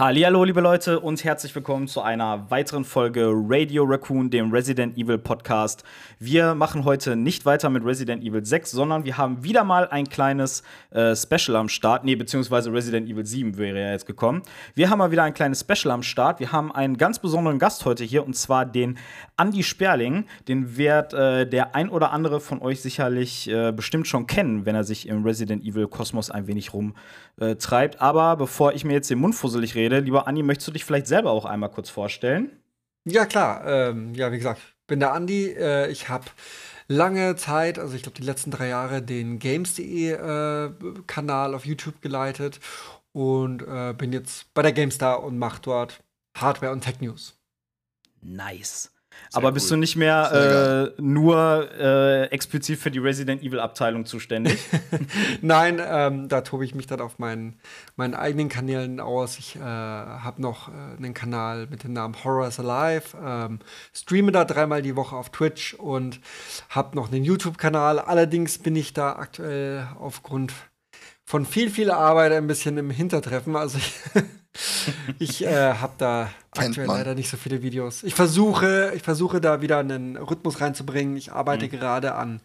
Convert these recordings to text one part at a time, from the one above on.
Hallo, liebe Leute und herzlich willkommen zu einer weiteren Folge Radio Raccoon, dem Resident Evil Podcast. Wir machen heute nicht weiter mit Resident Evil 6, sondern wir haben wieder mal ein kleines äh, Special am Start. Nee, beziehungsweise Resident Evil 7 wäre ja jetzt gekommen. Wir haben mal wieder ein kleines Special am Start. Wir haben einen ganz besonderen Gast heute hier und zwar den Andy Sperling. Den wird äh, der ein oder andere von euch sicherlich äh, bestimmt schon kennen, wenn er sich im Resident Evil Kosmos ein wenig rumtreibt. Aber bevor ich mir jetzt den Mund fusselig rede, lieber Andi, möchtest du dich vielleicht selber auch einmal kurz vorstellen? Ja, klar. Ähm, ja, wie gesagt, ich bin der Andi. Äh, ich habe lange Zeit, also ich glaube die letzten drei Jahre, den Games.de äh, Kanal auf YouTube geleitet und äh, bin jetzt bei der GameStar und mache dort Hardware und Tech News. Nice. Aber bist du nicht mehr äh, nur äh, explizit für die Resident Evil Abteilung zuständig? Nein, ähm, da tobe ich mich dann auf meinen, meinen eigenen Kanälen aus. Ich äh, habe noch äh, einen Kanal mit dem Namen Horror is Alive, ähm, streame da dreimal die Woche auf Twitch und habe noch einen YouTube-Kanal. Allerdings bin ich da aktuell aufgrund von viel, viel Arbeit ein bisschen im Hintertreffen. Also ich, ich äh, habe da aktuell man. leider nicht so viele Videos. Ich versuche, ich versuche da wieder einen Rhythmus reinzubringen. Ich arbeite gerade an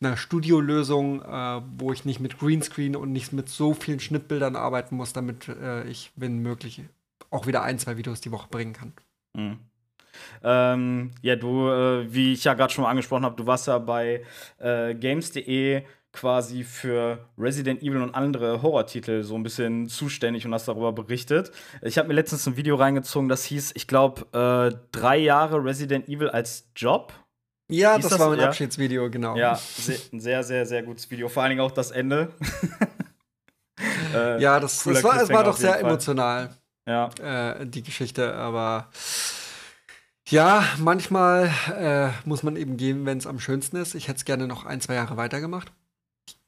einer Studiolösung, äh, wo ich nicht mit Greenscreen und nicht mit so vielen Schnittbildern arbeiten muss, damit äh, ich, wenn möglich, auch wieder ein, zwei Videos die Woche bringen kann. Mhm. Ähm, ja, du, äh, wie ich ja gerade schon mal angesprochen habe, du warst ja bei äh, Games.de quasi für Resident Evil und andere Horrortitel so ein bisschen zuständig und hast darüber berichtet. Ich habe mir letztens ein Video reingezogen, das hieß, ich glaube, äh, drei Jahre Resident Evil als Job. Ja, das, das war mein Ja. Abschiedsvideo, genau. Ja, ein sehr, sehr, sehr gutes Video. Vor allen Dingen auch das Ende. Äh, Ja, das, das war, es war doch sehr Fall. emotional. Ja. äh, die Geschichte, aber ja, manchmal äh, muss man eben gehen, wenn es am schönsten ist. Ich hätte es gerne noch ein, zwei Jahre weitergemacht.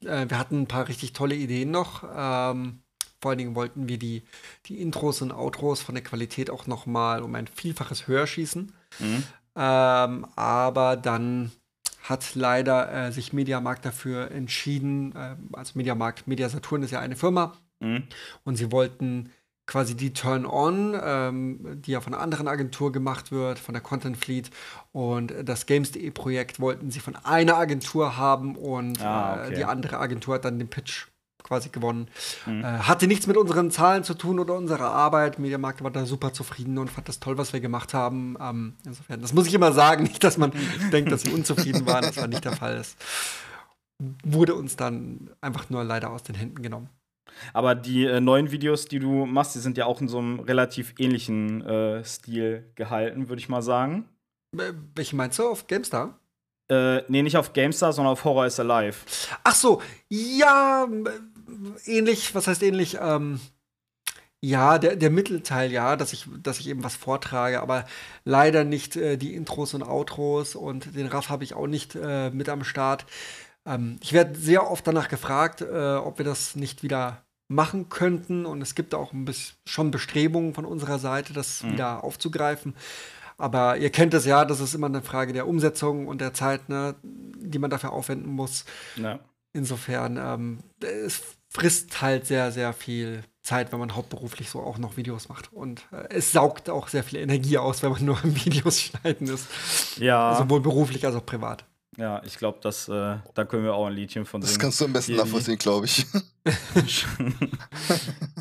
Äh, wir hatten ein paar richtig tolle Ideen noch. Ähm, vor allen Dingen wollten wir die, die Intros und Outros von der Qualität auch noch mal um ein Vielfaches höher schießen. Mhm. Ähm, aber dann hat leider äh, sich Mediamarkt dafür entschieden, ähm, also Mediamarkt, Media Saturn ist ja eine Firma, Mhm. und sie wollten quasi die Turn-On, ähm, die ja von einer anderen Agentur gemacht wird, von der Content Fleet. Und das Games.de-Projekt wollten sie von einer Agentur haben und Ah, äh, okay. die andere Agentur hat dann den Pitch quasi gewonnen. Mhm. Äh, hatte nichts mit unseren Zahlen zu tun oder unserer Arbeit. Mediamarkt war da super zufrieden und fand das toll, was wir gemacht haben. Ähm, insofern, das muss ich immer sagen, nicht, dass man denkt, dass sie unzufrieden waren. Das war nicht der Fall. Es wurde uns dann einfach nur leider aus den Händen genommen. Aber die äh, neuen Videos, die du machst, die sind ja auch in so einem relativ ähnlichen äh, Stil gehalten, würde ich mal sagen. Welche meinst du auf GameStar? Äh, nee, nicht auf GameStar, sondern auf Horror is Alive. Ach so, ja, äh, ähnlich, was heißt ähnlich? Ähm, ja, der, der Mittelteil, ja, dass ich, dass ich eben was vortrage, aber leider nicht äh, die Intros und Outros und den Raff habe ich auch nicht äh, mit am Start. Ähm, ich werde sehr oft danach gefragt, äh, ob wir das nicht wieder machen könnten und es gibt auch bisschen schon Bestrebungen von unserer Seite, das Mhm. wieder aufzugreifen. Aber ihr kennt es ja, das ist immer eine Frage der Umsetzung und der Zeit, ne, die man dafür aufwenden muss. Ja. Insofern, ähm, es frisst halt sehr, sehr viel Zeit, wenn man hauptberuflich so auch noch Videos macht. Und äh, es saugt auch sehr viel Energie aus, wenn man nur am Videos schneiden ist. Ja. Sowohl beruflich als auch privat. Ja, ich glaube, das, äh, da können wir auch ein Liedchen von Das singen. kannst du am besten Hier nachvollziehen, glaube ich.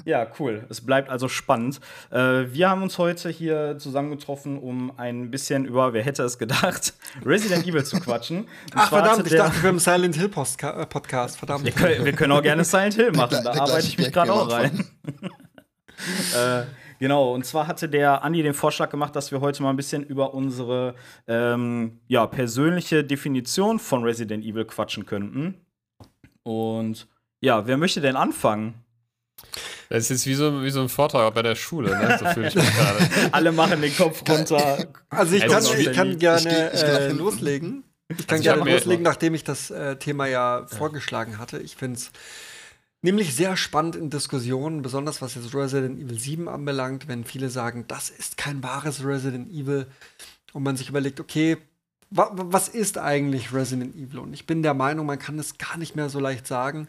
ja, cool. Es bleibt also spannend. Äh, wir haben uns heute hier zusammengetroffen, um ein bisschen über, wer hätte es gedacht, Resident Evil zu quatschen. Und Ach, verdammt, ich dachte, wir haben Silent Hill Postka äh, Podcast. Verdammt. wir können, wir können auch gerne Silent Hill machen, da arbeite ich mich gerade auch rein. äh, genau, und zwar hatte der Andi den Vorschlag gemacht, dass wir heute mal ein bisschen über unsere ähm, ja, persönliche Definition von Resident Evil quatschen könnten. Und ja, wer möchte denn anfangen? Das ist jetzt wie so, wie so ein Vortrag bei der Schule, ne? So fühle ich mich gerade. Alle machen den Kopf runter. Also ich Also kann, ich kann gerne ich ich nach äh, loslegen. Ich kann Also ich gerne loslegen, nachdem ich das äh, Thema ja vorgeschlagen hatte. Ich finde es nämlich sehr spannend in Diskussionen, besonders was jetzt Resident Evil 7 anbelangt, wenn viele sagen, das ist kein wahres Resident Evil und man sich überlegt, okay, wa wa- was ist eigentlich Resident Evil? Und ich bin der Meinung, man kann es gar nicht mehr so leicht sagen.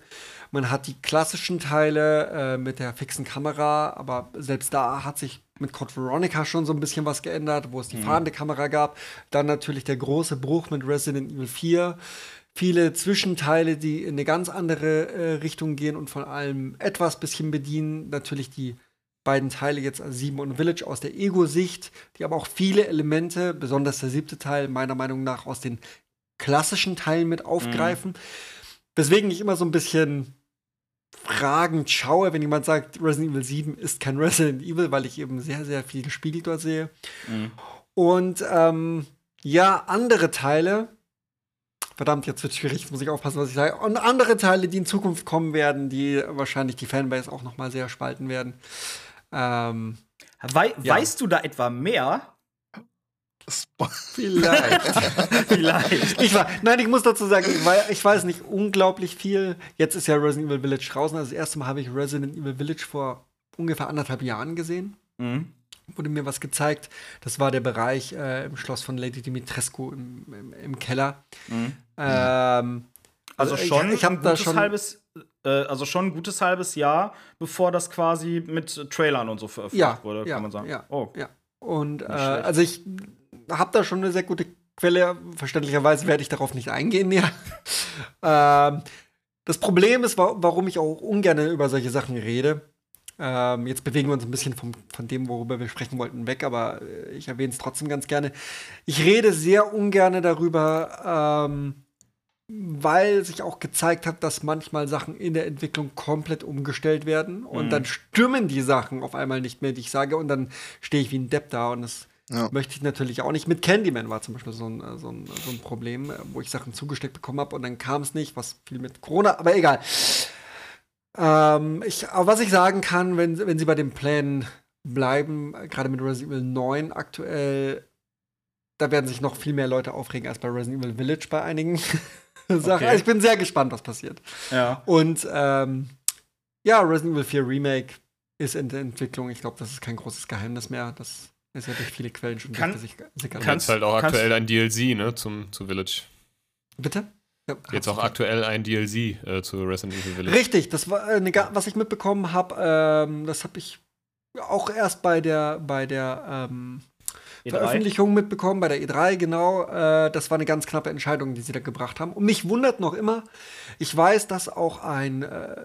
Man hat die klassischen Teile äh, mit der fixen Kamera, aber selbst da hat sich mit Code Veronica schon so ein bisschen was geändert, wo es die fahrende Kamera gab. Dann natürlich der große Bruch mit Resident Evil 4. Viele Zwischenteile, die in eine ganz andere äh, Richtung gehen und von allem etwas bisschen bedienen. Natürlich die beiden Teile jetzt, also 7 und Village, aus der Ego-Sicht, die aber auch viele Elemente, besonders der siebte Teil, meiner Meinung nach aus den klassischen Teilen mit aufgreifen. Weswegen ich immer so ein bisschen fragend schaue, wenn jemand sagt, Resident Evil 7 ist kein Resident Evil, weil ich eben sehr, sehr viel gespiegelt dort sehe. Mhm. Und ähm, ja, andere Teile, verdammt, jetzt wird schwierig, jetzt muss ich aufpassen, was ich sage. Und andere Teile, die in Zukunft kommen werden, die wahrscheinlich die Fanbase auch noch mal sehr spalten werden. Ähm, Wei Ja. Weißt du da etwa mehr? Vielleicht. Vielleicht. Ich war, nein, ich muss dazu sagen, ich weiß nicht unglaublich viel. Jetzt ist ja Resident Evil Village draußen. Also das erste Mal habe ich Resident Evil Village vor ungefähr anderthalb Jahren gesehen. Mhm. Wurde mir was gezeigt. Das war der Bereich äh, im Schloss von Lady Dimitrescu im, im, im Keller. Mhm. Ähm, Also ich- schon ich, hab ein da gutes schon halbes, äh, also schon ein gutes halbes Jahr, bevor das quasi mit Trailern und so veröffentlicht Ja, wurde, ja, kann man sagen. ja. Oh. Ja. Und äh, also ich habe da schon eine sehr gute Quelle. Verständlicherweise werde ich darauf nicht eingehen, ja. ähm, das Problem ist, wa warum ich auch ungern über solche Sachen rede. Ähm, jetzt bewegen wir uns ein bisschen vom, von dem, worüber wir sprechen wollten, weg, aber äh, ich erwähne es trotzdem ganz gerne. Ich rede sehr ungern darüber, ähm, weil sich auch gezeigt hat, dass manchmal Sachen in der Entwicklung komplett umgestellt werden und Mhm. dann stimmen die Sachen auf einmal nicht mehr, die ich sage, und dann stehe ich wie ein Depp da und das Ja. möchte ich natürlich auch nicht. Mit Candyman war zum Beispiel so ein, so ein, so ein Problem, äh, wo ich Sachen zugesteckt bekommen habe und dann kam es nicht, was viel mit Corona, aber egal. Ähm, ich, aber was ich sagen kann, wenn, wenn sie bei den Plänen bleiben, gerade mit Resident Evil 9 aktuell, da werden sich noch viel mehr Leute aufregen als bei Resident Evil Village bei einigen Sachen. Okay. Also ich bin sehr gespannt, was passiert. Ja. Und ähm, ja, Resident Evil 4 Remake ist in der Entwicklung. Ich glaube, das ist kein großes Geheimnis mehr. Das ist ja durch viele Quellen schon Kann- durchgesickert. kannst- Jetzt halt auch kannst- aktuell ein DLC, ne, zum, zu Village. Bitte? Ja, Jetzt auch aktuell ein DLC äh, zu Resident Evil Village. Richtig, das war äh, eine, ga- was ich mitbekommen habe. Ähm, das habe ich auch erst bei der bei der ähm, E3. Veröffentlichung mitbekommen, bei der E3, genau. Äh, das war eine ganz knappe Entscheidung, die sie da gebracht haben. Und mich wundert noch immer, ich weiß, dass auch ein, äh,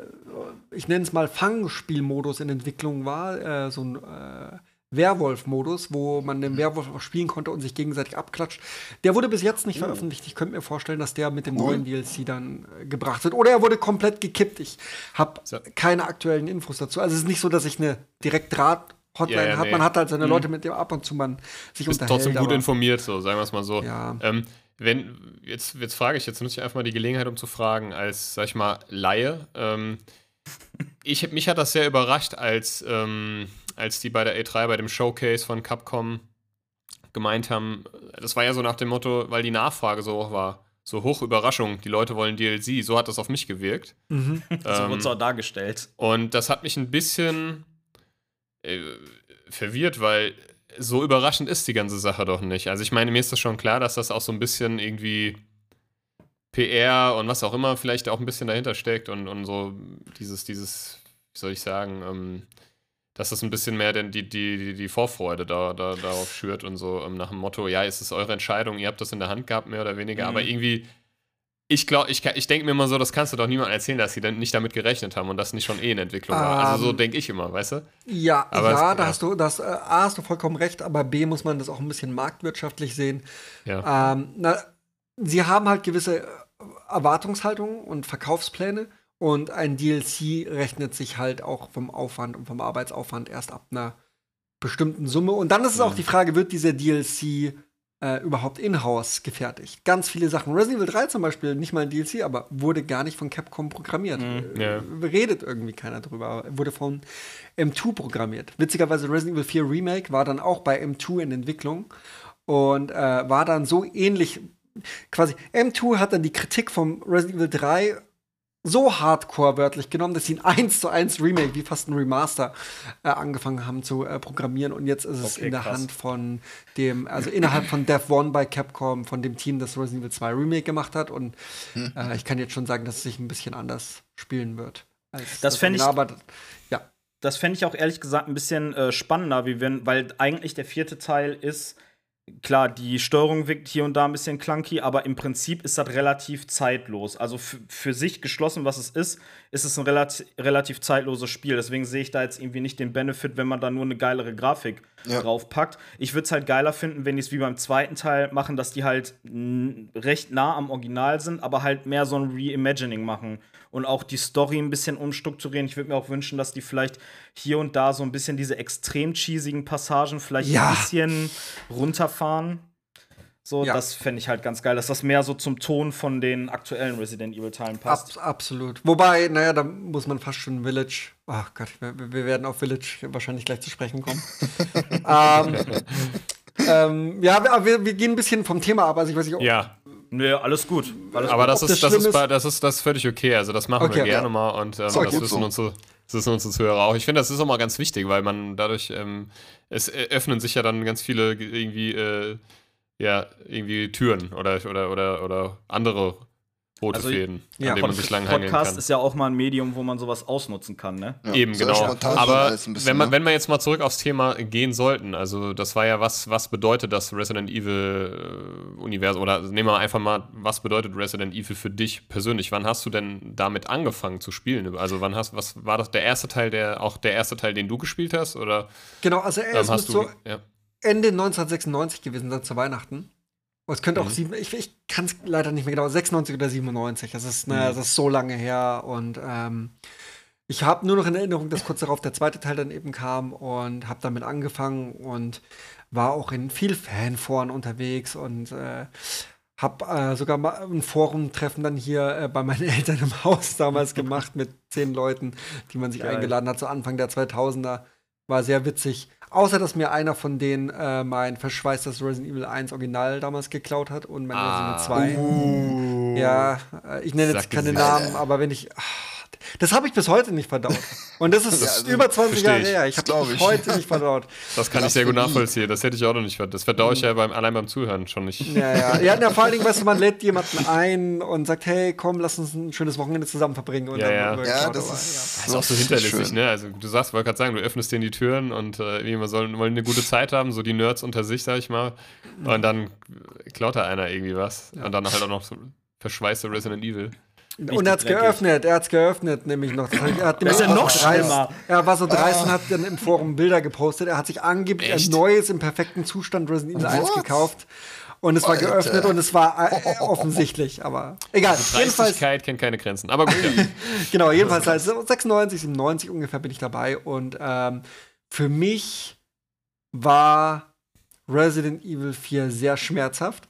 ich nenne es mal Fangspielmodus in Entwicklung war, äh, so ein äh, Werwolf-Modus, wo man den Werwolf auch spielen konnte und sich gegenseitig abklatscht. Der wurde bis jetzt nicht veröffentlicht. Ich könnte mir vorstellen, dass der mit dem Cool. neuen DLC dann äh, gebracht wird. Oder er wurde komplett gekippt. Ich habe So. keine aktuellen Infos dazu. Also es ist nicht so, dass ich eine Direkt-Draht-Hotline Ja, ja, habe. nee. Man hat halt seine Mhm. Leute, mit dem ab und zu man sich bist unterhält. trotzdem gut informiert, so sagen wir es mal so. Ja. Ähm, wenn, jetzt, jetzt frage ich, jetzt nutze ich einfach mal die Gelegenheit, um zu fragen, als, sag ich mal, Laie. Ähm, ich, mich hat das sehr überrascht, als, ähm, als die bei der E3, bei dem Showcase von Capcom gemeint haben, das war ja so nach dem Motto, weil die Nachfrage so hoch war, so hoch Überraschung, die Leute wollen DLC, so hat das auf mich gewirkt. Mhm. So Ähm, wurde es auch dargestellt. und das hat mich ein bisschen äh, verwirrt, weil so überraschend ist die ganze Sache doch nicht. Also ich meine, mir ist das schon klar, dass das auch so ein bisschen irgendwie PR und was auch immer vielleicht auch ein bisschen dahinter steckt und, und so dieses, dieses, wie soll ich sagen, ähm, dass das ein bisschen mehr denn die, die, die, Vorfreude da, da, darauf schürt und so ähm, nach dem Motto, ja, es ist eure Entscheidung, ihr habt das in der Hand gehabt, mehr oder weniger, aber Mhm. irgendwie, ich glaube, ich, ich denke mir immer so, das kannst du doch niemandem erzählen, dass sie dann nicht damit gerechnet haben und das nicht schon eh in Entwicklung war. Also so Ähm, denke ich immer, weißt du? Ja, Aber ja, es- da ja. hast du, das, äh, A, hast du vollkommen recht, aber B, muss man das auch ein bisschen marktwirtschaftlich sehen. Ja. Ähm, na, sie haben halt gewisse Erwartungshaltungen und Verkaufspläne und ein DLC rechnet sich halt auch vom Aufwand und vom Arbeitsaufwand erst ab einer bestimmten Summe. Und dann ist es auch die Frage, wird dieser DLC äh, überhaupt in-house gefertigt? Ganz viele Sachen. Resident Evil 3 zum Beispiel, nicht mal ein DLC, aber wurde gar nicht von Capcom programmiert. Äh, Ja. Redet irgendwie keiner drüber. Wurde von M2 programmiert. Witzigerweise Resident Evil 4 Remake war dann auch bei M2 in Entwicklung und äh, war dann so ähnlich. Quasi, M2 hat dann die Kritik vom Resident Evil 3 so hardcore wörtlich genommen, dass sie ein 1 zu 1 Remake, wie fast ein Remaster, äh, angefangen haben zu äh, programmieren. Und jetzt ist es Okay, in der krass. Hand von dem, also innerhalb von Dev One bei Capcom, von dem Team, das Resident Evil 2 Remake gemacht hat. Und äh, ich kann jetzt schon sagen, dass es sich ein bisschen anders spielen wird. als Das fänd ich- aber ja. Das fände ich auch ehrlich gesagt ein bisschen äh, spannender, wie wenn, weil eigentlich der vierte Teil ist, klar, die Steuerung wirkt hier und da ein bisschen clunky, aber im Prinzip ist das relativ zeitlos. Also für sich geschlossen, was es ist, ist es ein relati relativ zeitloses Spiel. Deswegen sehe ich da jetzt irgendwie nicht den Benefit, wenn man da nur eine geilere Grafik Ja. draufpackt. Ich würde es halt geiler finden, wenn die es wie beim zweiten Teil machen, dass die halt recht nah am Original sind, aber halt mehr so ein Reimagining machen und auch die Story ein bisschen umstrukturieren. Ich würde mir auch wünschen, dass die vielleicht hier und da so ein bisschen diese extrem cheesigen Passagen vielleicht Ja. ein bisschen runterfahren. So, Ja. das fände ich halt ganz geil, dass das mehr so zum Ton von den aktuellen Resident Evil Teilen passt. Abs absolut. Wobei, naja, da muss man fast schon Village. Ach Gott, wir, wir werden auf Village wahrscheinlich gleich zu sprechen kommen. ähm, ähm, ja, wir, wir, wir gehen ein bisschen vom Thema ab. Also ich weiß nicht, ob, Ja, Nö, alles gut. Alles aber gut. das ist, das ist, bei- das, ist, das ist völlig okay. Also das machen Okay, wir gerne ja. mal und ähm, Ist auch das, wissen so. unsere, das wissen unsere Zuhörer auch. Ich finde, das ist auch mal ganz wichtig, weil man dadurch, ähm, es öffnen sich ja dann ganz viele irgendwie, äh, ja, irgendwie Türen oder, oder, oder, oder andere rote Also, Fäden, ja, an denen man sich lang hangeln Podcast kann. ist ja auch mal ein Medium, wo man sowas ausnutzen kann, ne? Ja, Eben, genau. Aber bisschen, wenn, man, ne? wenn wir jetzt mal zurück aufs Thema gehen sollten, also das war ja was, was bedeutet das Resident Evil äh, Universum, oder nehmen wir einfach mal, was bedeutet Resident Evil für dich persönlich? Wann hast du denn damit angefangen zu spielen? Also wann hast, was war das der erste Teil, der, auch der erste Teil, den du gespielt hast? Oder genau, also er ähm, ist hast du, so ja. Ende 1996 gewesen sein zu Weihnachten. Und es könnte auch Mhm. sieben, ich, ich kann es leider nicht mehr genau, 96 oder 97. Das ist, ne, Mhm. das ist so lange her und ähm, ich habe nur noch in Erinnerung, dass kurz darauf der zweite Teil dann eben kam und habe damit angefangen und war auch in viel Fanforen unterwegs und äh, hab äh, sogar mal ein Forum-Treffen dann hier äh, bei meinen Eltern im Haus damals gemacht mit zehn Leuten, die man sich Geil. eingeladen hat, zu Anfang der 2000er. War sehr witzig. Außer, dass mir einer von denen äh, mein verschweißtes Resident Evil 1 Original damals geklaut hat und mein Ah. Resident Evil 2. Ja, äh, ich nenne jetzt keine. Namen, aber wenn ich. ah, Das habe ich bis heute nicht verdaut. Und das ist Ja, also, über 20 versteh Jahre ich. her. Ich Das habe bis heute nicht verdaut. Das kann ich sehr gut nachvollziehen. Das hätte ich auch noch nicht. ver- Das verdaue ich ja beim, allein beim Zuhören schon nicht. Ja, ja. Ja, na, vor allen Dingen, weißt du, man lädt jemanden ein und sagt, hey, komm, lass uns ein schönes Wochenende zusammen verbringen. Und Ja, dann ja. Ja, das ist- Das ist auch so hinterlistig, ne? Also du sagst, wollte gerade sagen, du öffnest denen die Türen und äh, irgendwie man sollen, wollen eine gute Zeit haben, so die Nerds unter sich, sag ich mal. Und dann klaut da einer irgendwie was. Und dann halt auch noch so verschweißte Resident Evil. Und er hat's dreckig. geöffnet, er hat's geöffnet, nämlich noch. Das, er hat Das ist ja noch schlimmer. Er war so dreist und hat dann im Forum Bilder gepostet. Er hat sich angeblich Echt? ein neues, im perfekten Zustand Resident Evil 1 What? gekauft. Und es war Alter. geöffnet und es war äh, offensichtlich, aber egal. Jedenfalls, Dreistigkeit kennt keine Grenzen. Aber gut, ja. genau, jedenfalls halt so 96, 97 ungefähr bin ich dabei. Und ähm, für mich war Resident Evil 4 sehr schmerzhaft.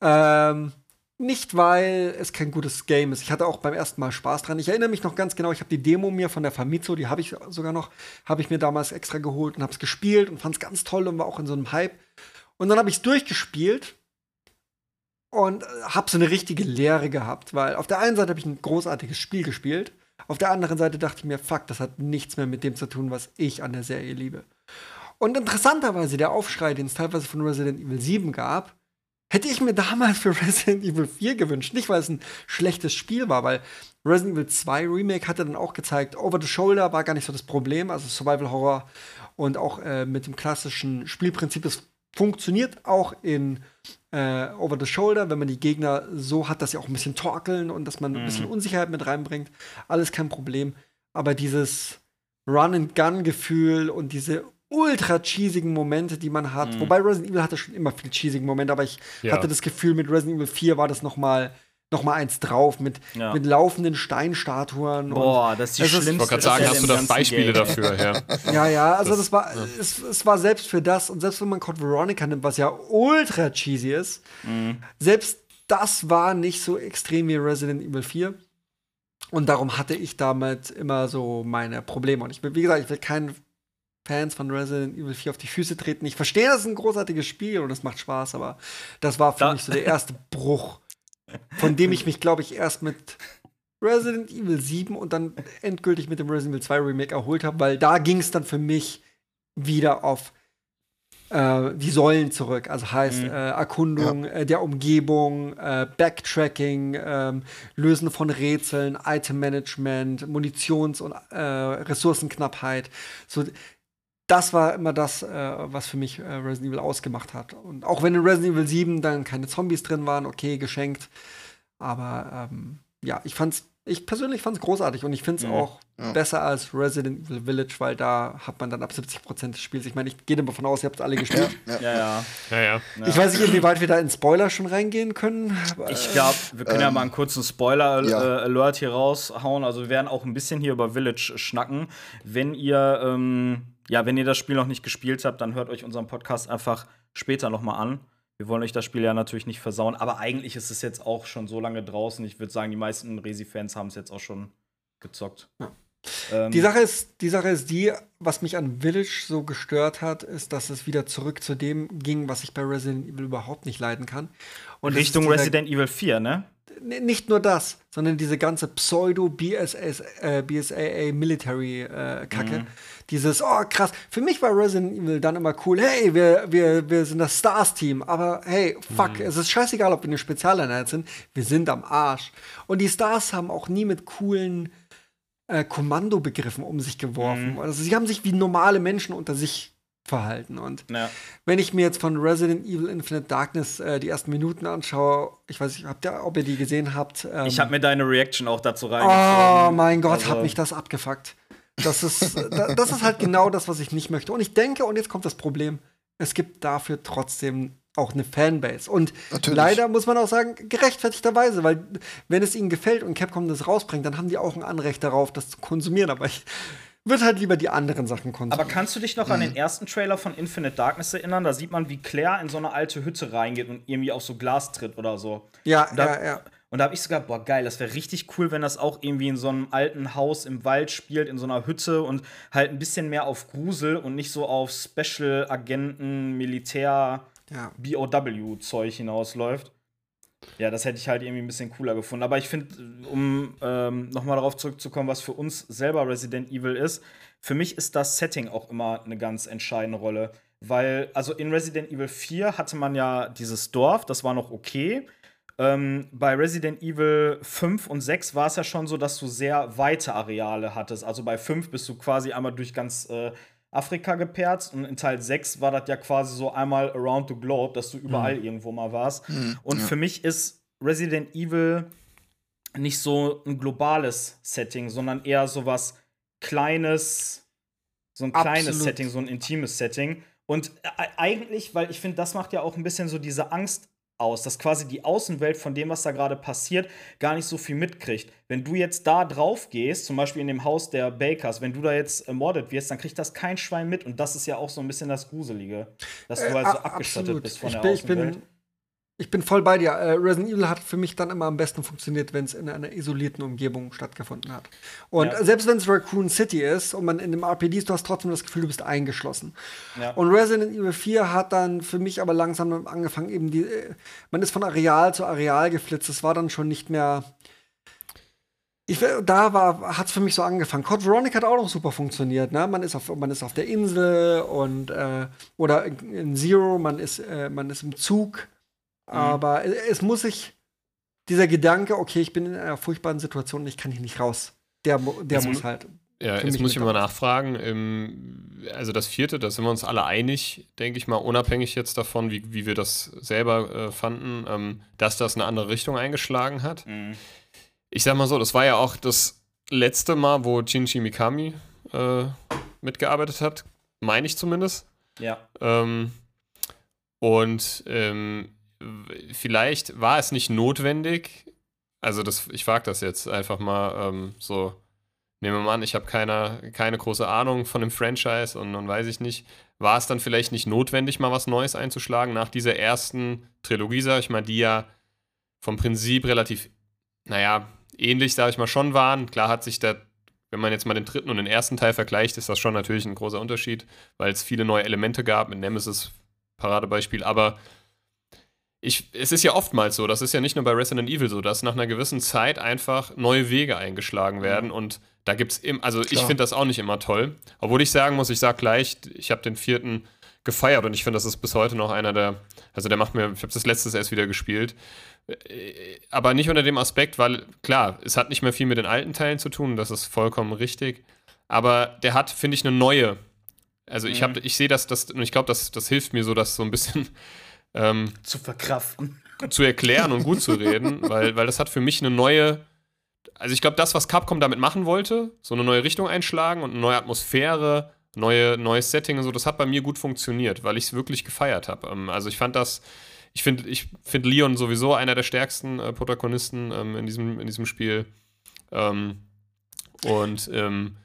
Ähm, nicht, weil es kein gutes Game ist. Ich hatte auch beim ersten Mal Spaß dran. Ich erinnere mich noch ganz genau, ich habe die Demo mir von der Famitsu, die habe ich sogar noch, habe ich mir damals extra geholt und habe es gespielt und fand es ganz toll und war auch in so einem Hype. Und dann habe ich es durchgespielt und äh, habe so eine richtige Leere gehabt, weil auf der einen Seite habe ich ein großartiges Spiel gespielt, auf der anderen Seite dachte ich mir, fuck, das hat nichts mehr mit dem zu tun, was ich an der Serie liebe. Und interessanterweise der Aufschrei, den es teilweise von Resident Evil 7 gab, hätte ich mir damals für Resident Evil 4 gewünscht. Nicht, weil es ein schlechtes Spiel war, weil Resident Evil 2 Remake hatte dann auch gezeigt, Over the Shoulder war gar nicht so das Problem, also Survival Horror und auch äh, mit dem klassischen Spielprinzip, das funktioniert auch in äh, Over the Shoulder, wenn man die Gegner so hat, dass sie auch ein bisschen torkeln und dass man ein bisschen Unsicherheit mit reinbringt. Alles kein Problem. Aber dieses Run-and-Gun-Gefühl und diese ultra cheesigen Momente, die man hat. Wobei Resident Evil hatte schon immer viel cheesige Momente, aber ich Ja. hatte das Gefühl, mit Resident Evil 4 war das noch mal, noch mal eins drauf, mit, Ja. mit laufenden Steinstatuen. und- Boah, das ist die schlimmste. Ich wollte gerade sagen, hast du da Beispiele Game. dafür? Ja. Ja, ja, also Das- das, war, es, es war selbst für das und selbst wenn man Code Veronica nimmt, was ja ultra cheesy ist, Mhm. selbst das war nicht so extrem wie Resident Evil 4. Und darum hatte ich damit immer so meine Probleme. Und ich will, wie gesagt, ich will keinen Fans von Resident Evil 4 auf die Füße treten. Ich verstehe, das ist ein großartiges Spiel und es macht Spaß, aber das war für Da- mich so der erste Bruch, von dem ich mich, glaube ich, erst mit Resident Evil 7 und dann endgültig mit dem Resident Evil 2 Remake erholt habe, weil da ging es dann für mich wieder auf äh, die Säulen zurück. Also heißt Mhm. äh, Erkundung äh, der Umgebung, äh, Backtracking, ähm, Lösen von Rätseln, Item-Management, Munitions- und äh, Ressourcenknappheit. So, das war immer das, äh, was für mich äh, Resident Evil ausgemacht hat. Und auch wenn in Resident Evil 7 dann keine Zombies drin waren, okay, geschenkt. Aber ähm, ja, ich fand's, ich persönlich fand's großartig und ich find's Mhm. auch Ja. besser als Resident Evil Village, weil da hat man dann ab 70% des Spiels. Ich meine, ich gehe davon aus, ihr habt alle gespielt. Ja, Ja, ja. Ja, ja. Ich weiß nicht, inwieweit wir da in Spoiler schon reingehen können. Ich glaube, wir können ja mal einen kurzen Spoiler-Alert ja. hier raushauen. Also wir werden auch ein bisschen hier über Village schnacken. Wenn ihr, ähm, ja, wenn ihr das Spiel noch nicht gespielt habt, dann hört euch unseren Podcast einfach später noch mal an. Wir wollen euch das Spiel ja natürlich nicht versauen, aber eigentlich ist es jetzt auch schon so lange draußen. Ich würde sagen, die meisten Resi-Fans haben es jetzt auch schon gezockt. Ähm, Die Sache, ist, die Sache ist die, was mich an Village so gestört hat, ist, dass es wieder zurück zu dem ging, was ich bei Resident Evil überhaupt nicht leiden kann. Und Richtung Resident Evil 4, ne? Nicht nur das, sondern diese ganze Pseudo-BSAA äh, BSAA Military-Kacke. Mhm. Dieses, oh krass, für mich war Resident Evil dann immer cool, hey, wir, wir, wir sind das Stars-Team, aber hey, fuck, Mhm. es ist scheißegal, ob wir eine Spezialeinheit sind, wir sind am Arsch. Und die Stars haben auch nie mit coolen äh, Kommandobegriffen um sich geworfen. Mhm. Also sie haben sich wie normale Menschen unter sich verhalten. Und Ja. wenn ich mir jetzt von Resident Evil Infinite Darkness äh, die ersten Minuten anschaue, ich weiß nicht, habt ihr, ob ihr die gesehen habt. Ähm, Ich habe mir deine Reaction auch dazu Oh reingezogen. mein Gott, Also- hat mich das abgefuckt. Das ist, da- das ist halt genau das, was ich nicht möchte. Und ich denke, und jetzt kommt das Problem, es gibt dafür trotzdem auch eine Fanbase. Und Natürlich. leider muss man auch sagen, gerechtfertigterweise, weil wenn es ihnen gefällt und Capcom das rausbringt, dann haben die auch ein Anrecht darauf, das zu konsumieren. Aber ich würde halt lieber die anderen Sachen konsumieren. Aber kannst du dich noch an Mhm. den ersten Trailer von Infinite Darkness erinnern? Da sieht man, wie Claire in so eine alte Hütte reingeht und irgendwie auf so Glas tritt oder so. ja, da, ja, ja. Und da habe ich sogar, boah, geil, das wäre richtig cool, wenn das auch irgendwie in so einem alten Haus im Wald spielt, in so einer Hütte und halt ein bisschen mehr auf Grusel und nicht so auf Special-Agenten, Militär, Ja. BOW-Zeug hinausläuft. Ja, das hätte ich halt irgendwie ein bisschen cooler gefunden. Aber ich finde, um ähm, nochmal darauf zurückzukommen, was für uns selber Resident Evil ist, für mich ist das Setting auch immer eine ganz entscheidende Rolle. Weil, also in Resident Evil 4 hatte man ja dieses Dorf, das war noch okay. Ähm, bei Resident Evil 5 und 6 war es ja schon so, dass du sehr weite Areale hattest. Also bei 5 bist du quasi einmal durch ganz äh, Afrika geperzt und in Teil 6 war das ja quasi so einmal around the globe, dass du überall irgendwo mal warst. und für mich ist Resident Evil nicht so ein globales Setting, sondern eher so was Kleines, so ein kleines Absolut. Setting, so ein intimes Setting. Und äh, eigentlich, weil ich finde, das macht ja auch ein bisschen so diese Angst aus, dass quasi die Außenwelt von dem, was da gerade passiert, gar nicht so viel mitkriegt. Wenn du jetzt da drauf gehst, zum Beispiel in dem Haus der Bakers, wenn du da jetzt ermordet wirst, dann kriegt das kein Schwein mit. Und das ist ja auch so ein bisschen das Gruselige, dass du halt so Äh, a- abgeschottet absolut. bist von ich der ich Außenwelt. bin, ich bin voll bei dir. Äh, Resident Evil hat für mich dann immer am besten funktioniert, wenn es in einer isolierten Umgebung stattgefunden hat. Und Ja. äh, selbst wenn es Raccoon City ist und man in dem RPG ist, du hast trotzdem das Gefühl, du bist eingeschlossen. Ja. Und Resident Evil 4 hat dann für mich aber langsam angefangen, eben die, äh, man ist von Areal zu Areal geflitzt. Es war dann schon nicht mehr. Ich, will- da war, hat es für mich so angefangen. Code Veronica hat auch noch super funktioniert. Ne? Man, ist auf, man ist auf der Insel und äh, oder in, in Zero, man ist, äh, man ist im Zug Aber es- es muss sich dieser Gedanke, okay, ich bin in einer furchtbaren Situation und ich kann hier nicht raus. Der, der Jetzt muss mu- halt. Ja, jetzt muss ich mal nachfragen. Ähm, also das vierte, da sind wir uns alle einig, denke ich mal, unabhängig jetzt davon, wie, wie wir das selber äh, fanden, ähm, dass das eine andere Richtung eingeschlagen hat. Mhm. Ich sag mal so, das war ja auch das letzte Mal, wo Shinji Mikami äh, mitgearbeitet hat, meine ich zumindest. Ja. Ähm, und ähm, vielleicht war es nicht notwendig, also das, ich wage das jetzt einfach mal ähm, so, nehmen wir mal an, ich habe keine, keine große Ahnung von dem Franchise und dann weiß ich nicht, war es dann vielleicht nicht notwendig, mal was Neues einzuschlagen nach dieser ersten Trilogie, sag ich mal, die ja vom Prinzip relativ, naja, ähnlich, sag ich mal, schon waren. Klar hat sich der, wenn man jetzt mal den dritten und den ersten Teil vergleicht, ist das schon natürlich ein großer Unterschied, weil es viele neue Elemente gab, mit Nemesis Paradebeispiel, aber ich, es ist ja oftmals so, das ist ja nicht nur bei Resident Evil so, dass nach einer gewissen Zeit einfach neue Wege eingeschlagen werden und da gibt es, also ich Klar. finde das auch nicht immer toll, obwohl ich sagen muss, ich sag gleich, ich habe den vierten gefeiert und ich finde, das ist bis heute noch einer der, also der macht mir, ich habe das letztes erst wieder gespielt, Äh, aber nicht unter dem Aspekt, weil klar, es hat nicht mehr viel mit den alten Teilen zu tun, das ist vollkommen richtig, aber der hat, finde ich, eine neue, also ich habe, ich sehe das, das, und ich glaube, das, das hilft mir so, das so ein bisschen ähm, Zu verkraften. zu erklären und gut zu reden, weil, weil das hat für mich eine neue, also ich glaube, das, was Capcom damit machen wollte, so eine neue Richtung einschlagen und eine neue Atmosphäre, neue, neues Setting und so, das hat bei mir gut funktioniert, weil ich es wirklich gefeiert habe. Ähm, also ich fand das, ich finde ich find Leon sowieso einer der stärksten äh, Protagonisten ähm, in, diesem, in diesem Spiel. Ähm, und ähm,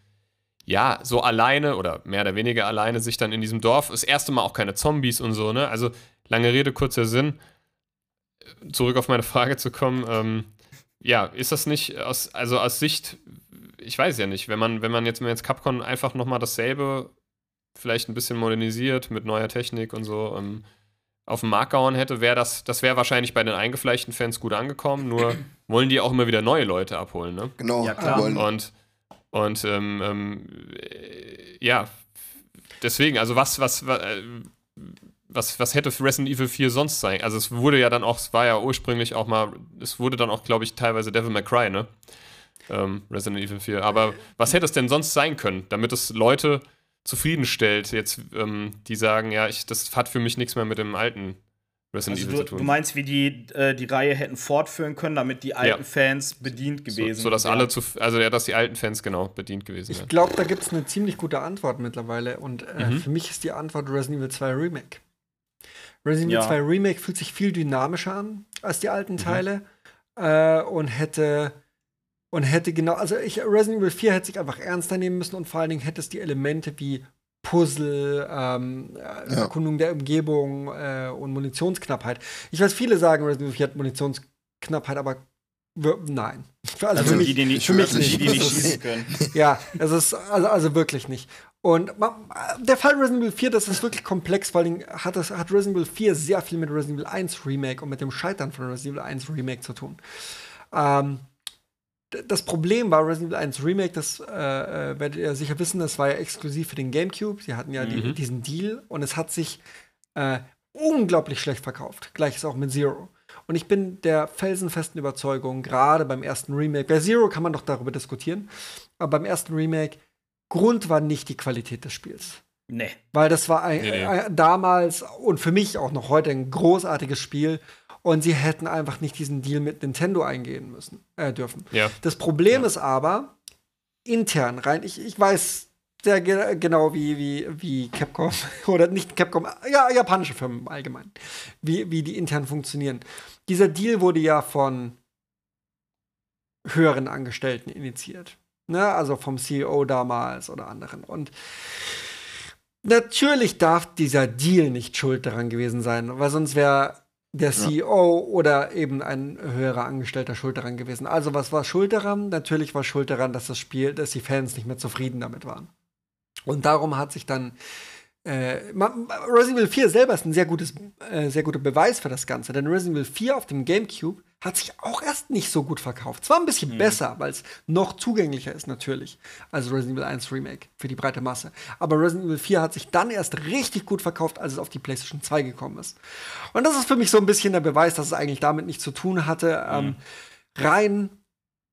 ja, so alleine oder mehr oder weniger alleine sich dann in diesem Dorf, das erste Mal auch keine Zombies und so, ne? Also lange Rede, kurzer Sinn. Zurück auf meine Frage zu kommen, ähm, ja, ist das nicht aus, also aus Sicht, ich weiß ja nicht, wenn man, wenn man jetzt, wenn jetzt Capcom einfach nochmal dasselbe vielleicht ein bisschen modernisiert mit neuer Technik und so ähm, auf den Markt gehauen hätte, wäre das, das wäre wahrscheinlich bei den eingefleischten Fans gut angekommen, nur wollen die auch immer wieder neue Leute abholen, ne? Genau. Ja, klar. wollen- Und, und ähm, ähm, äh, ja, deswegen, also was, was, wa- äh, was, was hätte Resident Evil 4 sonst sein? Also es wurde ja dann auch, es war ja ursprünglich auch mal, es wurde dann auch, glaube ich, teilweise Devil May Cry, ne? Ähm, Resident Evil 4. Aber was hätte es denn sonst sein können, damit es Leute zufriedenstellt, jetzt, ähm, die sagen, ja, ich, das hat für mich nichts mehr mit dem alten Resident Also Evil du, zu tun. du meinst, wie die äh, die Reihe hätten fortführen können, damit die alten Ja. Fans bedient gewesen so, so dass wären. alle zu, also ja, dass die alten Fans genau bedient gewesen Ich wären. glaube, da gibt es eine ziemlich gute Antwort mittlerweile. Und äh, Mhm. für mich ist die Antwort Resident Evil 2 Remake. Resident Ja. Evil 2 Remake fühlt sich viel dynamischer an als die Mhm. alten Teile. Äh, und hätte. Und hätte genau, also ich, Resident Evil 4 hätte sich einfach ernster nehmen müssen und vor allen Dingen hätte es die Elemente wie Puzzle, ähm, äh, Ja. Erkundung der Umgebung äh, und Munitionsknappheit. Ich weiß, viele sagen, Resident Evil 4 hat Munitionsknappheit, aber wir, nein. Also, Also für mich, die, die nicht, für mich die, nicht. die nicht schießen können. ja, es ist also, also wirklich nicht. Und der Fall Resident Evil 4, das ist wirklich komplex, vor allem hat, das, hat Resident Evil 4 sehr viel mit Resident Evil 1 Remake und mit dem Scheitern von Resident Evil 1 Remake zu tun. Ähm, das Problem war Resident Evil 1 Remake, das äh, äh, werdet ihr sicher wissen, das war ja exklusiv für den GameCube. Sie hatten ja die, Mhm. diesen Deal und es hat sich äh, unglaublich schlecht verkauft. Gleiches auch mit Zero. Und ich bin der felsenfesten Überzeugung, gerade beim ersten Remake, bei Zero kann man doch darüber diskutieren, aber beim ersten Remake, Grund war nicht die Qualität des Spiels. Nee. Weil das war ein, Nee, nee. ein, damals und für mich auch noch heute ein großartiges Spiel. Und sie hätten einfach nicht diesen Deal mit Nintendo eingehen müssen, äh, dürfen. Ja. Das Problem ist aber, intern rein, ich, ich weiß sehr ge genau, wie, wie, wie Capcom, oder nicht Capcom, ja, japanische Firmen allgemein, wie, wie die intern funktionieren. Dieser Deal wurde ja von höheren Angestellten initiiert. Ne? Also vom CEO damals oder anderen. Und natürlich darf dieser Deal nicht schuld daran gewesen sein, weil sonst wäre der CEO oder eben ein höherer Angestellter schuld daran gewesen. Also was war schuld daran? Natürlich war schuld daran, dass das Spiel, dass die Fans nicht mehr zufrieden damit waren. Und darum hat sich dann äh, Resident Evil 4 selber ist ein sehr, gutes, äh, sehr guter Beweis für das Ganze, denn Resident Evil 4 auf dem GameCube hat sich auch erst nicht so gut verkauft. Zwar ein bisschen besser, weil es noch zugänglicher ist natürlich als Resident Evil 1 Remake für die breite Masse. Aber Resident Evil 4 hat sich dann erst richtig gut verkauft, als es auf die PlayStation 2 gekommen ist. Und das ist für mich so ein bisschen der Beweis, dass es eigentlich damit nichts zu tun hatte. Ähm, rein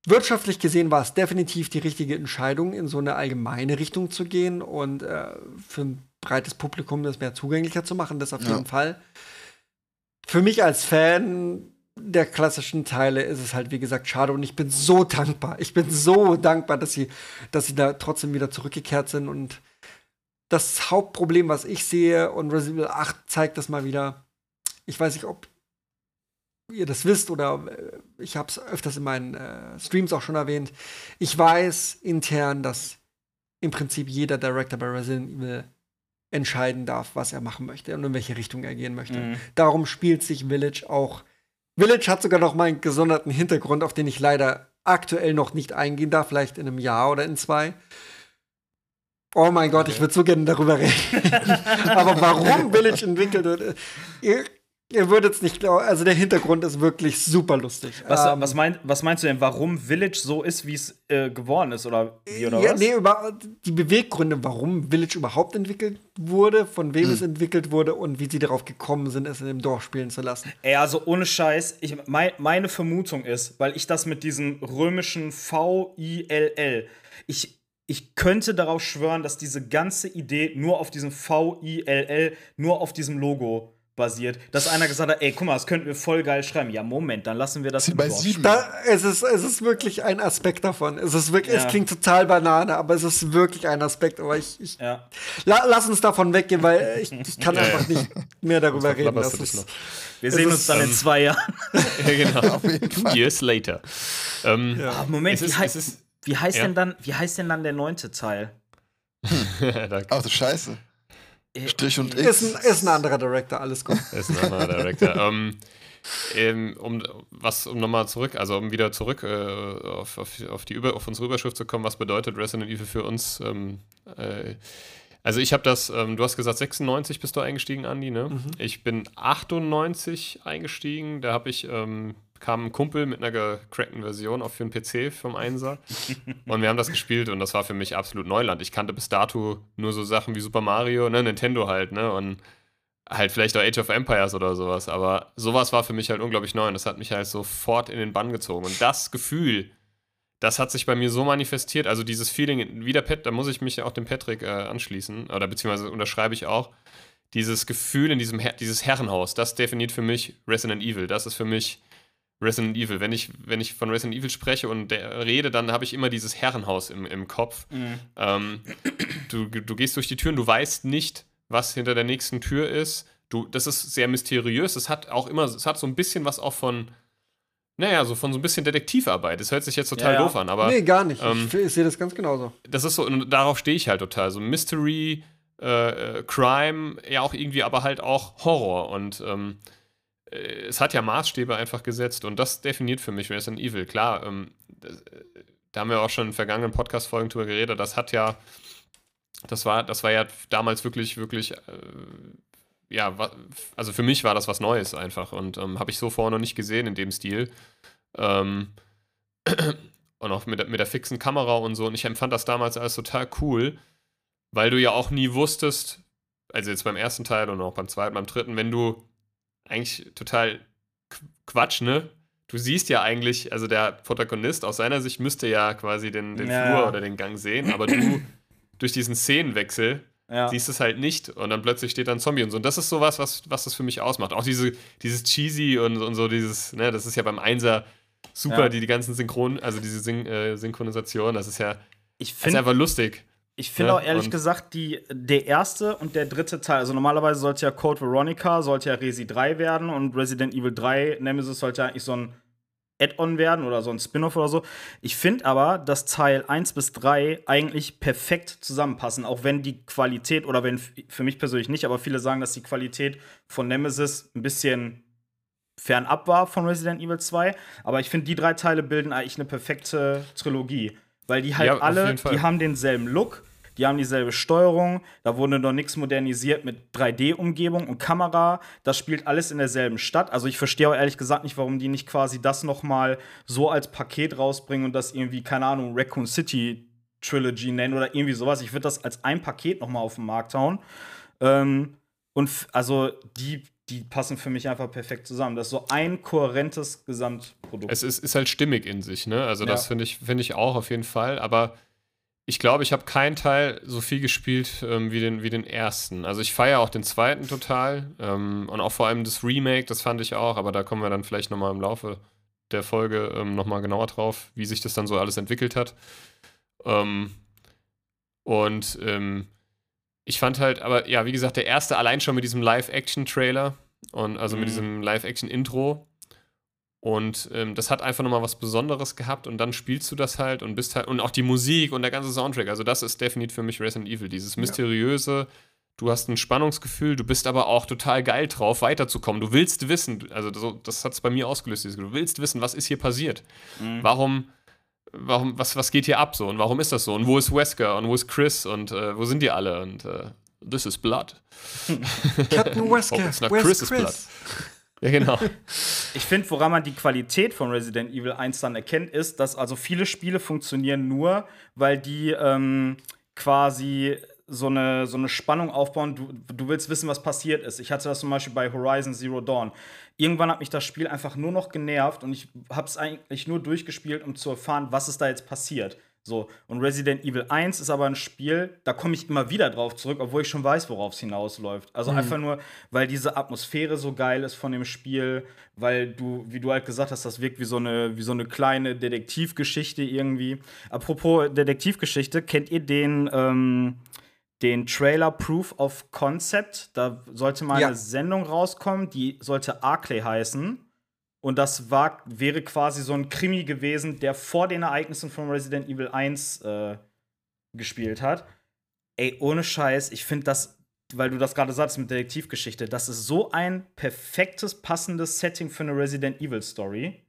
wirtschaftlich gesehen war es definitiv die richtige Entscheidung, in so eine allgemeine Richtung zu gehen und äh, für ein breites Publikum das mehr zugänglicher zu machen, das auf Ja. jeden Fall. Für mich als Fan der klassischen Teile ist es halt, wie gesagt, schade und ich bin so dankbar. Ich bin so dankbar, dass sie, dass sie da trotzdem wieder zurückgekehrt sind und das Hauptproblem, was ich sehe, und Resident Evil 8 zeigt das mal wieder, ich weiß nicht, ob ihr das wisst oder äh, ich habe es öfters in meinen äh, Streams auch schon erwähnt. Ich weiß intern, dass im Prinzip jeder Director bei Resident Evil entscheiden darf, was er machen möchte und in welche Richtung er gehen möchte. Mhm. Darum spielt sich Village auch. Village hat sogar noch mal einen gesonderten Hintergrund, auf den ich leider aktuell noch nicht eingehen darf, vielleicht in einem Jahr oder in zwei. Oh mein Gott, ich würde so gerne darüber reden. Aber warum Village entwickelt wird, äh, ihr, würdet es nicht glauben. Also der Hintergrund ist wirklich super lustig. Was, Ähm, was, mein, was meinst du denn, warum Village so ist, wie es äh, geworden ist? Oder wie oder ja, was? nee, über die Beweggründe, warum Village überhaupt entwickelt wurde, von wem es entwickelt wurde und wie sie darauf gekommen sind, es in dem Dorf spielen zu lassen. Ey, also ohne Scheiß, ich, mein, meine Vermutung ist, weil ich das mit diesem römischen V-I-L-L, ich, ich könnte darauf schwören, dass diese ganze Idee nur auf diesem V-I-L-L, nur auf diesem Logo basiert. Dass einer gesagt hat, ey, guck mal, das könnten wir voll geil schreiben. Ja, Moment, dann lassen wir das bei sieben. Da, es, ist, es ist wirklich ein Aspekt davon. Es, ist wirklich, Ja. es klingt total Banane, aber es ist wirklich ein Aspekt. Aber ich, ich Ja. la, lass uns davon weggehen, weil ich, ich kann einfach nicht mehr darüber reden. Das ist. Wir sehen ist, uns dann in ähm, zwei Jahren. Ja, genau. Fall. Years later. Ähm, Ah, Moment, wie, es hei- ist, wie, heißt ja. denn dann, wie heißt denn dann der neunte Teil? Ach du Scheiße. Äh, Strich und ist, X. ein, ist ein anderer Director, alles gut. ist ein anderer Director. ähm, ähm, um was, um nochmal zurück, also um wieder zurück äh, auf, auf, auf, die Über, auf unsere Überschrift zu kommen, was bedeutet Resident Evil für uns? Ähm, äh, also ich habe das, ähm, du hast gesagt 96 bist du eingestiegen, Andi, ne? Ich bin 98 eingestiegen, da habe ich, ähm, kam ein Kumpel mit einer gecrackten Version auch für einen PC vom Einser und wir haben das gespielt und das war für mich absolut Neuland. Ich kannte bis dato nur so Sachen wie Super Mario, ne, Nintendo halt, ne, und halt vielleicht auch Age of Empires oder sowas, aber sowas war für mich halt unglaublich neu und das hat mich halt sofort in den Bann gezogen. Und das Gefühl, das hat sich bei mir so manifestiert, also dieses Feeling, wie der Pet, da muss ich mich auch dem Patrick äh, anschließen, oder beziehungsweise unterschreibe ich auch, dieses Gefühl in diesem Her dieses Herrenhaus, das definiert für mich Resident Evil. Das ist für mich Resident Evil. Wenn ich, wenn ich von Resident Evil spreche und der, rede, dann habe ich immer dieses Herrenhaus im, im Kopf. Ähm, du, du gehst durch die Türen, du weißt nicht, was hinter der nächsten Tür ist. Du, das ist sehr mysteriös. Es hat auch immer, es hat so ein bisschen was auch von, naja, so von so ein bisschen Detektivarbeit. Das hört sich jetzt total Ja, ja. doof an, aber nee, gar nicht. ähm, ich ich sehe das ganz genauso. das ist so, und darauf stehe ich halt total. So Mystery, äh, äh, Crime, ja auch irgendwie, aber halt auch Horror. Und ähm, äh, es hat ja Maßstäbe einfach gesetzt und das definiert für mich Resident Evil. Klar, ähm, das, äh, da haben wir auch schon in vergangenen Podcast-Folgen drüber geredet. Das hat ja, das war, das war ja damals wirklich, wirklich, äh, ja, also für mich war das was Neues einfach und ähm, habe ich so vorher noch nicht gesehen in dem Stil. Ähm, und auch mit, der- mit der fixen Kamera und so. Und ich empfand das damals als total cool, weil du ja auch nie wusstest, also jetzt beim ersten Teil und auch beim zweiten, beim dritten, wenn du eigentlich total Qu- Quatsch, ne? Du siehst ja eigentlich, also der Protagonist aus seiner Sicht müsste ja quasi den, den Ja. Flur oder den Gang sehen, aber du durch diesen Szenenwechsel Ja. siehst es halt nicht und dann plötzlich steht da ein Zombie und so. Und das ist sowas, was, was das für mich ausmacht. Auch diese, dieses Cheesy und, und so dieses, ne, das ist ja beim Einser super, Ja. die, die ganzen Synchron, also diese Syn äh, Synchronisation, das ist ja Ich das ist einfach lustig. Ich finde Ja, auch ehrlich gesagt, die, der erste und der dritte Teil, also normalerweise sollte ja Code Veronica, sollte ja Resi 3 werden und Resident Evil 3 Nemesis sollte ja eigentlich so ein Add-on werden oder so ein Spin-off oder so. Ich finde aber, dass Teil 1 bis 3 eigentlich perfekt zusammenpassen, auch wenn die Qualität, oder wenn für mich persönlich nicht, aber viele sagen, dass die Qualität von Nemesis ein bisschen fernab war von Resident Evil 2. Aber ich finde, die drei Teile bilden eigentlich eine perfekte Trilogie. Weil die halt Ja, alle, die haben denselben Look, die haben dieselbe Steuerung, da wurde noch nichts modernisiert mit 3D-Umgebung und Kamera. Das spielt alles in derselben Stadt. Also ich verstehe auch ehrlich gesagt nicht, warum die nicht quasi das noch mal so als Paket rausbringen und das irgendwie, keine Ahnung, Raccoon City Trilogy nennen oder irgendwie sowas. Ich würde das als ein Paket noch mal auf den Markt hauen. Ähm, und also die, die passen für mich einfach perfekt zusammen. Das ist so ein kohärentes Gesamtprodukt. Es ist, ist halt stimmig in sich, ne? Also das Ja. finde ich, finde ich auch auf jeden Fall. Aber ich glaube, ich habe keinen Teil so viel gespielt ähm, wie, den, wie den ersten. Also ich feiere auch den zweiten total. Ähm, und auch vor allem das Remake, das fand ich auch, aber da kommen wir dann vielleicht nochmal im Laufe der Folge ähm, nochmal genauer drauf, wie sich das dann so alles entwickelt hat. Ähm, und ähm, ich fand halt, aber ja, wie gesagt, der erste allein schon mit diesem Live-Action-Trailer und also mit Mhm. diesem Live-Action-Intro. Und ähm, das hat einfach nochmal was Besonderes gehabt und dann spielst du das halt und bist halt, und auch die Musik und der ganze Soundtrack, also das ist definitiv für mich Resident Evil, dieses mysteriöse, du hast ein Spannungsgefühl, du bist aber auch total geil drauf, weiterzukommen. Du willst wissen, also so, das hat es bei mir ausgelöst, dieses, du willst wissen, was ist hier passiert. Warum, warum, was, was geht hier ab so und warum ist das so? Und wo ist Wesker und wo ist Chris und äh, wo sind die alle? Und äh, this is blood. Captain Wesker, Oh, it's not where's Chris's Chris? Ja, genau. Ich finde, woran man die Qualität von Resident Evil 1 dann erkennt, ist, dass also viele Spiele funktionieren nur, weil die ähm, quasi so eine, so eine Spannung aufbauen. Du, du willst wissen, was passiert ist. Ich hatte das zum Beispiel bei Horizon Zero Dawn. Irgendwann hat mich das Spiel einfach nur noch genervt und ich habe es eigentlich nur durchgespielt, um zu erfahren, was ist da jetzt passiert. So, und Resident Evil 1 ist aber ein Spiel, da komme ich immer wieder drauf zurück, obwohl ich schon weiß, worauf es hinausläuft. Also einfach nur, weil diese Atmosphäre so geil ist von dem Spiel, weil du, wie du halt gesagt hast, das wirkt wie so eine, wie so eine kleine Detektivgeschichte irgendwie. Apropos Detektivgeschichte, kennt ihr den, ähm, den Trailer Proof of Concept? Da sollte mal Ja. eine Sendung rauskommen, die sollte Arclay heißen. Und das war, wäre quasi so ein Krimi gewesen, der vor den Ereignissen von Resident Evil 1 äh, gespielt hat. Ey, ohne Scheiß, ich finde das, weil du das gerade sagst mit Detektivgeschichte, das ist so ein perfektes, passendes Setting für eine Resident Evil Story.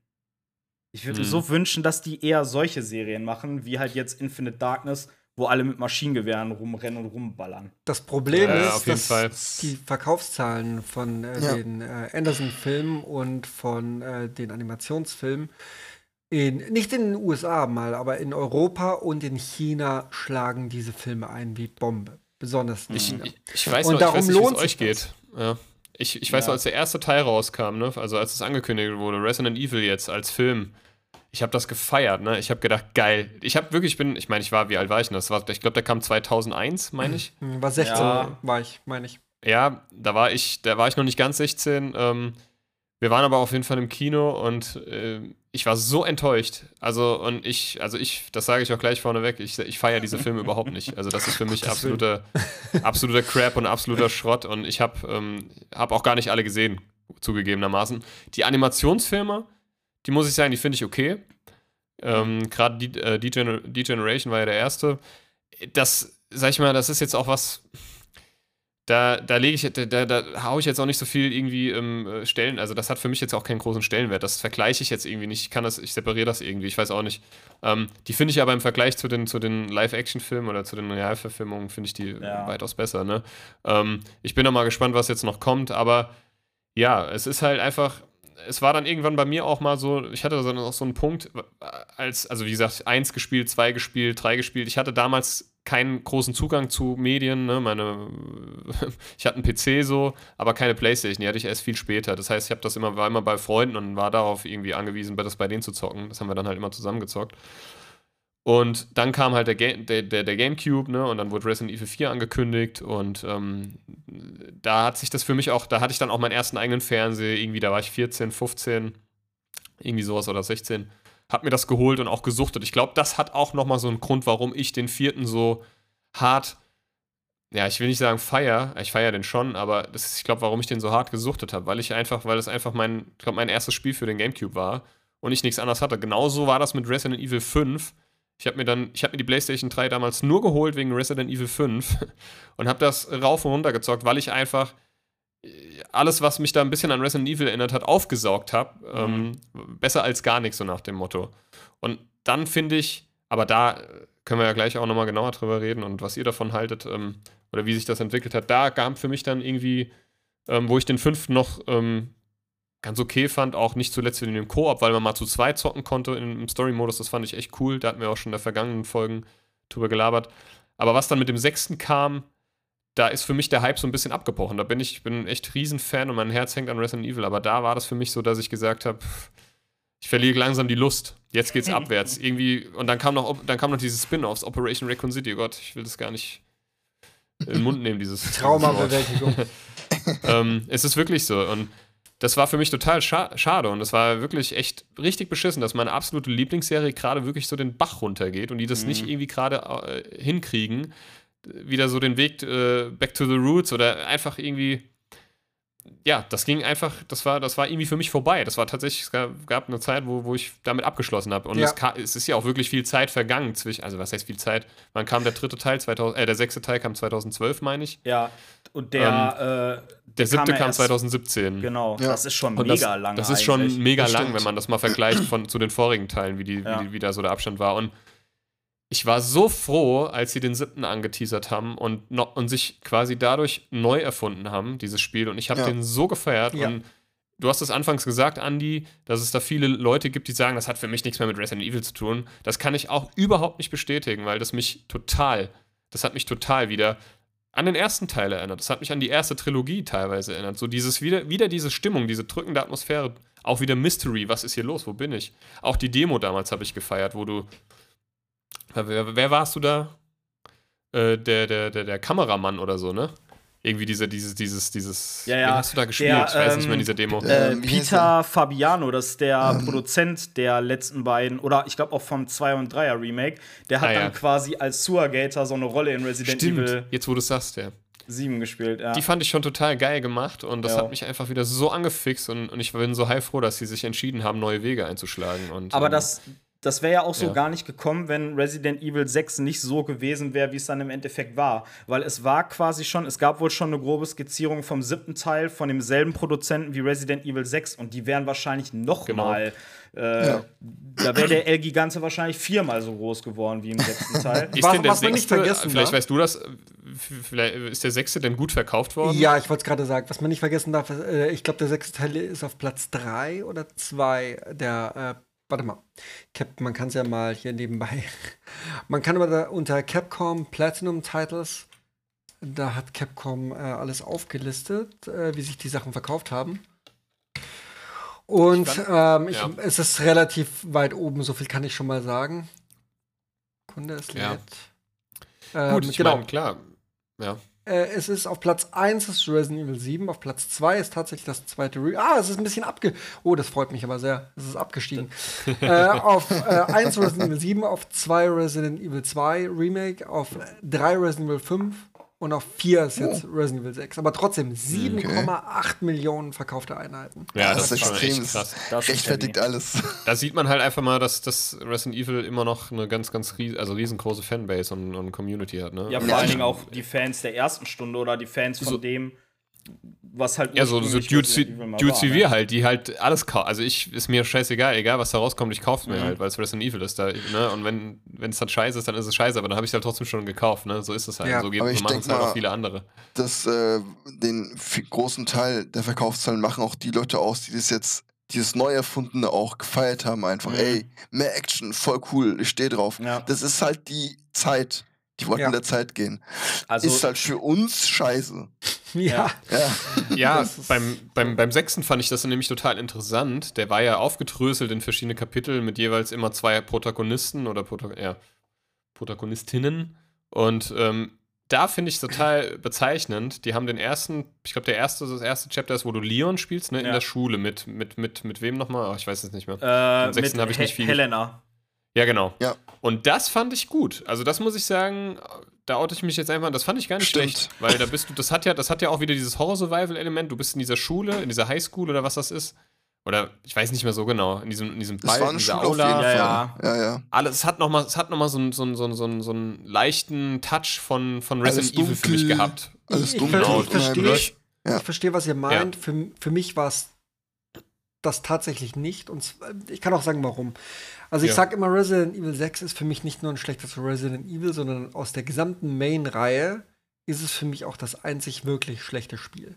Ich würde mir Mhm. so wünschen, dass die eher solche Serien machen, wie halt jetzt Infinite Darkness, wo alle mit Maschinengewehren rumrennen und rumballern. Das Problem Ja, ist, auf jeden dass Fall. die Verkaufszahlen von äh, Ja. den äh, Anderson-Filmen und von äh, den Animationsfilmen in, nicht in den USA mal, aber in Europa und in China schlagen diese Filme ein wie Bombe. Besonders in Ich, China. ich, ich weiß Und noch, ich darum weiß nicht, wie es lohnt euch geht. Ja. Ich, ich weiß Ja. noch, als der erste Teil rauskam, ne? also als es angekündigt wurde, Resident Evil jetzt als Film, ich habe das gefeiert, ne? Ich habe gedacht, geil. Ich habe wirklich, ich bin, ich meine, ich war, wie alt war ich denn? Das war, ich glaube, der kam 2001, meine ich. Hm, War 16, Ja. war ich, meine ich. Ja, da war ich, da war ich noch nicht ganz 16. Ähm, wir waren aber auf jeden Fall im Kino und äh, ich war so enttäuscht. Also, und ich, also ich, das sage ich auch gleich vorneweg, ich, ich feiere diese Filme überhaupt nicht. Also, das ist für mich absoluter, absoluter Crap und absoluter Schrott. Und ich habe ähm, hab auch gar nicht alle gesehen, zugegebenermaßen. Die Animationsfilme, die muss ich sagen, die finde ich okay. Ähm, Gerade die, äh, war ja der erste. Das, sag ich mal, das ist jetzt auch was da, da lege ich, da, da, da haue ich jetzt auch nicht so viel irgendwie ähm, äh, Stellen, also das hat für mich jetzt auch keinen großen Stellenwert. Das vergleiche ich jetzt irgendwie nicht. Ich kann das, ich separiere das irgendwie, ich weiß auch nicht. Ähm, die finde ich aber im Vergleich zu den, zu den Live-Action-Filmen oder zu den Realverfilmungen, finde ich die Ja. weitaus besser, ne? Ähm, ich bin noch mal gespannt, was jetzt noch kommt, aber ja, es ist halt einfach, es war dann irgendwann bei mir auch mal so, ich hatte dann auch so einen Punkt, als, also wie gesagt, eins gespielt, zwei gespielt, drei gespielt. Ich hatte damals keinen großen Zugang zu Medien, ne? Meine, ich hatte einen PC so, aber keine Playstation, die hatte ich erst viel später. Das heißt, ich habe das immer, war immer bei Freunden und war darauf irgendwie angewiesen, das bei denen zu zocken. Das haben wir dann halt immer zusammengezockt. Und dann kam halt der, Ga der, der, der Gamecube, ne? Und dann wurde Resident Evil 4 angekündigt. Und ähm, da hat sich das für mich auch, da hatte ich dann auch meinen ersten eigenen Fernseher, irgendwie, da war ich 14, 15, irgendwie sowas oder 16. Hab mir das geholt und auch gesuchtet. Ich glaube, das hat auch nochmal so einen Grund, warum ich den vierten so hart, ja, ich will nicht sagen feier, ich feier den schon, aber das ist, ich glaube, warum ich den so hart gesuchtet habe, weil ich einfach, weil es einfach mein, ich glaube, mein erstes Spiel für den Gamecube war und ich nichts anderes hatte. Genauso war das mit Resident Evil 5. Ich habe mir dann, ich habe mir die PlayStation 3 damals nur geholt wegen Resident Evil 5 und habe das rauf und runter gezockt, weil ich einfach äh, alles, was mich da ein bisschen an Resident Evil erinnert hat, aufgesaugt habe. Ähm, besser als gar nichts, so nach dem Motto. Und dann finde ich, aber da äh, können wir ja gleich auch nochmal genauer drüber reden und was ihr davon haltet ähm, oder wie sich das entwickelt hat. Da gab für mich dann irgendwie, ähm, wo ich den fünften noch ähm, ganz okay fand, auch nicht zuletzt in dem Koop, weil man mal zu zweit zocken konnte im Story-Modus. Das fand ich echt cool. Da hatten wir auch schon in der vergangenen Folgen drüber gelabert. Aber was dann mit dem sechsten kam, da ist für mich der Hype so ein bisschen abgebrochen. Da bin ich, ich bin echt Riesenfan und mein Herz hängt an Resident Evil. Aber da war das für mich so, dass ich gesagt habe, ich verliere langsam die Lust. Jetzt geht's abwärts. Irgendwie, und dann kam noch, dann kam noch dieses Spin-offs, Operation Raccoon City. Oh Gott, ich will das gar nicht in den Mund nehmen, dieses Traumabewältigung. ähm, es ist wirklich so. Und das war für mich total scha schade. Und das war wirklich echt richtig beschissen, dass meine absolute Lieblingsserie gerade wirklich so den Bach runtergeht und die das nicht irgendwie gerade äh, hinkriegen. Wieder so den Weg äh, back to the roots oder einfach irgendwie. Ja, das ging einfach, das war, das war irgendwie für mich vorbei. Das war tatsächlich, es gab, gab eine Zeit, wo, wo ich damit abgeschlossen habe. Und Ja. es, ka- es ist ja auch wirklich viel Zeit vergangen zwischen, also was heißt viel Zeit? Wann kam der dritte Teil? 2000, äh, der sechste Teil kam 2012, meine ich. Ja, und der, äh, Der siebte ja kam erst- 2017. Genau, Ja. das ist schon Und mega das, lang. Das ist schon eigentlich. mega lang, wenn man das mal vergleicht von, zu den vorigen Teilen, wie, die, Ja. wie, die, wie da so der Abstand war. Und ich war so froh, als sie den siebten angeteasert haben und, noch, und sich quasi dadurch neu erfunden haben, dieses Spiel. Und ich habe Ja. den so gefeiert. Ja. Und du hast es anfangs gesagt, Andy, dass es da viele Leute gibt, die sagen, das hat für mich nichts mehr mit Resident Evil zu tun. Das kann ich auch überhaupt nicht bestätigen, weil das mich total, das hat mich total wieder an den ersten Teil erinnert. Das hat mich an die erste Trilogie teilweise erinnert. So dieses wieder, wieder diese Stimmung, diese drückende Atmosphäre, auch wieder Mystery, was ist hier los, wo bin ich? Auch die Demo damals habe ich gefeiert, wo du. Wer, wer warst du da? Äh, der, der, der, der Kameramann oder so, ne? Irgendwie diese, dieses, dieses, dieses. Ja, ja, Wen hast du da gespielt? der, ich weiß nicht mehr in ähm, dieser Demo. Äh, Ähm, Peter Fabiano, das ist der Produzent der letzten beiden, oder ich glaube auch vom 2 und 3er Remake, der hat Ah, ja. dann quasi als Surgator so eine Rolle in Resident Evil Stimmt, jetzt wo du es sagst, ja. 7 gespielt. Ja. Die fand ich schon total geil gemacht und das Ja. hat mich einfach wieder so angefixt und, und ich bin so heilfroh, dass sie sich entschieden haben, neue Wege einzuschlagen. Und, Aber ähm, das, das wäre ja auch so Ja. gar nicht gekommen, wenn Resident Evil 6 nicht so gewesen wäre, wie es dann im Endeffekt war. Weil es war quasi schon, es gab wohl schon eine grobe Skizzierung vom siebten Teil von demselben Produzenten wie Resident Evil 6 und die wären wahrscheinlich noch Genau. mal, äh, da wäre der El-Gigante wahrscheinlich viermal so groß geworden wie im sechsten Teil. Ist Was- denn der was man nicht sechste, vergessen vielleicht darf- weißt du das, äh, vielleicht ist der sechste denn gut verkauft worden? Ja, ich wollte es gerade sagen. Was man nicht vergessen darf, äh, ich glaube, der sechste Teil ist auf Platz 3 oder 2 der, äh, warte mal. Cap, man kann es ja mal hier nebenbei. Man kann aber da unter Capcom Platinum Titles, da hat Capcom äh, alles aufgelistet, äh, wie sich die Sachen verkauft haben. Und Ich ähm, ich, ja. es ist relativ weit oben, so viel kann ich schon mal sagen. Kunde ist Ja. lädt. Ähm, Gut, ich genau. meine, klar. Ja. Äh, es ist auf Platz 1 ist Resident Evil 7, auf Platz 2 ist tatsächlich das zweite Re Ah, es ist ein bisschen abge. Oh, das freut mich aber sehr. Es ist abgestiegen. äh, auf äh, 1 Resident Evil 7, auf 2 Resident Evil 2 Remake, auf 3 Resident Evil 5 und auf 4 ist jetzt Resident Evil 6. Aber trotzdem 7,8 Millionen verkaufte Einheiten. Ja, das, das, ist extrem. echt krass. Das rechtfertigt alles. Da sieht man halt einfach mal, dass das Resident Evil immer noch eine ganz, ganz ries also riesengroße Fanbase und, und Community hat, ne? Ja, vor Ja, allen Dingen auch die Fans der ersten Stunde oder die Fans von So- dem, was halt Ja, so, so war, wie ne? wir halt, die halt alles kaufen. Also ich, ist mir scheißegal, egal was da rauskommt, ich kauf's mir Mhm. halt, weil es Resident Evil ist. Da, ne? Und wenn wenn es dann scheiße ist, dann ist es scheiße, aber dann habe ich es halt trotzdem schon gekauft, ne? So ist es halt. Ja, so so machen es halt auch viele andere. Das, äh, den großen Teil der Verkaufszahlen machen auch die Leute aus, die das jetzt, dieses neu erfundene auch gefeiert haben. Einfach, Mhm. ey, mehr Action, voll cool, ich stehe drauf. Ja. Das ist halt die Zeit. Die wollten Ja. der Zeit gehen. Also, ist halt für uns scheiße. Ja. Ja. Ja, beim, beim, beim sechsten fand ich das nämlich total interessant. Der war ja aufgedröselt in verschiedene Kapitel mit jeweils immer zwei Protagonisten oder Prota ja, Protagonistinnen. Und ähm, da finde ich total bezeichnend. Die haben den ersten, ich glaube, der erste, das erste Chapter ist, wo du Leon spielst, ne, in Ja. der Schule mit, mit, mit, mit wem nochmal? Oh, ich weiß es nicht mehr. äh, den mit sechsten hab ich nicht He- viel- Helena. Ja, genau. Ja. Und das fand ich gut. Also das muss ich sagen, da oute ich mich jetzt einfach, das fand ich gar nicht Stimmt. schlecht. Weil da bist du, das hat ja, das hat ja auch wieder dieses Horror-Survival-Element. Du bist in dieser Schule, in dieser Highschool oder was das ist. Oder ich weiß nicht mehr so genau, in diesem, in diesem Ball, in dieser Aula. Fall. Ja, Ja, ja. Alles, es hat nochmal noch so, einen- so, einen- so, einen- so, einen- so einen leichten Touch von, von Resident Evil für mich gehabt. Alles dunkel. Genau, ich verstehe-. Ja. Ich verstehe, was ihr meint. Für, für mich war es das tatsächlich nicht. Und ich kann auch sagen, warum. Also ich Ja. sag immer, Resident Evil 6 ist für mich nicht nur ein schlechtes Resident Evil, sondern aus der gesamten Main-Reihe ist es für mich auch das einzig wirklich schlechte Spiel.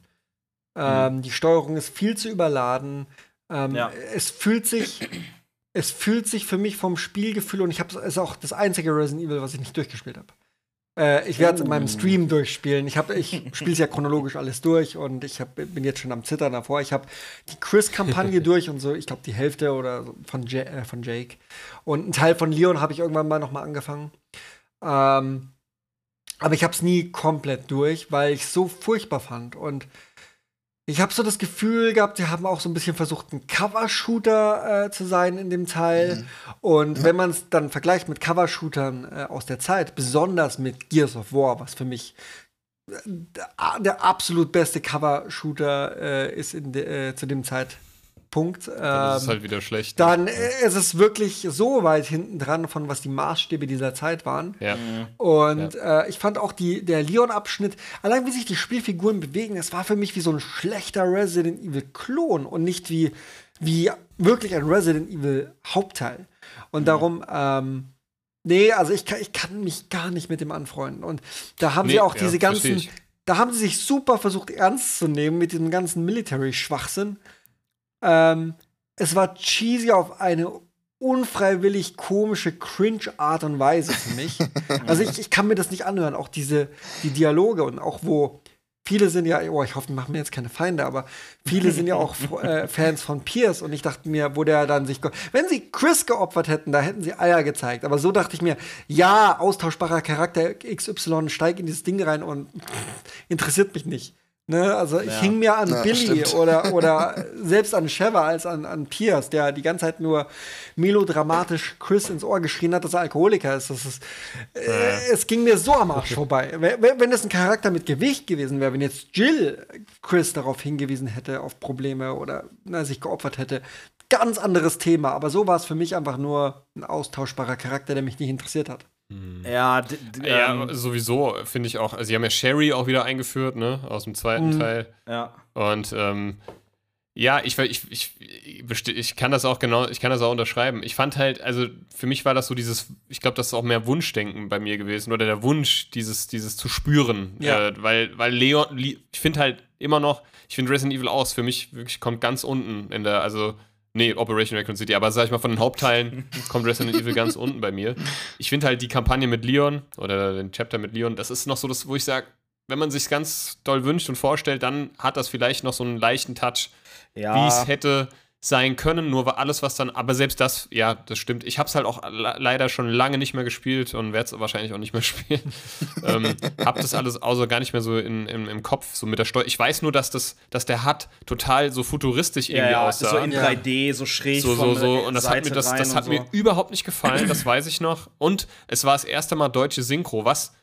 Ähm, die Steuerung ist viel zu überladen. Ähm, Ja. Es fühlt sich, es fühlt sich für mich vom Spielgefühl und ich habe es ist auch das einzige Resident Evil, was ich nicht durchgespielt habe. Äh, ich werde es in meinem Stream durchspielen. Ich, hab- ich spiele es ja chronologisch alles durch und ich hab, bin jetzt schon am Zittern davor. Ich habe die Chris-Kampagne durch und so, ich glaube, die Hälfte oder so von, Ja- äh, von Jake. Und einen Teil von Leon habe ich irgendwann mal noch mal angefangen. Ähm, aber ich habe es nie komplett durch, weil ich es so furchtbar fand. Und ich habe so das Gefühl gehabt, sie haben auch so ein bisschen versucht, ein Cover-Shooter äh, zu sein in dem Teil. Und wenn man es dann vergleicht mit Cover-Shootern äh, aus der Zeit, besonders mit Gears of War, was für mich äh, der, der absolut beste Cover-Shooter äh, ist in de, äh, zu dem Zeitpunkt. Das ist ähm, halt wieder schlecht. dann äh, ist es wirklich so weit hinten dran von was die Maßstäbe dieser Zeit waren. ja. Und äh, ich fand auch die, der Leon-Abschnitt, allein wie sich die Spielfiguren bewegen, es war für mich wie so ein schlechter Resident Evil-Klon und nicht wie, wie wirklich ein Resident Evil-Hauptteil. Und darum, ähm, nee, also ich kann, ich kann mich gar nicht mit dem anfreunden. Und da haben Nee, sie auch ja, diese ganzen, da haben sie sich super versucht ernst zu nehmen mit diesem ganzen Military-Schwachsinn. Ähm, es war cheesy auf eine unfreiwillig komische Cringe-Art und Weise für mich. also ich, ich kann mir das nicht anhören, auch diese die Dialoge und auch wo viele sind ja, oh, ich hoffe, die machen mir jetzt keine Feinde, aber viele sind ja auch äh, Fans von Pierce und ich dachte mir, wo der dann sich, wenn sie Chris geopfert hätten, da hätten sie Eier gezeigt. Aber so dachte ich mir, ja, austauschbarer Charakter XY, steig in dieses Ding rein und interessiert mich nicht. Ne? Also ich Ja. hing mir an Ja, Billy stimmt. oder, oder selbst an Sheva als an, an Pierce, der die ganze Zeit nur melodramatisch Chris ins Ohr geschrien hat, dass er Alkoholiker ist. Das ist äh, es ging mir so am Arsch vorbei. Wenn, wenn das ein Charakter mit Gewicht gewesen wäre, wenn jetzt Jill Chris darauf hingewiesen hätte, auf Probleme oder na, sich geopfert hätte, ganz anderes Thema. Aber so war es für mich einfach nur ein austauschbarer Charakter, der mich nicht interessiert hat. Ja, d- d- Ja, ähm, sowieso finde ich auch. Also, sie haben ja Sherry auch wieder eingeführt, ne, aus dem zweiten Teil. ja. Und ähm, ja, ich, ich, ich, ich, kann das auch genau, ich kann das auch unterschreiben. Ich fand halt, also für mich war das so dieses, ich glaube, das ist auch mehr Wunschdenken bei mir gewesen oder der Wunsch, dieses, dieses zu spüren. Ja. Äh, weil, weil Leon, Le- ich finde halt immer noch, ich finde Resident Evil aus, für mich wirklich kommt ganz unten in der, also Nee, Operation Raccoon City, aber sag ich mal, von den Hauptteilen kommt Resident Evil ganz unten bei mir. Ich finde halt die Kampagne mit Leon oder den Chapter mit Leon, das ist noch so das, wo ich sage, wenn man sich ganz doll wünscht und vorstellt, dann hat das vielleicht noch so einen leichten Touch, Ja. wie es hätte sein können, nur war alles, was dann, aber selbst das, ja, das stimmt. Ich habe es halt auch le- leider schon lange nicht mehr gespielt und werde es wahrscheinlich auch nicht mehr spielen. ähm, hab das alles außer gar nicht mehr so in, im, im Kopf, so mit der Steuer. Ich weiß nur, dass, das, dass der HUD total so futuristisch ja, irgendwie ja, aussah. so in Ja. 3D, so schräg So, so, so. Und das hat, Seite mir, das, das hat so. mir überhaupt nicht gefallen, das weiß ich noch. Und es war das erste Mal deutsche Synchro, was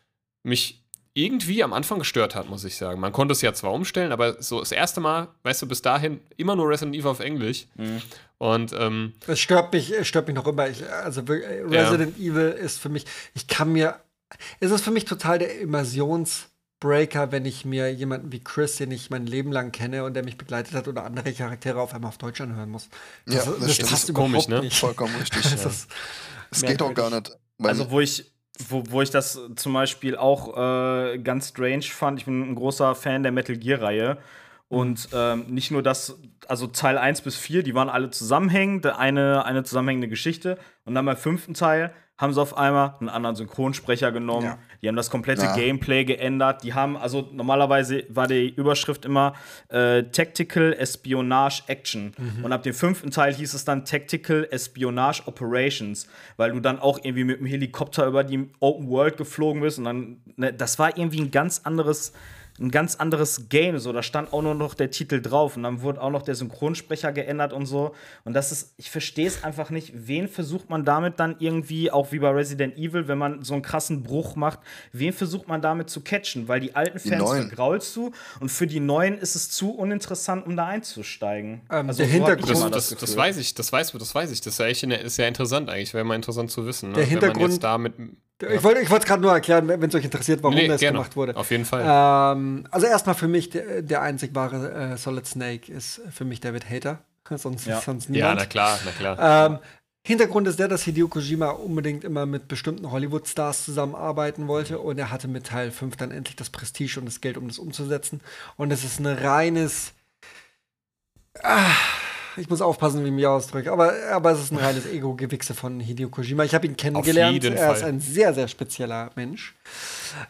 mich irgendwie am Anfang gestört hat, muss ich sagen. Man konnte es ja zwar umstellen, aber so das erste Mal, weißt du, bis dahin immer nur Resident Evil auf Englisch. Mhm. Und ähm, Das stört mich, es stört mich noch immer. Ich, also äh, Resident Evil ist für mich, ich kann mir, es ist für mich total der Immersionsbreaker, wenn ich mir jemanden wie Chris, den ich mein Leben lang kenne und der mich begleitet hat, oder andere Charaktere auf einmal auf Deutsch anhören muss. Ja, Das, das das, ist überhaupt komisch, ne? nicht. Vollkommen richtig. Das ist Es geht auch gar nicht. Also, wo ich, wo, wo ich das zum Beispiel auch äh, ganz strange fand, ich bin ein großer Fan der Metal Gear-Reihe. Und ähm, nicht nur das, also Teil 1 bis 4, die waren alle zusammenhängend, eine, eine zusammenhängende Geschichte. Und dann beim fünften Teil haben sie auf einmal einen anderen Synchronsprecher genommen. Ja. Die haben das komplette Ja. Gameplay geändert. Die haben, also normalerweise war die Überschrift immer äh, Tactical Espionage Action. Und ab dem fünften Teil hieß es dann Tactical Espionage Operations, weil du dann auch irgendwie mit dem Helikopter über die Open World geflogen bist. Und dann, ne, das war irgendwie ein ganz anderes. Ein ganz anderes Game, so da stand auch nur noch der Titel drauf und dann wurde auch noch der Synchronsprecher geändert und so. Und das ist, ich verstehe es einfach nicht. Wen versucht man damit dann irgendwie, auch wie bei Resident Evil, wenn man so einen krassen Bruch macht, wen versucht man damit zu catchen? Weil die alten Die Fans Neuen. vergraulst du und für die Neuen ist es zu uninteressant, um da einzusteigen. Ähm, der so hab ich Hintergrund- das, immer das, das, Gefühl. weiß ich, das weiß, das weiß ich. Das ist ja, echt, ist ja interessant eigentlich. Wäre mal interessant zu wissen. Ne? Der Wenn man Hintergrund- jetzt damit, Ich wollte ich es gerade nur erklären, wenn es euch interessiert, warum Nee, das gerne. gemacht wurde. Auf jeden Fall. Ähm, also erstmal für mich, der, der einzig wahre äh, Solid Snake ist für mich David Hater. sonst, Ja. sonst Ja, niemand. na klar, na klar. Ähm, Hintergrund ist der, dass Hideo Kojima unbedingt immer mit bestimmten Hollywood-Stars zusammenarbeiten wollte und er hatte mit Teil 5 dann endlich das Prestige und das Geld, um das umzusetzen. Und es ist ein reines. Ah, ich muss aufpassen, wie ich mich ausdrücke, aber, aber es ist ein reines Ego-Gewichse von Hideo Kojima. Ich habe ihn kennengelernt. er ist ein sehr, sehr spezieller Mensch.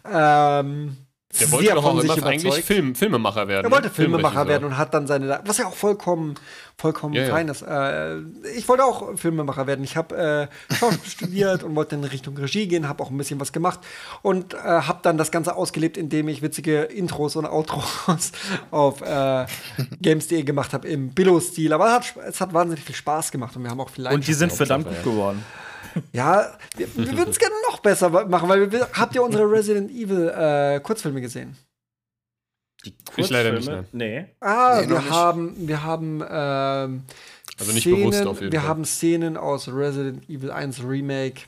Ähm, Der wollte sehr doch auch von sich immer eigentlich überzeugt. Film, Filmemacher werden. Er wollte ne? Filmemacher Filmregisseur. werden und hat dann seine, was ja auch vollkommen, vollkommen Ja, ja. fein ist. Äh, ich wollte auch Filmemacher werden. Ich habe äh, Schauspiel studiert und wollte in Richtung Regie gehen, habe auch ein bisschen was gemacht und äh, habe dann das Ganze ausgelebt, indem ich witzige Intros und Outros auf äh, Games.de gemacht habe im Billo-Stil. Aber es hat, es hat wahnsinnig viel Spaß gemacht und wir haben auch viel Und die sind verdammt gut ja. geworden. Ja, wir, wir würden es gerne noch besser machen, weil wir, habt ihr unsere Resident Evil äh, Kurzfilme gesehen? Die Ich leider nicht, Kurzfilme? Nee. Ah, Nee, wir nicht. haben, wir haben ähm, Also nicht Szenen, bewusst auf jeden wir Fall. haben Szenen aus Resident Evil 1 Remake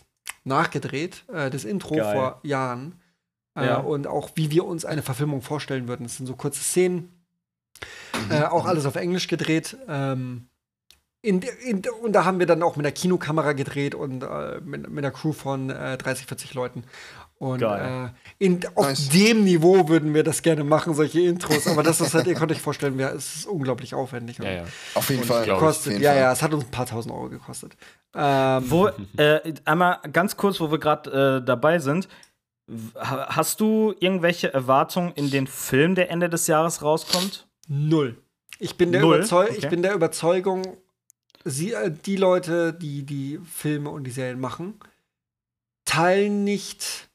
nachgedreht, äh, das Intro Geil. vor Jahren. Äh, Ja. Und auch wie wir uns eine Verfilmung vorstellen würden. Das sind so kurze Szenen. Mhm. Äh, auch alles auf Englisch gedreht. Ähm, in, in, und da haben wir dann auch mit der Kinokamera gedreht und äh, mit, mit einer Crew von äh, 30, 40 Leuten. Und Geil. äh, in, auf Nice. dem Niveau würden wir das gerne machen, solche Intros. Aber das ist halt, ihr könnt euch vorstellen, wir, es ist unglaublich aufwendig. Ja, ja. Auf jeden Fall. glaub ich. Auf Kostet, jeden ja, Fall. ja, es hat uns ein paar tausend Euro gekostet. Ähm, Wo, äh, einmal ganz kurz, wo wir gerade äh, dabei sind. Hast du irgendwelche Erwartungen in den Film, der Ende des Jahres rauskommt? Null. Ich bin der, Null? Überzeu Okay. ich bin der Überzeugung, sie, äh, die Leute, die die Filme und die Serien machen, teilen nicht.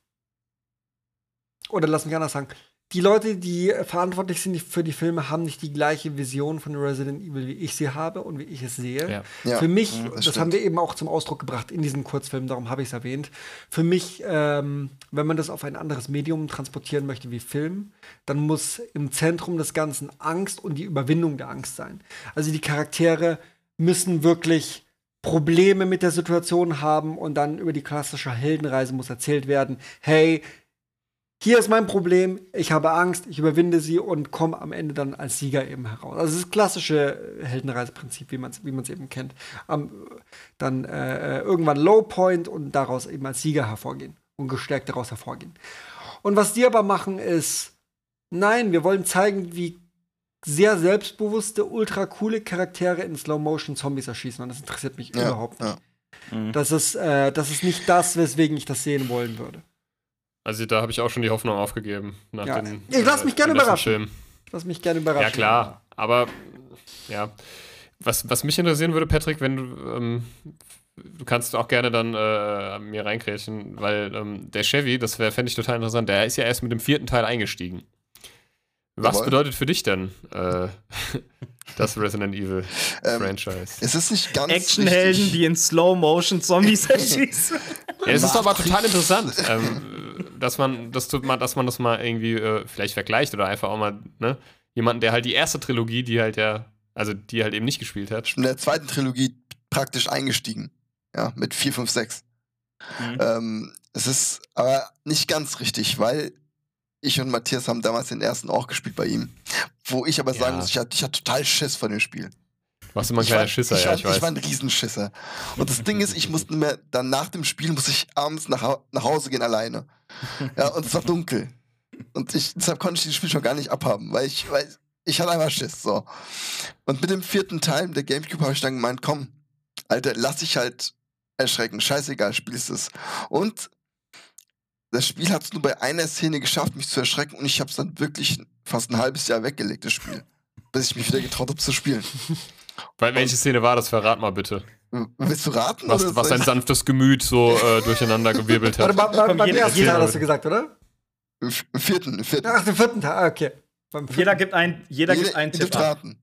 Oder lass mich anders sagen. Die Leute, die verantwortlich sind für die Filme, haben nicht die gleiche Vision von Resident Evil, wie ich sie habe und wie ich es sehe. Ja. Ja, Für mich, ja, das, das haben wir eben auch zum Ausdruck gebracht in diesem Kurzfilm, darum habe ich es erwähnt. Für mich, ähm, wenn man das auf ein anderes Medium transportieren möchte wie Film, dann muss im Zentrum des Ganzen Angst und die Überwindung der Angst sein. Also die Charaktere müssen wirklich Probleme mit der Situation haben und dann über die klassische Heldenreise muss erzählt werden, hey, hier ist mein Problem, ich habe Angst, ich überwinde sie und komme am Ende dann als Sieger eben heraus. Also das klassische Heldenreiseprinzip, wie man es wie eben kennt. Am, dann äh, irgendwann Low Point und daraus eben als Sieger hervorgehen und gestärkt daraus hervorgehen. Und was die aber machen ist, nein, wir wollen zeigen, wie sehr selbstbewusste, ultra coole Charaktere in Slow Motion Zombies erschießen und das interessiert mich Ja, überhaupt nicht. ja. Das ist, äh, das ist nicht das, weswegen ich das sehen wollen würde. Also da habe ich auch schon die Hoffnung aufgegeben. Nach Ja. den, Ich lass mich gerne überraschen. Filmen. Lass mich gerne überraschen. Ja, klar. Aber ja. Was, was mich interessieren würde, Patrick, wenn du. Ähm, du kannst auch gerne dann äh, mir reinkrätschen, weil ähm, der Chevy, das fände ich total interessant, der ist ja erst mit dem vierten Teil eingestiegen. Was Jawohl. bedeutet für dich denn äh, das Resident Evil Ähm, Franchise? Es ist nicht ganz Actionhelden, die in Slow Motion Zombies erschießen. Ja, es ist doch aber total interessant, ähm, dass, man, das tut man, dass man das mal irgendwie äh, vielleicht vergleicht oder einfach auch mal, ne? Jemanden, der halt die erste Trilogie, die halt ja, also die halt eben nicht gespielt hat. in der zweiten Trilogie praktisch eingestiegen. Ja, mit 4, 5, 6. Mhm. Ähm, es ist aber nicht ganz richtig, weil ich und Matthias haben damals den ersten auch gespielt bei ihm. Wo ich aber sagen Ja. muss, ich hatte, ich hatte total Schiss vor dem Spiel. Warst immer ein ich kleiner war, Schisser, ich, ja, war, ich weiß. ich war ein Riesenschisser. Und das Ding ist, ich musste mir dann nach dem Spiel muss ich abends nach, nach Hause gehen alleine. Ja, und es war dunkel. Und ich, deshalb konnte ich das Spiel schon gar nicht abhaben, weil ich, weil ich hatte einfach Schiss. So. Und mit dem vierten Teil der Gamecube habe ich dann gemeint, komm, Alter, lass dich halt erschrecken. Scheißegal, spielst es. Und das Spiel hat es nur bei einer Szene geschafft, mich zu erschrecken. Und ich habe es dann wirklich fast ein halbes Jahr weggelegt, das Spiel. Bis ich mich wieder getraut habe zu spielen. Weil, welche Szene war das? Verrat mal bitte. Willst du raten? Was, was ich- sanftes Gemüt so äh, durcheinander gewirbelt Warte, hat. Komm, beim jeder- ersten jeder- Teil hast du gesagt, oder? Im im vierten, im vierten. Ach, den vierten Teil, ah, okay. Beim vierten. Jeder gibt ein, jeder gibt Jeder- einen ihr Tipp raten.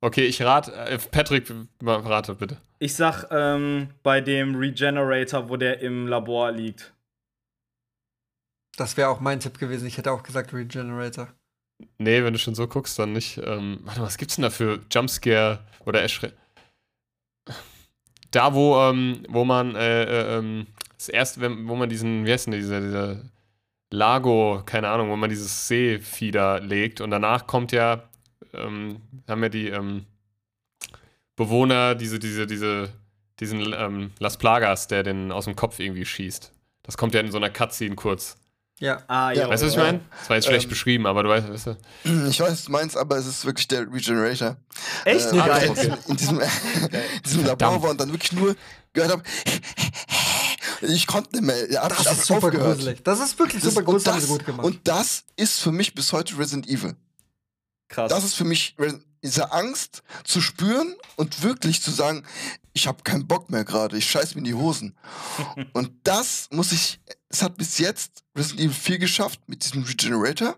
Okay, ich rate, äh, Patrick, mal rate bitte. Ich sag ähm, bei dem Regenerator, wo der im Labor liegt. Das wäre auch mein Tipp gewesen. Ich hätte auch gesagt Regenerator. Nee, wenn du schon so guckst, dann nicht. Ähm, warte mal, was gibt's denn da für Jumpscare oder Erschre Da, wo, ähm, wo man äh, äh, ähm, das erste, wenn, wo man diesen, wie heißt denn dieser, dieser Lago, keine Ahnung, wo man dieses Seefieder legt und danach kommt ja, ähm, haben wir die, ähm, Bewohner, diese, diese, diese, diesen ähm, Las Plagas, der den aus dem Kopf irgendwie schießt. Das kommt ja in so einer Cutscene kurz. Ja. Ah, Ja. ja. Weißt du, was ich meine? Das war jetzt schlecht Ähm, beschrieben, aber du weißt, weißt du. Ich weiß, was du meinst, aber es ist wirklich der Regenerator. Echt? Äh, Geil. ich in diesem, in diesem Labor war und dann wirklich nur gehört habe, ich konnte nicht mehr. Ja, Das ist super gruselig. Das ist wirklich Das, super gruselig, haben das, sie gut gemacht. und das ist für mich bis heute Resident Evil. Krass. Das ist für mich diese Angst zu spüren und wirklich zu sagen, ich habe keinen Bock mehr gerade, ich scheiß mir in die Hosen. und das muss ich, es hat bis jetzt Resident Evil 4 geschafft mit diesem Regenerator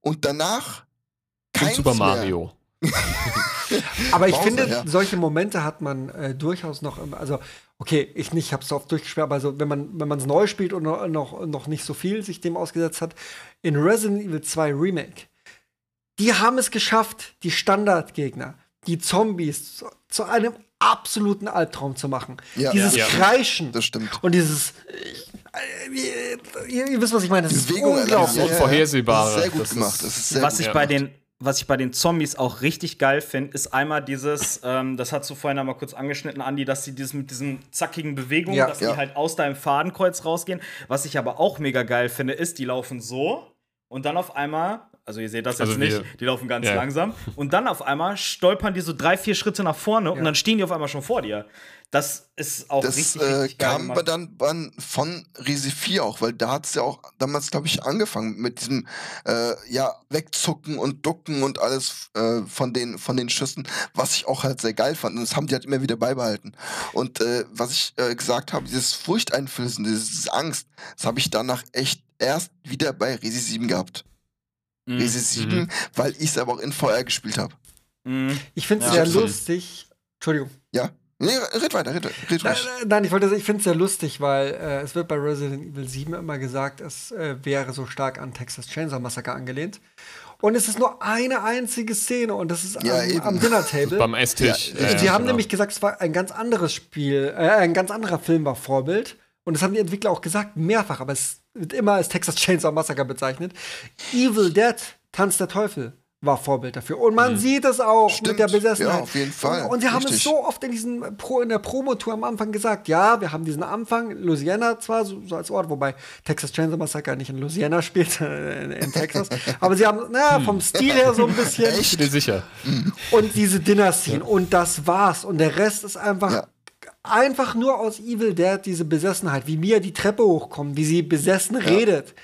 und danach Und keins Super. Mario. Aber ich Bowser, finde, ja. solche Momente hat man äh, durchaus noch. im- Also, okay, ich nicht, ich habe es oft durchgespielt, aber so, wenn man wenn man es neu spielt und noch, noch, noch nicht so viel sich dem ausgesetzt hat, in Resident Evil 2 Remake, die haben es geschafft, die Standardgegner, die Zombies zu, zu einem absoluten Albtraum zu machen. Ja. Dieses Ja. Kreischen Das stimmt. und dieses. Äh, ihr, ihr wisst, was ich meine. Das ist Bewegung unglaublich. ja, ja. Unvorhersehbare. Das ist sehr gut Das gemacht. ist- Das ist sehr was gut ich bei den was ich bei den Zombies auch richtig geil finde, ist einmal dieses, ähm, das hast du vorhin einmal kurz angeschnitten, Andi, dass sie dieses mit diesen zackigen Bewegungen, Ja. dass Ja. die halt aus deinem Fadenkreuz rausgehen. Was ich aber auch mega geil finde, ist, die laufen so und dann auf einmal, also ihr seht das jetzt Also nicht, wir- die laufen ganz Ja. langsam und dann auf einmal stolpern die so drei, vier Schritte nach vorne und Ja. dann stehen die auf einmal schon vor dir. Das ist auch Das richtig, äh, richtig geil kam aber dann, dann von Resi 4 auch, weil da hat es ja auch damals, glaube ich, angefangen mit diesem äh, ja, Wegzucken und Ducken und alles äh, von, den, von den Schüssen, was ich auch halt sehr geil fand. Und das haben die halt immer wieder beibehalten. Und äh, was ich äh, gesagt habe, dieses Furchteinflößen, dieses, diese Angst, das habe ich danach echt erst wieder bei Resi 7 gehabt. Mhm. Resi 7, weil ich es aber auch in VR gespielt habe. Mhm. Ich finde es Ja. sehr lustig. Entschuldigung. Ja? Nee, red weiter, red, red Nein, nein, ich wollte, ich finde es sehr lustig, weil äh, es wird bei Resident Evil 7 immer gesagt, es äh, wäre so stark an Texas Chainsaw Massacre angelehnt. Und es ist nur eine einzige Szene und das ist Ja, am, eben. am Dinner Table. Beim Esstisch. Ja, die ja, haben genau. nämlich gesagt, es war ein ganz anderes Spiel, äh, ein ganz anderer Film war Vorbild. Und das haben die Entwickler auch gesagt, mehrfach, aber es wird immer als Texas Chainsaw Massacre bezeichnet. Evil Dead, Tanz der Teufel, war Vorbild dafür. Und man sieht es auch Stimmt. mit der Besessenheit. Ja, auf jeden Fall. Und, und sie haben es so oft in, diesen Pro, in der Promotour am Anfang gesagt, ja, wir haben diesen Anfang, Louisiana zwar so, so als Ort, wobei Texas Chainsaw Massacre nicht in Louisiana spielt, in, in Texas. aber sie haben, naja, vom Stil her so ein bisschen. Ich bin dir sicher. Und diese Dinner-Scene. Und das war's. Und der Rest ist einfach. Ja. Einfach nur aus Evil Dead diese Besessenheit, wie Mia die Treppe hochkommt, wie sie besessen redet.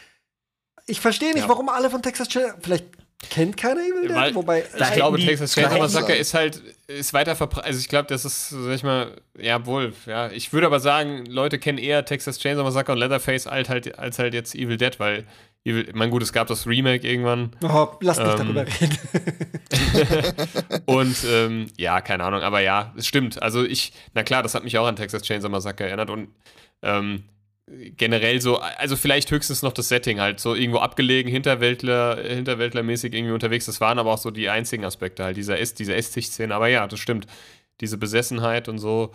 Ich verstehe nicht, Ja. warum alle von Texas Chainsaw. Vielleicht kennt keiner Evil Dead, Weil- wobei. Ich glaube, Texas Chainsaw Massacre ist halt ist weiter verbreitet. Also ich glaube, das ist, sag ich mal, ja wohl, ja. Ich würde aber sagen, Leute kennen eher Texas Chainsaw Massacre und Leatherface alt halt, als halt jetzt Evil Dead, weil Evil, mein gut, es gab das Remake irgendwann Oh, lass mich Ähm, darüber reden. und ähm, ja, keine Ahnung, aber ja, es stimmt. Also ich, na klar, das hat mich auch an Texas Chainsaw Massacre erinnert und ähm, generell so, also vielleicht höchstens noch das Setting halt, so irgendwo abgelegen, Hinterwäldler, Hinterwäldlermäßig irgendwie unterwegs. Das waren aber auch so die einzigen Aspekte halt dieser Ess, diese Esstisch-Szene. Aber ja, das stimmt. Diese Besessenheit und so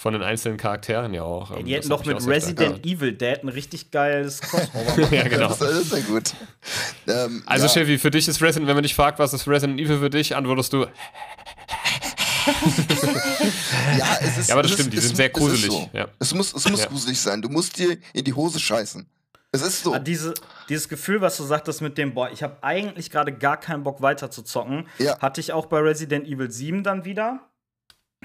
von den einzelnen Charakteren ja auch. ähm, Die hätten doch mit Resident Evil Dead ein richtig geiles Crossover ja, genau. Das ist sehr gut. Ähm, Also, ja. Chevy, für dich ist Resident, wenn man dich fragt, was ist Resident Evil für dich, antwortest du, Ja, es ist, Ja, aber das es stimmt, die ist, sind sehr es gruselig, So. ja. Es muss, es muss Ja. gruselig sein. Du musst dir in die Hose scheißen. Es ist so. Ah, diese, dieses Gefühl, was du sagtest mit dem, boah, ich habe eigentlich gerade gar keinen Bock weiter zu zocken, Ja. hatte ich auch bei Resident Evil 7 dann wieder.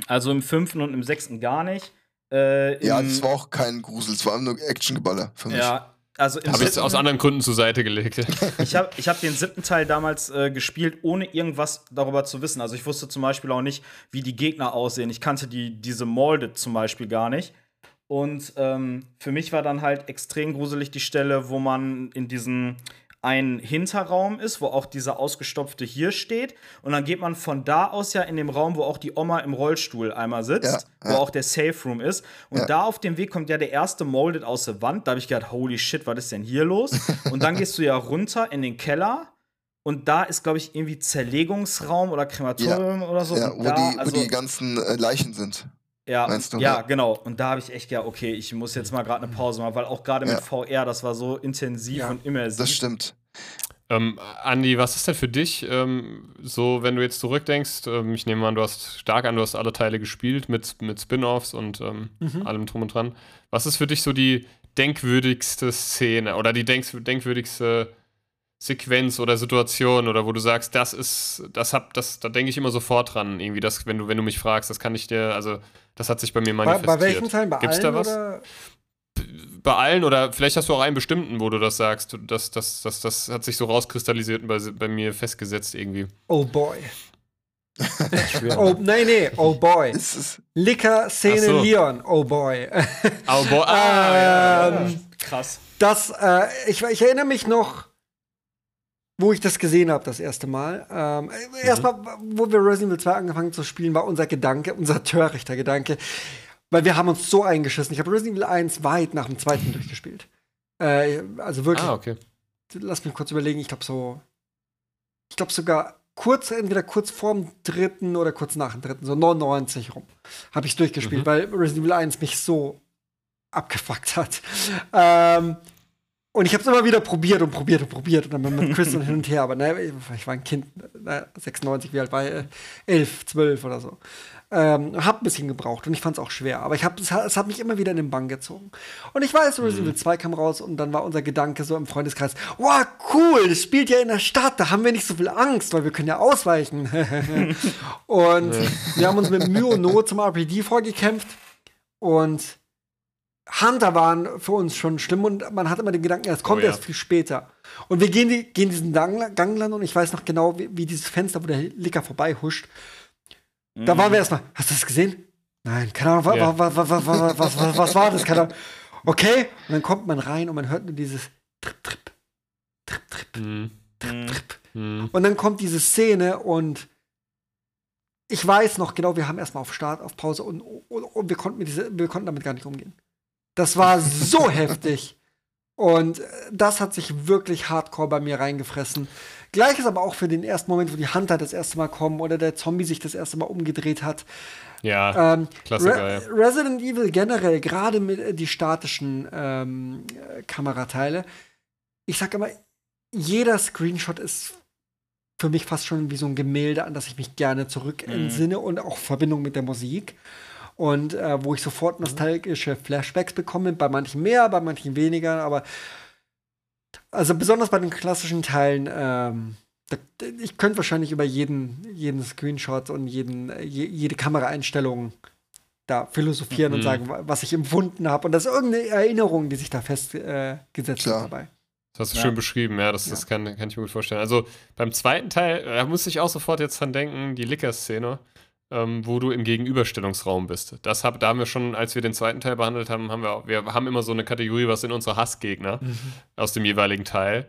Also im fünften und im sechsten gar nicht. Äh, ja, das war auch kein Grusel, es war nur Actiongeballer für mich. ja, also im habe ich siebten- aus anderen Gründen zur Seite gelegt. Ich habe ich hab den siebten Teil damals äh, gespielt, ohne irgendwas darüber zu wissen. Also ich wusste zum Beispiel auch nicht, wie die Gegner aussehen. Ich kannte die, diese Molded zum Beispiel gar nicht. Und ähm, für mich war dann halt extrem gruselig die Stelle, wo man in diesem einen Hinterraum ist, wo auch dieser ausgestopfte hier steht. Und dann geht man von da aus ja in dem Raum, wo auch die Oma im Rollstuhl einmal sitzt, Ja, wo ja. auch der Safe Room ist. Und Ja. da auf dem Weg kommt ja der erste Molded aus der Wand. Da habe ich gedacht, holy shit, was ist denn hier los? Und dann gehst du ja runter in den Keller. Und da ist, glaube ich, irgendwie Zerlegungsraum oder Krematorium oder so. Ja, wo, da, die, also, wo die ganzen äh, Leichen sind. Ja, du, ja, ja? genau. Und da habe ich echt gedacht, okay, ich muss jetzt mal gerade eine Pause machen, weil auch gerade Ja. mit VR, das war so intensiv Ja, und immersiv. Das stimmt. Ähm, Andi, was ist denn für dich ähm, so, wenn du jetzt zurückdenkst? Ähm, ich nehme an, du hast stark an, du hast alle Teile gespielt mit, mit Spin-offs und ähm, Mhm. allem drum und dran. Was ist für dich so die denkwürdigste Szene oder die denk denkwürdigste Sequenz oder Situation oder wo du sagst, das ist, das hab, das, da denke ich immer sofort dran, irgendwie, das, wenn du, wenn du mich fragst, das kann ich dir, also das hat sich bei mir Bei, manifestiert. bei welchen Teilen? Bei Gibt's allen da was? oder? bei allen oder vielleicht hast du auch einen bestimmten, wo du das sagst. Das, das, das, das hat sich so rauskristallisiert und bei, bei mir festgesetzt irgendwie. Oh boy. Schwer. Oh, nee, nee, oh boy. Licker-Szene so. Leon, oh boy. Aber boah, ah, ja. Ähm, Krass. Das, äh, ich, ich erinnere mich noch, wo ich das gesehen habe, das erste Mal. Ähm, äh, Erstmal, wo wir Resident Evil 2 angefangen zu spielen, war unser Gedanke, unser törichter Gedanke, weil wir haben uns so eingeschissen. Ich habe Resident Evil 1 weit nach dem zweiten durchgespielt. Äh, also wirklich, Ah, okay. lass mich kurz überlegen, ich glaube so, ich glaube sogar kurz, entweder kurz vorm dritten oder kurz nach dem dritten, so 99 rum, habe ich durchgespielt, Mhm. weil Resident Evil 1 mich so abgefuckt hat. Ähm, und ich habe es immer wieder probiert und probiert und probiert und dann mit Chris und hin und her. Aber ne, ich war ein Kind, ne, 96, wie alt war ich? Äh, 11, 12 oder so. Ähm, hab ein bisschen gebraucht und ich fand es auch schwer. Aber ich hab, es, hat, es hat mich immer wieder in den Bann gezogen. Und ich weiß, Resident Evil 2 kam raus und dann war unser Gedanke so im Freundeskreis: Wow, cool, das spielt ja in der Stadt, da haben wir nicht so viel Angst, weil wir können ja ausweichen. und wir haben uns mit Mühe und Not zum RPG vorgekämpft und Hunter waren für uns schon schlimm und man hat immer den Gedanken, ja, es kommt Oh ja. erst viel später. Und wir gehen, die, gehen diesen Gang, Gang lang und ich weiß noch genau, wie, wie dieses Fenster, wo der Licker vorbei huscht. Da waren wir erstmal, hast du das gesehen? Nein, keine Ahnung, wa, Ja. wa, wa, wa, wa, wa, was, was, was war das? Keine Ahnung. Okay, und dann kommt man rein und man hört nur dieses Trip, Trip, Trip, Trip, Hm, Mhm. Trip. hm. Und dann kommt diese Szene und ich weiß noch genau, wir haben erstmal auf Start, auf Pause und, und, und wir, konnten mit diese, wir konnten damit gar nicht umgehen. Das war so heftig. Und äh, das hat sich wirklich hardcore bei mir reingefressen. Gleiches aber auch für den ersten Moment, wo die Hunter das erste Mal kommen oder der Zombie sich das erste Mal umgedreht hat. Ja, Ähm, Klassiker, Re ja. Resident Evil generell, gerade mit äh, die statischen ähm, äh, Kamerateile, ich sag immer, jeder Screenshot ist für mich fast schon wie so ein Gemälde, an das ich mich gerne zurück Mhm. entsinne und auch Verbindung mit der Musik. Und äh, wo ich sofort nostalgische Flashbacks bekomme, bei manchen mehr, bei manchen weniger, aber also besonders bei den klassischen Teilen, ähm, da, ich könnte wahrscheinlich über jeden, jeden Screenshot und jeden, je, jede Kameraeinstellung da philosophieren und Mhm. sagen, wa- was ich empfunden habe. Und das ist irgendeine Erinnerung, die sich da festgesetzt äh, hat dabei. Das hast du Ja. schön beschrieben, ja, das, das kann, kann ich mir gut vorstellen. Also beim zweiten Teil, da musste ich auch sofort jetzt dran denken, die Licker-Szene, ähm, wo du im Gegenüberstellungsraum bist. Das hab, da haben wir schon, als wir den zweiten Teil behandelt haben, haben wir, wir haben immer so eine Kategorie, was sind unsere Hassgegner aus dem jeweiligen Teil.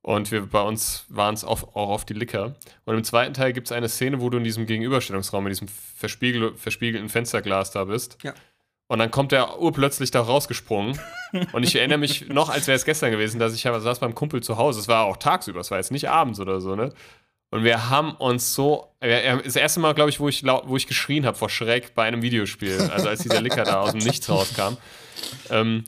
Und wir, bei uns waren es auch, auf die Licker. Und im zweiten Teil gibt es eine Szene, wo du in diesem Gegenüberstellungsraum, in diesem verspiegel, verspiegelten Fensterglas da bist. Ja. Und dann kommt der urplötzlich da rausgesprungen. Und ich erinnere mich noch, als wäre es gestern gewesen, dass ich saß beim Kumpel zu Hause. Es war auch tagsüber, es war jetzt nicht abends oder so, ne? Und wir haben uns so. Das erste Mal, glaube ich, wo ich, wo ich geschrien habe vor Schreck bei einem Videospiel, also als dieser Licker da aus dem Nichts rauskam. Ähm,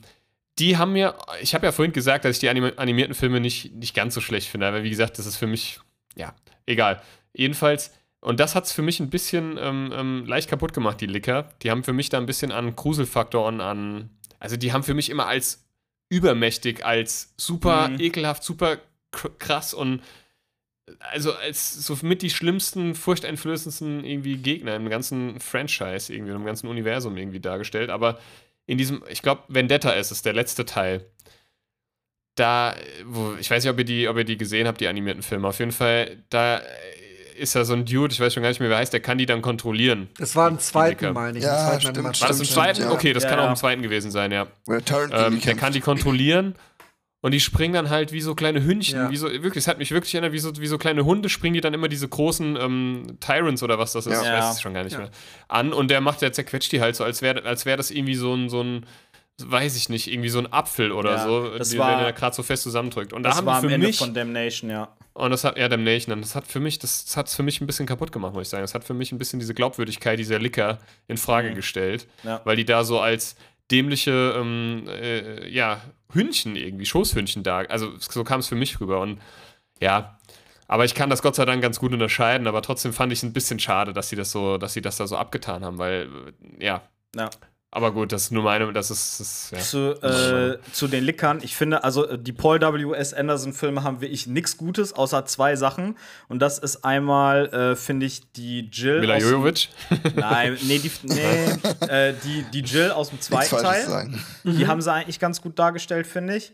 die haben mir, ich habe ja vorhin gesagt, dass ich die anim animierten Filme nicht, nicht ganz so schlecht finde, aber wie gesagt, das ist für mich, ja, egal. Jedenfalls, und das hat es für mich ein bisschen ähm, ähm, leicht kaputt gemacht, die Licker. Die haben für mich da ein bisschen an Gruselfaktor und an, also die haben für mich immer als übermächtig, als super Mhm. ekelhaft, super kr- krass und also als so mit die schlimmsten, furchteinflößendsten irgendwie Gegner im ganzen Franchise irgendwie, im ganzen Universum irgendwie dargestellt. Aber in diesem, ich glaube, Vendetta ist es, der letzte Teil. Da, wo, ich weiß nicht, ob ihr, die, ob ihr die gesehen habt, die animierten Filme. Auf jeden Fall, da ist ja so ein Dude, ich weiß schon gar nicht mehr, wer heißt, der kann die dann kontrollieren. Das war im zweiten, meine ich. Ja, zweiten stimmt, Animation- War das im Stimmt, zweiten? ja. Okay, das Ja, kann auch ja. im zweiten gewesen sein, ja. Ähm, der kann die kontrollieren und die springen dann halt wie so kleine Hündchen, Ja. wie so, wirklich, es hat mich wirklich erinnert, wie so, wie so kleine Hunde springen die dann immer diese großen ähm, Tyrants oder was das ist, Ja. ich weiß es schon gar nicht Ja. mehr, an und der macht, der zerquetscht die halt so, als wäre als wär das irgendwie so ein, so ein, weiß ich nicht, irgendwie so ein Apfel oder Ja, so, das die, war- wenn er gerade so fest zusammendrückt. Und da Das haben war am für Ende mich, von Damnation, ja. und das hat, ja, Damnation, das hat für mich, das, das hat es für mich ein bisschen kaputt gemacht, muss ich sagen. Das hat für mich ein bisschen diese Glaubwürdigkeit dieser Licker in Frage Mhm. gestellt, Ja. weil die da so als dämliche, ähm, äh, ja, Hündchen irgendwie, Schoßhündchen da, also so kam es für mich rüber. Und Ja, aber ich kann das Gott sei Dank ganz gut unterscheiden, aber trotzdem fand ich es ein bisschen schade, dass sie das so, dass sie das da so abgetan haben, weil, äh, ja. Ja. Aber gut, das ist nur meine, das ist, das, ja. Zu, äh, zu den Lickern, ich finde, also äh, die Paul W.S. Anderson-Filme haben wirklich nichts Gutes, außer zwei Sachen. Und das ist einmal, äh, finde ich, die Jill. Mila Jojovic? Nein, nee, die, nee äh, die, die Jill aus dem zweiten Teil. sagen. Die haben sie eigentlich ganz gut dargestellt, finde ich.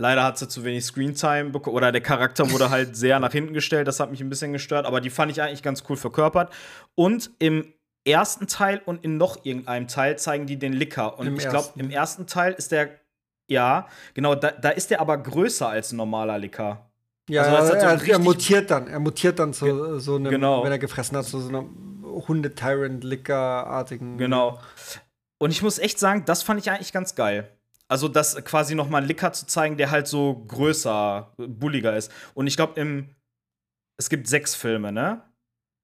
Leider hat sie zu wenig Screentime bekommen oder der Charakter wurde halt sehr nach hinten gestellt. Das hat mich ein bisschen gestört, aber die fand ich eigentlich ganz cool verkörpert. Und im ersten Teil und in noch irgendeinem Teil zeigen die den Licker. Und Im ich glaube, im ersten Teil ist der, ja, genau, da, da ist der aber größer als ein normaler Licker. Ja, Also, hat so er, er mutiert dann. Er mutiert dann zu so einem, genau. wenn er gefressen hat, zu so einer Hunde-Tyrant-Licker-artigen. Genau. Und ich muss echt sagen, das fand ich eigentlich ganz geil. Also, das quasi noch mal einen Licker zu zeigen, der halt so größer, bulliger ist. Und ich glaube, im es gibt sechs Filme, ne?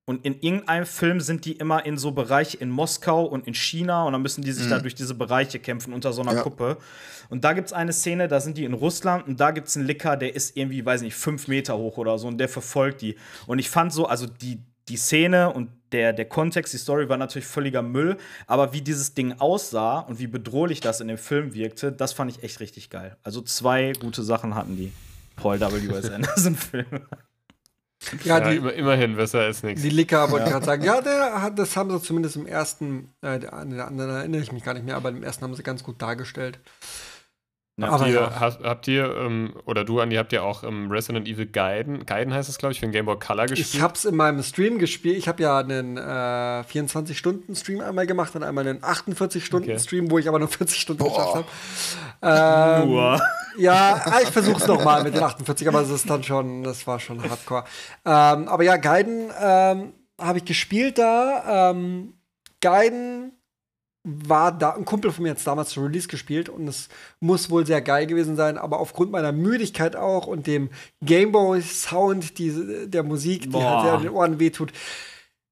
Und in irgendeinem Film sind die immer in so Bereiche in Moskau und in China und dann müssen die sich da durch diese Bereiche kämpfen unter so einer Ja. Kuppe. Und da gibt es eine Szene, da sind die in Russland und da gibt es einen Licker, der ist irgendwie, weiß nicht, fünf Meter hoch oder so und der verfolgt die. Und ich fand so, also die, die Szene und der, der Kontext, die Story war natürlich völliger Müll, aber wie dieses Ding aussah und wie bedrohlich das in dem Film wirkte, das fand ich echt richtig geil. Also zwei gute Sachen hatten die Paul W.S. Anderson-Filme. Ja, Ja, die, immerhin, besser als nichts. die Licker wollte ich gerade sagen. Ja, der hat, das haben sie zumindest im ersten, äh, der- an den anderen erinnere ich mich gar nicht mehr, aber im ersten haben sie ganz gut dargestellt. Ja, aber Habt ihr, ja. habt, habt ihr ähm, oder du, Andi, habt ihr auch ähm, Resident Evil Gaiden, Gaiden heißt es, glaube ich, für den Game Boy Color gespielt? Ich hab's in meinem Stream gespielt. Ich habe ja einen äh, 24-Stunden-Stream einmal gemacht und einmal einen 48-Stunden-Stream, wo ich aber nur 40 Stunden geschafft habe. Ähm, Nur. Ja, ah, ich versuch's noch mal mit den 48, aber es ist dann schon, das war schon hardcore. Ähm, aber ja, Gaiden ähm, habe ich gespielt da. Ähm, Gaiden war da, ein Kumpel von mir hat damals zu Release gespielt und es muss wohl sehr geil gewesen sein, aber aufgrund meiner Müdigkeit auch und dem Gameboy-Sound die, der Musik, die Boah. halt sehr in den Ohren wehtut.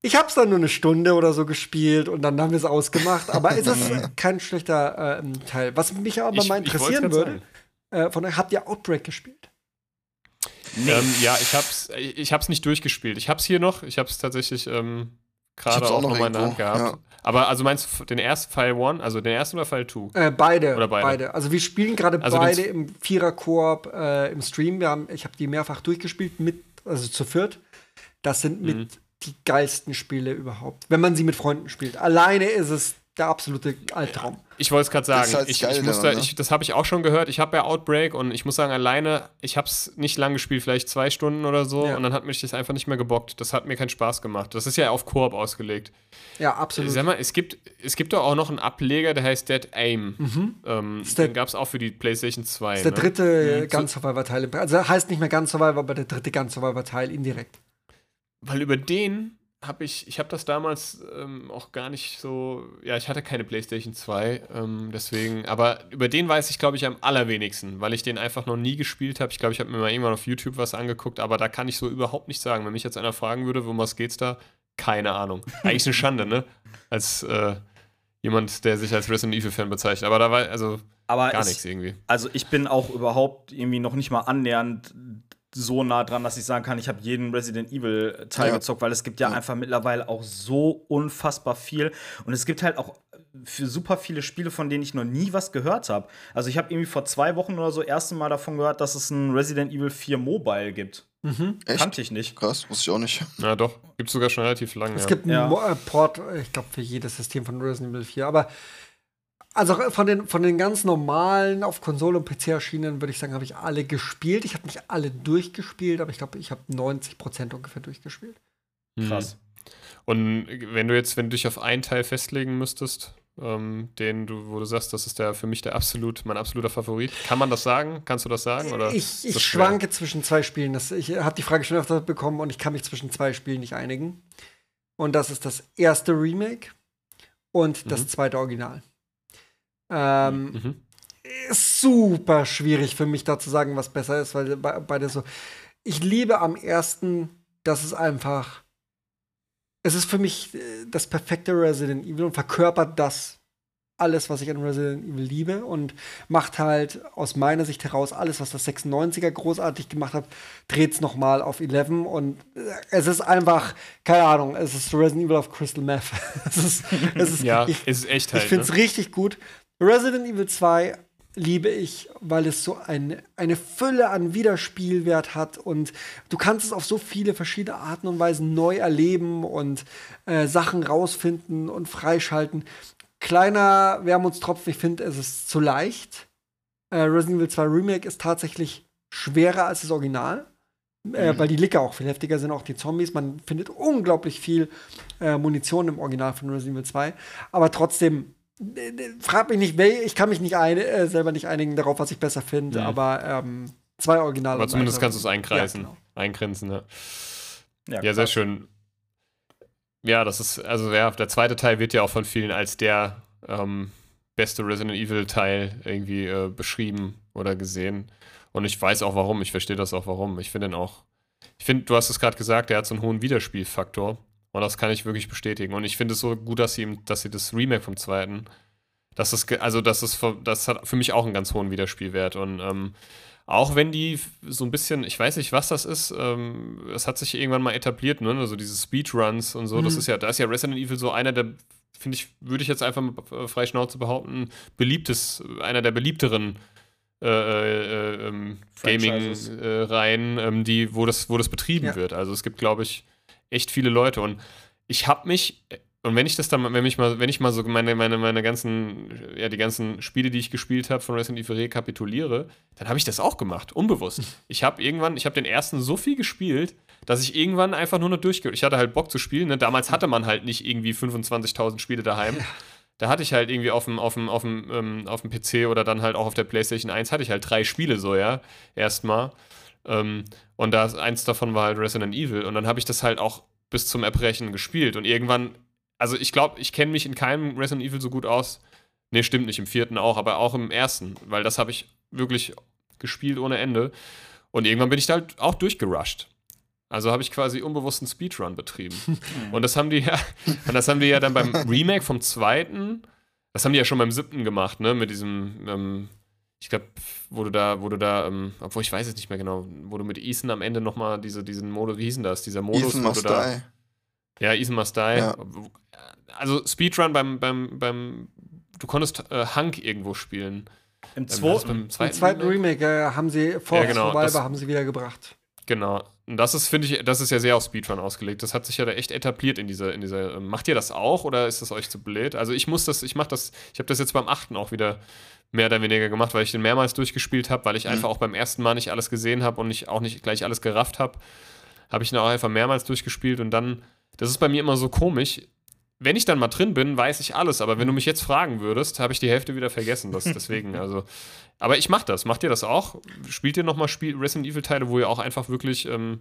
Ich hab's dann nur eine Stunde oder so gespielt und dann haben wir es ausgemacht, aber es ist kein schlechter äh, Teil. Was mich aber Ich- mal interessieren würde, sagen. Äh, von euch, habt ihr Outbreak gespielt? Ähm, ja, ich hab's, ich hab's nicht durchgespielt. Ich hab's hier noch. Ich hab's tatsächlich ähm, gerade auch auch noch noch mal in der Hand gehabt. Aber also meinst du den ersten File 1, also den ersten oder File 2? Äh, beide, Oder beide? Also wir spielen gerade Also beide im Vierer-Koop äh, im Stream. Wir haben, ich habe die mehrfach durchgespielt, mit, also zu viert. Das sind mit Mhm. die geilsten Spiele überhaupt, wenn man sie mit Freunden spielt. Alleine ist es der absolute Albtraum. Ich wollte es gerade sagen. Das ist halt ich, ich muss da, daran, ne? ich, das habe ich auch schon gehört. Ich habe ja Outbreak und ich muss sagen, alleine, ich habe es nicht lang gespielt, vielleicht zwei Stunden oder so. Ja. Und dann hat mich das einfach nicht mehr gebockt. Das hat mir keinen Spaß gemacht. Das ist ja auf Koop ausgelegt. Ja, absolut. Sag mal, es gibt, es gibt doch auch noch einen Ableger, der heißt Dead Aim. Ähm, Ist der- den gab es auch für die PlayStation 2. Das ist der ne? dritte äh, Gun Survivor-Teil. Also heißt nicht mehr Gun Survivor, aber der dritte Gun Survivor-Teil indirekt. Weil über den habe ich, ich habe das damals ähm, auch gar nicht so, ja, ich hatte keine PlayStation 2, ähm, deswegen, aber über den weiß ich, glaube ich, am allerwenigsten, weil ich den einfach noch nie gespielt habe. Ich glaube, ich habe mir mal irgendwann auf YouTube was angeguckt, aber da kann ich so überhaupt nicht sagen. Wenn mich jetzt einer fragen würde, um was geht's da? Keine Ahnung. Eigentlich eine Schande, ne? Als äh, jemand, der sich als Resident Evil-Fan bezeichnet. Aber da war, also Aber gar nichts irgendwie. Also ich bin auch überhaupt irgendwie noch nicht mal annähernd so nah dran, dass ich sagen kann, ich habe jeden Resident Evil Teil Ja. gezockt, weil es gibt ja, einfach mittlerweile auch so unfassbar viel und es gibt halt auch für super viele Spiele, von denen ich noch nie was gehört habe. Also ich habe irgendwie vor zwei Wochen oder so erste Mal davon gehört, dass es ein Resident Evil 4 Mobile gibt. Echt? Kannte ich nicht. Krass, wusste ich auch nicht. Ja, doch. Gibt sogar schon relativ lange. Es ja. gibt einen Ja. Äh, Port, ich glaube, für jedes System von Resident Evil 4. Aber also von den, von den ganz normalen auf Konsole und PC erschienenen, würde ich sagen, habe ich alle gespielt. Ich habe nicht alle durchgespielt, aber ich glaube, ich habe 90% ungefähr durchgespielt. Mhm. Krass. Und wenn du jetzt, wenn du dich auf einen Teil festlegen müsstest, ähm, den du, wo du sagst, das ist der für mich der absolut, mein absoluter Favorit, kann man das sagen? Kannst du das sagen? Oder Ich, ist ich das schwer? schwanke zwischen zwei Spielen. Das, ich habe die Frage schon öfter bekommen und ich kann mich zwischen zwei Spielen nicht einigen. Und das ist das erste Remake und das Mhm. zweite Original. Ähm, Mhm. ist super schwierig für mich da zu sagen, was besser ist, weil be- beide so. Ich liebe am ersten, dass es einfach. Es ist für mich äh, das perfekte Resident Evil und verkörpert das, alles, was ich an Resident Evil liebe und macht halt aus meiner Sicht heraus alles, was das 96er großartig gemacht hat, dreht es nochmal auf 11 und äh, es ist einfach, keine Ahnung, es ist Resident Evil auf Crystal Meth. es ist, es ist, Ja, ich, ist echt ich halt. finde es ne? richtig gut. Resident Evil 2 liebe ich, weil es so eine, eine Fülle an Wiederspielwert hat und du kannst es auf so viele verschiedene Arten und Weisen neu erleben und äh, Sachen rausfinden und freischalten. Kleiner Wermutstropfen, ich finde, es ist zu leicht. Äh, Resident Evil 2 Remake ist tatsächlich schwerer als das Original. Äh, weil die Licker auch viel heftiger sind, auch die Zombies. Man findet unglaublich viel äh, Munition im Original von Resident Evil 2. Aber trotzdem, frag mich nicht, ich kann mich nicht ein, äh, selber nicht einigen darauf, was ich besser finde, Mhm. aber ähm, zwei Originale. Aber zumindest kannst du es einkreisen. Ja, genau. Eingrenzen, ja. Ja, Ja, sehr schön. Ja, das ist, also ja, der zweite Teil wird ja auch von vielen als der ähm, beste Resident Evil-Teil irgendwie äh, beschrieben oder gesehen. Und ich weiß auch warum, ich verstehe das auch warum. Ich finde ihn auch, ich finde, du hast es gerade gesagt, der hat so einen hohen Wiederspielfaktor. Und das kann ich wirklich bestätigen. Und ich finde es so gut, dass sie, dass sie das Remake vom zweiten, dass das, also das ist, das hat für mich auch einen ganz hohen Wiederspielwert. Und ähm, auch wenn die so ein bisschen, ich weiß nicht, was das ist, ähm, es hat sich irgendwann mal etabliert, ne? Also diese Speedruns und so, das Mhm. ist ja, da ist ja Resident Evil so einer der, finde ich, würde ich jetzt einfach mal äh, frei Schnauze behaupten, beliebtes, einer der beliebteren äh, äh, ähm, Franchises. Gaming-Reihen, ähm, die, wo das, wo das betrieben Ja. wird. Also es gibt, glaube ich, echt viele Leute. Und ich habe mich, und wenn ich das dann, wenn ich mal, wenn ich mal so meine, meine, meine ganzen, ja, die ganzen Spiele, die ich gespielt habe von Resident Evil rekapituliere, dann habe ich das auch gemacht, unbewusst. Ich habe irgendwann, ich habe den ersten so viel gespielt, dass ich irgendwann einfach nur noch durchge... Ich hatte halt Bock zu spielen. Ne? Damals hatte man halt nicht irgendwie 25.000 Spiele daheim. Da hatte ich halt irgendwie auf dem, auf, dem, auf, dem, ähm, auf dem PC oder dann halt auch auf der PlayStation 1 hatte ich halt drei Spiele so, ja, erstmal. Ähm, und da eins davon war halt Resident Evil. Und dann habe ich das halt auch bis zum Erbrechen gespielt. Und irgendwann, also ich glaube, ich kenne mich in keinem Resident Evil so gut aus. Nee, stimmt nicht, im vierten auch, aber auch im ersten, weil das habe ich wirklich gespielt ohne Ende. Und irgendwann bin ich da halt auch durchgerusht. Also habe ich quasi unbewussten Speedrun betrieben. und das haben die ja, und das haben die ja dann beim Remake vom zweiten, das haben die ja schon beim siebten gemacht, ne, mit diesem, ähm, ich glaube, wo du da, wo du da, ähm, obwohl ich weiß es nicht mehr genau, wo du mit Ethan am Ende nochmal diese, diesen Modus, wie hieß denn das, dieser Modus, Ethan wo Must du da, Die. ja, Ethan Must Die. Ja. Also Speedrun beim, beim, beim, du konntest äh, Hank irgendwo spielen. Im Ähm, zweiten. beim Im zweiten, zweiten Remake? Remake äh, haben sie vor Ja, genau, Survivor das- haben sie wieder gebracht. Genau. Und das ist, finde ich, das ist ja sehr auf Speedrun ausgelegt. Das hat sich ja da echt etabliert in dieser, in dieser. ähm, Macht ihr das auch oder ist das euch zu blöd? Also ich muss das, ich mach das, ich habe das jetzt beim achten auch wieder mehr oder weniger gemacht, weil ich den mehrmals durchgespielt habe, weil ich einfach auch beim ersten Mal nicht alles gesehen habe und ich auch nicht gleich alles gerafft habe. Habe ich ihn auch einfach mehrmals durchgespielt und dann, das ist bei mir immer so komisch. Wenn ich dann mal drin bin, weiß ich alles, aber wenn du mich jetzt fragen würdest, habe ich die Hälfte wieder vergessen. Das, deswegen, also. Aber ich mach das. Macht ihr das auch? Spielt ihr nochmal Spiel Resident Evil Teile, wo ihr auch einfach wirklich, ähm,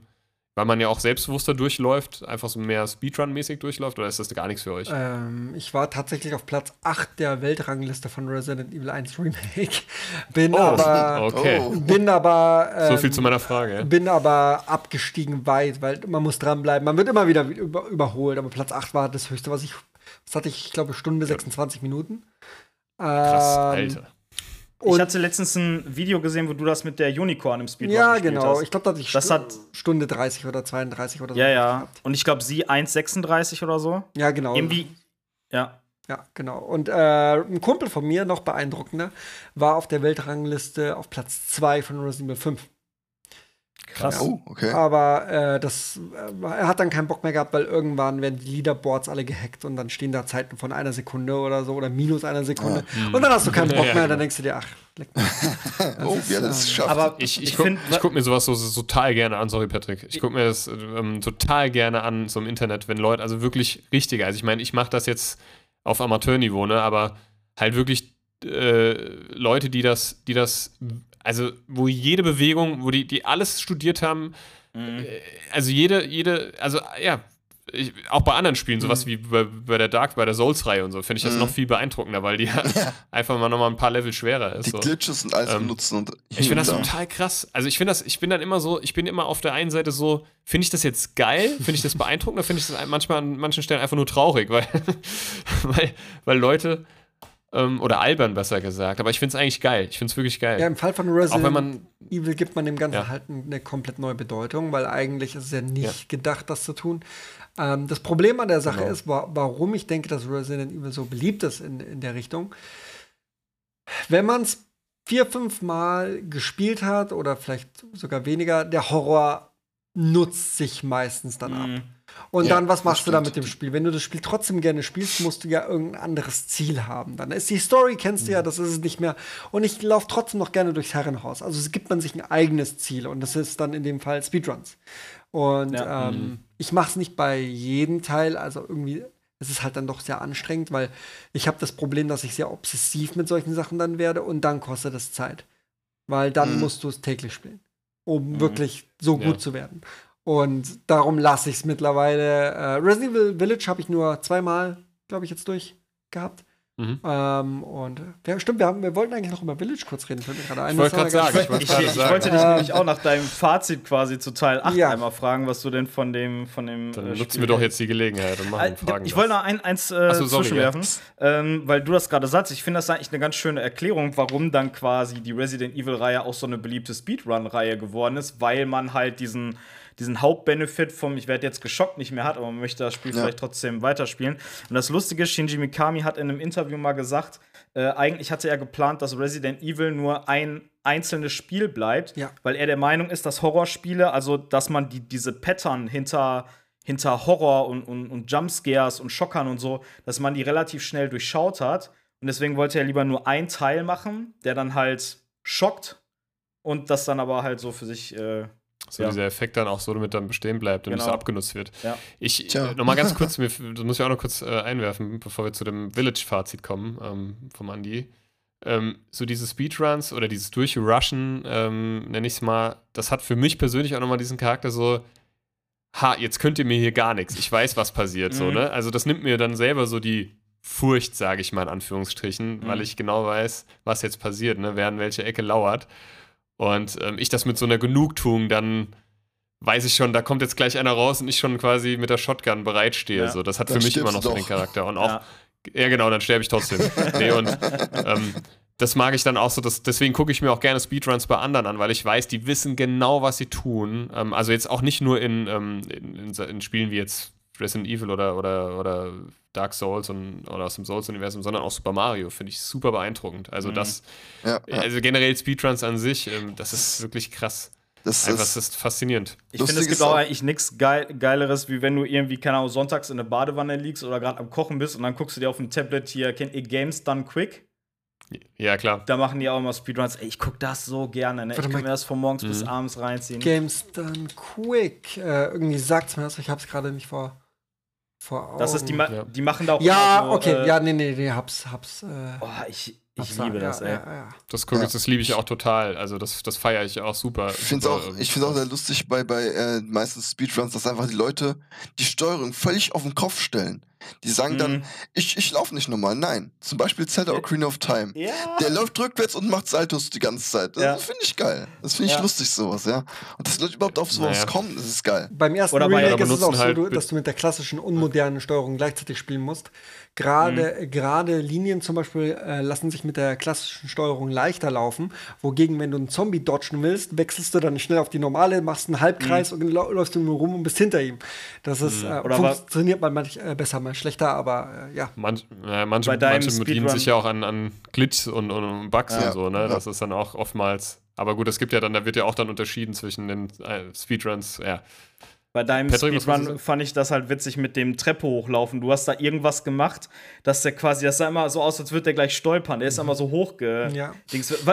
weil man ja auch selbstbewusster durchläuft, einfach so mehr Speedrun-mäßig durchläuft, oder ist das gar nichts für euch? Ähm, ich war tatsächlich auf Platz 8 der Weltrangliste von Resident Evil 1 Remake. Bin aber. okay. Oh. Bin aber. Ähm, so viel zu meiner Frage. Ja? Bin aber abgestiegen weit, weil man muss dranbleiben. Man wird immer wieder über, überholt, aber Platz 8 war das höchste, was ich. Was hatte ich? Ich glaube, Stunde 26 Minuten. Krass, Ähm, Alter. Ich und- hatte letztens ein Video gesehen, wo du das mit der Unicorn im Speedrun Ja, gespielt genau. hast. Ich glaube, da hatte ich Das hat- Stunde 30 oder 32 oder so. ja, ja. gehabt. Und ich glaube, sie 1,36 oder so. Ja, genau. Irgendwie. Ja. Ja, genau. Und äh, ein Kumpel von mir, noch beeindruckender, war auf der Weltrangliste auf Platz 2 von Resident Evil 5. Krass. Oh, okay. Aber äh, das, äh, er hat dann keinen Bock mehr gehabt, weil irgendwann werden die Leaderboards alle gehackt und dann stehen da Zeiten von einer Sekunde oder so oder minus einer Sekunde. Und dann hast du keinen Bock Ja, mehr, genau. dann denkst du dir, ach, leck mich. oh, ist, er das geschafft? Aber Ich, ich, ich guck, finde. ich guck mir sowas so, so total gerne an, sorry Patrick. Ich guck mir das ähm, total gerne an, so im Internet, wenn Leute, also wirklich richtige, also ich meine, ich mache das jetzt auf Amateurniveau, ne, aber halt wirklich äh, Leute, die das, die das, also wo jede Bewegung, wo die, die alles studiert haben, Mhm. äh, also jede, jede, also ja, ich, auch bei anderen Spielen, sowas wie bei, bei der Dark, bei der Souls-Reihe und so, finde ich das Mhm. noch viel beeindruckender, weil die ja. einfach mal nochmal ein paar Level schwerer ist. die so. Glitches und alles Ähm, benutzen und Ich finde das da. total krass. Also ich finde das, ich bin dann immer so, ich bin immer auf der einen Seite so, finde ich das jetzt geil, finde ich das beeindruckend, oder finde ich das manchmal an manchen Stellen einfach nur traurig, weil, weil, weil Leute Ähm, oder albern, besser gesagt. Aber ich finde es eigentlich geil. Ich finde es wirklich geil. Ja, im Fall von Auch Resident wenn man. Evil gibt man dem Ganzen Ja. halt eine komplett neue Bedeutung, weil eigentlich ist es ja nicht Ja. gedacht, das zu tun. Ähm, das Problem an der Sache Genau. ist, wa warum ich denke, dass Resident Evil so beliebt ist in, in der Richtung. Wenn man es vier, fünf Mal gespielt hat oder vielleicht sogar weniger, der Horror nutzt sich meistens dann ab. Mhm. Und Ja, dann, was machst du da mit dem Spiel? Wenn du das Spiel trotzdem gerne spielst, musst du ja irgendein anderes Ziel haben. Dann ist die Story, kennst du Mhm. ja, das ist es nicht mehr. Und ich laufe trotzdem noch gerne durchs Herrenhaus. Also es gibt man sich ein eigenes Ziel und das ist dann in dem Fall Speedruns. Und Ja. ähm, ich mache es nicht bei jedem Teil, also irgendwie, es ist halt dann doch sehr anstrengend, weil ich habe das Problem, dass ich sehr obsessiv mit solchen Sachen dann werde und dann kostet es Zeit. Weil dann Mhm. musst du es täglich spielen, um Mhm. wirklich so Ja. gut zu werden. Und darum lasse ich es mittlerweile. Äh, Resident Evil Village habe ich nur zweimal, glaube ich, jetzt durch gehabt. Mhm. Ähm, und ja, stimmt, wir, haben, wir wollten eigentlich noch über Village kurz reden. Fällt mir gerade ein. Ich wollte gerade sagen, ich wollte Ich, ich sagen. wollte dich nämlich auch nach deinem Fazit quasi zu Teil 8 Ja. einmal fragen, was du denn von dem von dem Dann äh, nutzen Spiel wir doch jetzt die Gelegenheit und machen Äh, Fragen. Ich wollte noch ein, eins äh, so, sorry, zwischenwerfen, ähm, weil du das gerade sagst. Ich finde das eigentlich eine ganz schöne Erklärung, warum dann quasi die Resident Evil-Reihe auch so eine beliebte Speedrun-Reihe geworden ist, weil man halt diesen, diesen Hauptbenefit vom Ich werde jetzt geschockt nicht mehr hat, aber man möchte das Spiel Ja. vielleicht trotzdem weiterspielen. Und das Lustige ist, Shinji Mikami hat in einem Interview mal gesagt, äh, eigentlich hatte er geplant, dass Resident Evil nur ein einzelnes Spiel bleibt, Ja. weil er der Meinung ist, dass Horrorspiele, also dass man die, diese Pattern hinter, hinter Horror und, und, und Jumpscares und Schockern und so, dass man die relativ schnell durchschaut hat. Und deswegen wollte er lieber nur einen Teil machen, der dann halt schockt und das dann aber halt so für sich. Äh, so ja. dieser Effekt dann auch so damit dann bestehen bleibt und nicht so Genau. abgenutzt wird. Ja. Ich Tja. äh, noch mal ganz kurz, mir, das muss ich auch noch kurz äh, einwerfen, bevor wir zu dem Village-Fazit kommen ähm, vom Andi. Ähm, so diese Speedruns oder dieses Durchrushen, ähm, nenne ich es mal, das hat für mich persönlich auch nochmal diesen Charakter so, ha, jetzt könnt ihr mir hier gar nichts. Ich weiß, was passiert, so, Mhm. ne? Also das nimmt mir dann selber so die Furcht, sage ich mal in Anführungsstrichen, Mhm. weil ich genau weiß, was jetzt passiert, ne? Wer an welche Ecke lauert. Und ähm, ich das mit so einer Genugtuung dann weiß ich schon, da kommt jetzt gleich einer raus und ich schon quasi mit der Shotgun bereitstehe. Ja. So, das hat für mich immer noch so den. Charakter. Und auch, ja. ja, genau, dann sterbe ich trotzdem. nee, und ähm, das mag ich dann auch so, dass, deswegen gucke ich mir auch gerne Speedruns bei anderen an, weil ich weiß, die wissen genau, was sie tun. Ähm, also jetzt auch nicht nur in, ähm, in, in, in Spielen wie jetzt Resident Evil oder, oder, oder Dark Souls und, oder aus dem Souls-Universum, sondern auch Super Mario, finde ich super beeindruckend. Also Mhm. das, Ja, ja. also generell Speedruns an sich, ähm, das ist wirklich krass. Das Einfach, ist, das ist faszinierend. Ich finde, es gibt auch eigentlich nichts Geil Geileres, wie wenn du irgendwie, keine Ahnung, sonntags in der Badewanne liegst oder gerade am Kochen bist und dann guckst du dir auf dem Tablet hier, kennt ihr Games Done Quick? Ja, klar. Da machen die auch immer Speedruns. Ey, ich guck das so gerne, ne? Ich kann mir das von morgens bis Mhm. abends reinziehen. Games Done Quick. Äh, irgendwie sagt's mir das, ich hab's gerade nicht vor, vor Augen. Das ist, die, ma Ja. die machen da auch Ja, immer so, okay, äh, ja, nee, nee, nee, hab's, hab's. Äh, Oh, ich, ich hab's liebe da, das, ja, ey. Ja, ja. Das, Ja. das liebe ich auch total. Also das, das feiere ich auch super. ich finde es super, auch, ich find's auch sehr lustig bei, bei äh, meisten Speedruns, dass einfach die Leute die Steuerung völlig auf den Kopf stellen. Die sagen dann, Mhm. ich, ich laufe nicht normal. Nein. Zum Beispiel Zelda Ocarina of Time. Ja. Der läuft rückwärts und macht Saltos die ganze Zeit. Das Ja. finde ich geil. Das finde ich Ja. lustig, sowas, ja. Und dass die Leute überhaupt auf sowas Naja. kommen, das ist geil. Beim ersten Oder bei- Remake ist es auch so, halt dass du mit der klassischen unmodernen Steuerung gleichzeitig spielen musst. Gerade Mhm. gerade Linien zum Beispiel äh, lassen sich mit der klassischen Steuerung leichter laufen. Wogegen, wenn du einen Zombie dodgen willst, wechselst du dann schnell auf die normale, machst einen Halbkreis und lau- läufst du nur rum und bist hinter ihm. Das ist äh, Mhm. Wa- funktioniert mal manch, äh, besser, mal schlechter, aber äh, ja. Manch, äh, manche, Bei deinem manche bedienen Speedrun- sich ja auch an, an Glitch und, und Bugs Ja. und so, ne? Das ist dann auch oftmals. Aber gut, es gibt ja dann, da wird ja auch dann unterschieden zwischen den äh, Speedruns, ja. Bei deinem Patrick, Speedrun fand ich das halt witzig mit dem Treppe hochlaufen. Du hast da irgendwas gemacht, dass der quasi, das sah immer so aus, als würde der gleich stolpern. Der ist immer so hochge. Ja.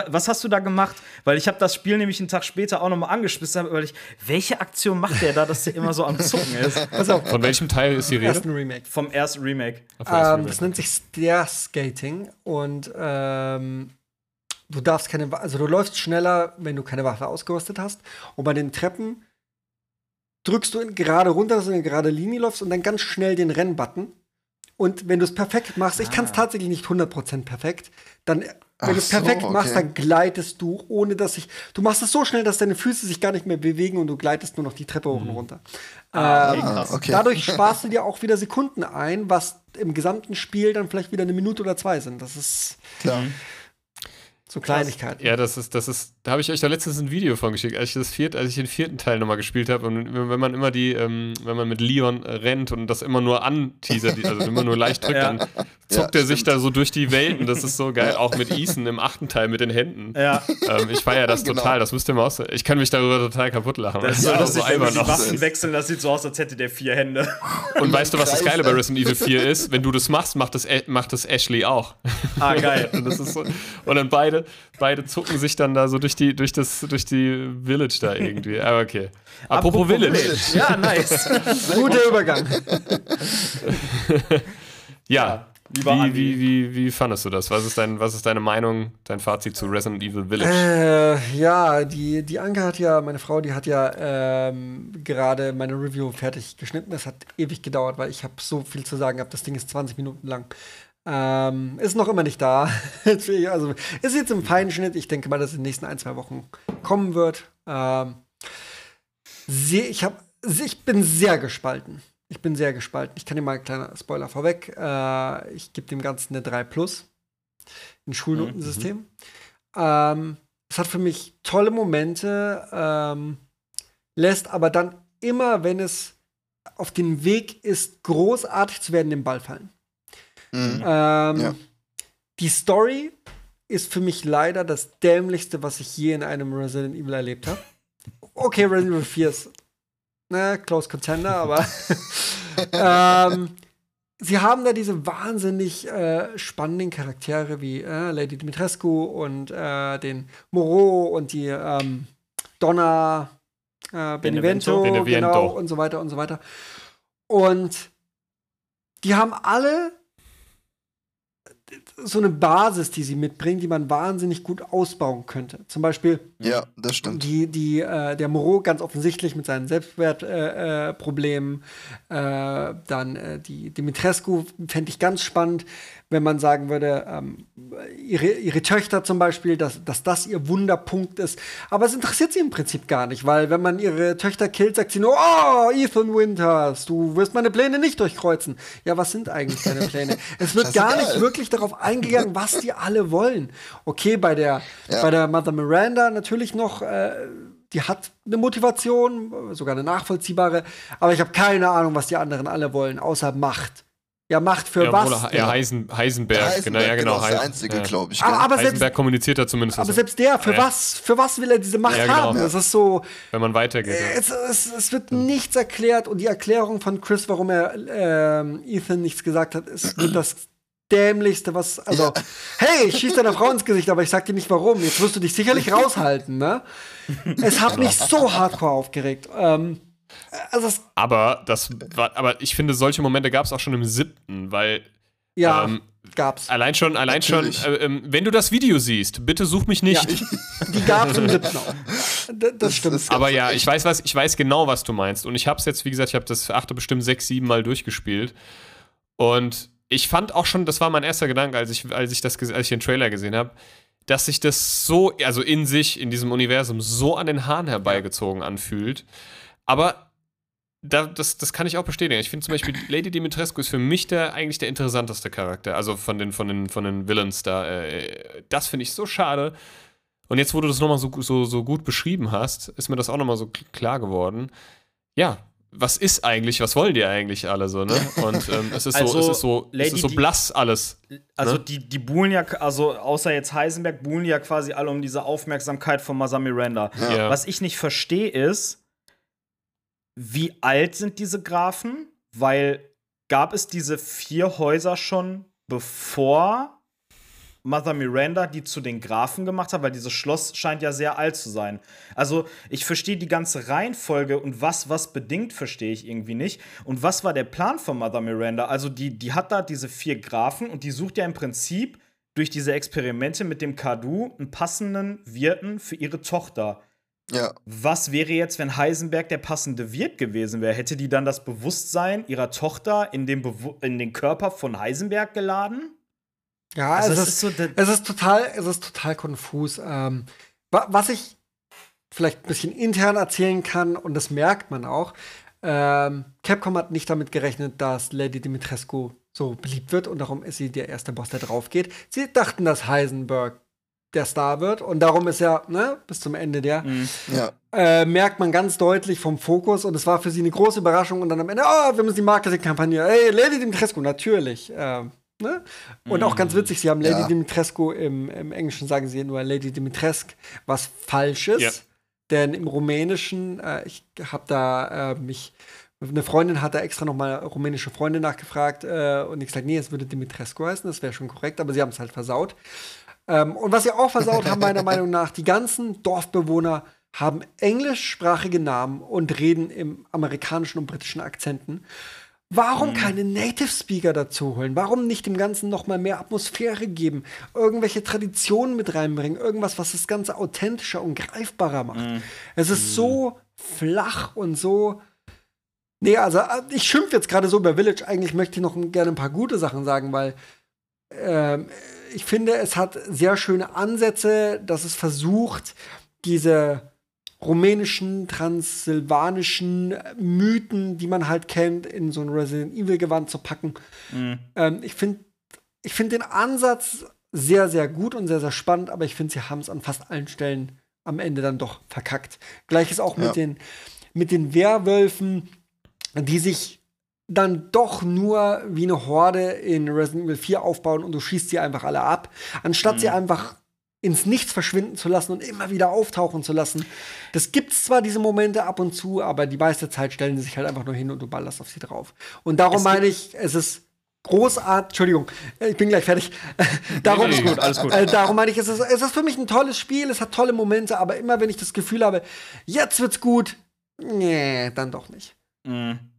Was hast du da gemacht? Weil ich habe das Spiel nämlich einen Tag später auch nochmal angespielt, weil ich, welche Aktion macht der da, dass der immer so am Zucken ist? Pass auf, Von welchem Teil ist die Rede? ersten Remake. Vom ersten Remake. Ähm, Remake. das nennt sich Stair Skating und ähm, du darfst keine, also du läufst schneller, wenn du keine Waffe ausgerüstet hast. Und bei den Treppen drückst du in gerade runter, dass du in eine gerade Linie läufst und dann ganz schnell den Rennbutton. Und wenn du es perfekt machst, ich kann es tatsächlich nicht 100% perfekt, dann, wenn Ach du es so, perfekt machst, okay. dann gleitest du, ohne dass ich, du machst es so schnell, dass deine Füße sich gar nicht mehr bewegen und du gleitest nur noch die Treppe hoch und runter. Ah, okay, Ähm, krass. okay. Dadurch sparst du dir auch wieder Sekunden ein, was im gesamten Spiel dann vielleicht wieder eine Minute oder zwei sind. Das ist Klar. so Kleinigkeiten. Ja, das ist, das ist, da habe ich euch da letztens ein Video von geschickt, als ich das vierte, als ich den vierten Teil nochmal gespielt habe und wenn man immer die, ähm, wenn man mit Leon äh, rennt und das immer nur anteasert, die- also immer nur leicht drückt, Ja. dann zuckt Ja, er sich da so durch die Welten. Das ist so geil, auch mit Ethan im achten Teil mit den Händen. Ja. Ähm, ich feiere das Genau. total, das müsst ihr mal aus. Ich kann mich darüber total kaputt lachen. Das ist weil so albern die Waffen wechseln, das sieht so aus, als hätte der vier Hände. Und weißt du, was das Geile bei? Resident Evil 4 ist? Wenn du das machst, macht das, macht das Ashley auch. Ah, geil. Und, das ist so, und dann beide, beide zucken sich dann da so durch die, durch das, durch die Village da irgendwie. Aber okay. Apropos, Village. Ja, nice. Guter Übergang. Ja. lieber Wie, wie, wie, wie fandest du das? Was ist, dein, was ist deine Meinung, dein Fazit zu Resident Evil Village? Äh, ja, die, die Anke hat ja, meine Frau, die hat ja ähm, gerade meine Review fertig geschnitten. Das hat ewig gedauert, weil ich habe so viel zu sagen gehabt. Das Ding ist 20 Minuten lang. Ähm, ist noch immer nicht da. also ist jetzt im Feinschnitt. Ich denke mal, dass es in den nächsten ein, zwei Wochen kommen wird. Ähm, ich, hab, ich bin sehr gespalten. Ich bin sehr gespalten. Ich kann dir mal einen kleinen Spoiler vorweg. Äh, ich gebe dem Ganzen eine 3 Plus. Ein Schulnotensystem. Ähm, es hat für mich tolle Momente, ähm, lässt aber dann immer, wenn es auf den Weg ist, großartig zu werden, den Ball fallen. Mhm. Ähm, Ja. Die Story ist für mich leider das dämlichste, was ich je in einem Resident Evil erlebt habe. Okay, Resident Evil 4 ist ne, close contender, aber ähm, sie haben da diese wahnsinnig äh, spannenden Charaktere wie äh, Lady Dimitrescu und äh, den Moreau und die ähm, Donna äh, Benevento, Benevento. genau, und so weiter und so weiter. Und die haben alle so eine Basis, die sie mitbringen, die man wahnsinnig gut ausbauen könnte. Zum Beispiel Ja, das stimmt. die, die, äh, der Moreau ganz offensichtlich mit seinen Selbstwertproblemen. Äh, äh, dann äh, die Dimitrescu fände ich ganz spannend, wenn man sagen würde, ähm, ihre, ihre Töchter zum Beispiel, dass, dass das ihr Wunderpunkt ist. Aber es interessiert sie im Prinzip gar nicht, weil wenn man ihre Töchter killt, sagt sie nur, oh, Ethan Winters, du wirst meine Pläne nicht durchkreuzen. Ja, was sind eigentlich deine Pläne? es wird gar nicht wirklich darauf eingegangen, was die alle wollen. Okay, bei der, Ja. bei der Mother Miranda natürlich noch, äh, die hat eine Motivation, sogar eine nachvollziehbare, aber ich habe keine Ahnung, was die anderen alle wollen, außer Macht. Ja, Macht für Ja, was? obwohl er- ja, Heisen, Heisenberg, Heisenberg, genau, ja, genau. ist der einzige, ja. glaube ich. Aber- gell? aber selbst- Heisenberg kommuniziert da zumindest. aber so, selbst der, für Ja. was, für was will er diese Macht Ja, genau. haben? Das ist so, wenn man weitergeht. ja. es, es, es wird nichts erklärt und die Erklärung von Chris, warum er ähm, Ethan nichts gesagt hat, ist wird das dämlichste, was, also, Ja. hey, ich schieß deiner Frau ins Gesicht, aber ich sag dir nicht warum. Jetzt wirst du dich sicherlich raushalten, ne? Es hat mich so hardcore aufgeregt. Ähm, also, es, Aber das war, aber ich finde, solche Momente gab es auch schon im siebten, weil ja, Ähm, gab's. allein schon, allein schon, Natürlich. äh, ähm, wenn du das Video siehst, bitte such mich nicht. Die gab's im siebten auch. D- Das stimmt. das- Aber ja, ich weiß was, ich weiß genau, was du meinst. Und ich habe es jetzt, wie gesagt, ich habe das achte bestimmt sechs, sieben Mal durchgespielt. Und ich fand auch schon, das war mein erster Gedanke, als ich, als ich das, als ich den Trailer gesehen habe, dass sich das so, also in sich, in diesem Universum, so an den Haaren herbeigezogen anfühlt. Aber da, das, das kann ich auch bestätigen. Ich finde zum Beispiel, Lady Dimitrescu ist für mich der eigentlich der interessanteste Charakter. Also von den, von den, von den Villains da. Äh, das finde ich so schade. Und jetzt, wo du das nochmal so, so, so gut beschrieben hast, ist mir das auch nochmal so klar geworden. Ja, was ist eigentlich, was wollen die eigentlich alle so, ne? Und ähm, es ist so, Also, es ist so, es Lady ist so blass alles. Also Ne? die, die buhlen ja, also außer jetzt Heisenberg, buhlen ja quasi alle um diese Aufmerksamkeit von Masami Miranda. Ja. Was ich nicht verstehe ist, wie alt sind diese Grafen? Weil gab es diese vier Häuser schon bevor Mother Miranda die zu den Grafen gemacht hat? Weil dieses Schloss scheint ja sehr alt zu sein. Also ich verstehe die ganze Reihenfolge und was was bedingt, verstehe ich irgendwie nicht. Und was war der Plan von Mother Miranda? Also die, die hat da diese vier Grafen und die sucht ja im Prinzip durch diese Experimente mit dem Kadu einen passenden Wirten für ihre Tochter. Ja. Was wäre jetzt, wenn Heisenberg der passende Wirt gewesen wäre? Hätte die dann das Bewusstsein ihrer Tochter in den, Bewu in den Körper von Heisenberg geladen? Ja, Also es, ist, ist so es ist total, es ist total konfus. Ähm, wa- was ich vielleicht ein bisschen intern erzählen kann, und das merkt man auch, ähm, Capcom hat nicht damit gerechnet, dass Lady Dimitrescu so beliebt wird und darum ist sie der erste Boss, der drauf geht. Sie dachten, dass Heisenberg der Star wird und darum ist er ne, bis zum Ende der. Ja. Äh, merkt man ganz deutlich vom Fokus und es war für sie eine große Überraschung und dann am Ende, oh, wir müssen die Marketingkampagne, hey, Lady Dimitrescu, natürlich. Äh, ne? Und auch ganz witzig, sie haben Lady Ja. Dimitrescu im, im Englischen sagen sie nur Lady Dimitrescu, was falsch ist. Ja. Denn im Rumänischen, äh, ich habe da äh, mich, eine Freundin hat da extra noch mal rumänische Freunde nachgefragt äh, und ich gesagt, nee, es würde Dimitrescu heißen, das wäre schon korrekt, aber sie haben es halt versaut. Ähm, und was sie auch versaut haben, meiner Meinung nach, die ganzen Dorfbewohner haben englischsprachige Namen und reden im amerikanischen und britischen Akzenten. Warum keine Native Speaker dazu holen? Warum nicht dem Ganzen noch mal mehr Atmosphäre geben? Irgendwelche Traditionen mit reinbringen? Irgendwas, was das Ganze authentischer und greifbarer macht. Es ist so flach und so. Nee, also äh, ich schimpfe jetzt gerade so über Village. Eigentlich möchte ich noch gerne ein paar gute Sachen sagen, weil ähm, ich finde, es hat sehr schöne Ansätze, dass es versucht, diese rumänischen, transsilvanischen Mythen, die man halt kennt, in so ein Resident Evil Gewand zu packen. Ähm, ich finde ich find den Ansatz sehr, sehr gut und sehr, sehr spannend, aber ich finde, sie haben es an fast allen Stellen am Ende dann doch verkackt. Gleiches auch Ja. mit, den, mit den Werwölfen, die sich dann doch nur wie eine Horde in Resident Evil 4 aufbauen und du schießt sie einfach alle ab, anstatt sie einfach ins Nichts verschwinden zu lassen und immer wieder auftauchen zu lassen. Das gibt's zwar diese Momente ab und zu, aber die meiste Zeit stellen sie sich halt einfach nur hin und du ballerst auf sie drauf. Und darum Es meine ich, es ist großartig, Entschuldigung, äh, ich bin gleich fertig. darum, nee, gut, alles gut. Äh, darum meine ich, es ist, es ist für mich ein tolles Spiel, es hat tolle Momente, aber immer wenn ich das Gefühl habe, jetzt wird's gut, nee, dann doch nicht. Mhm.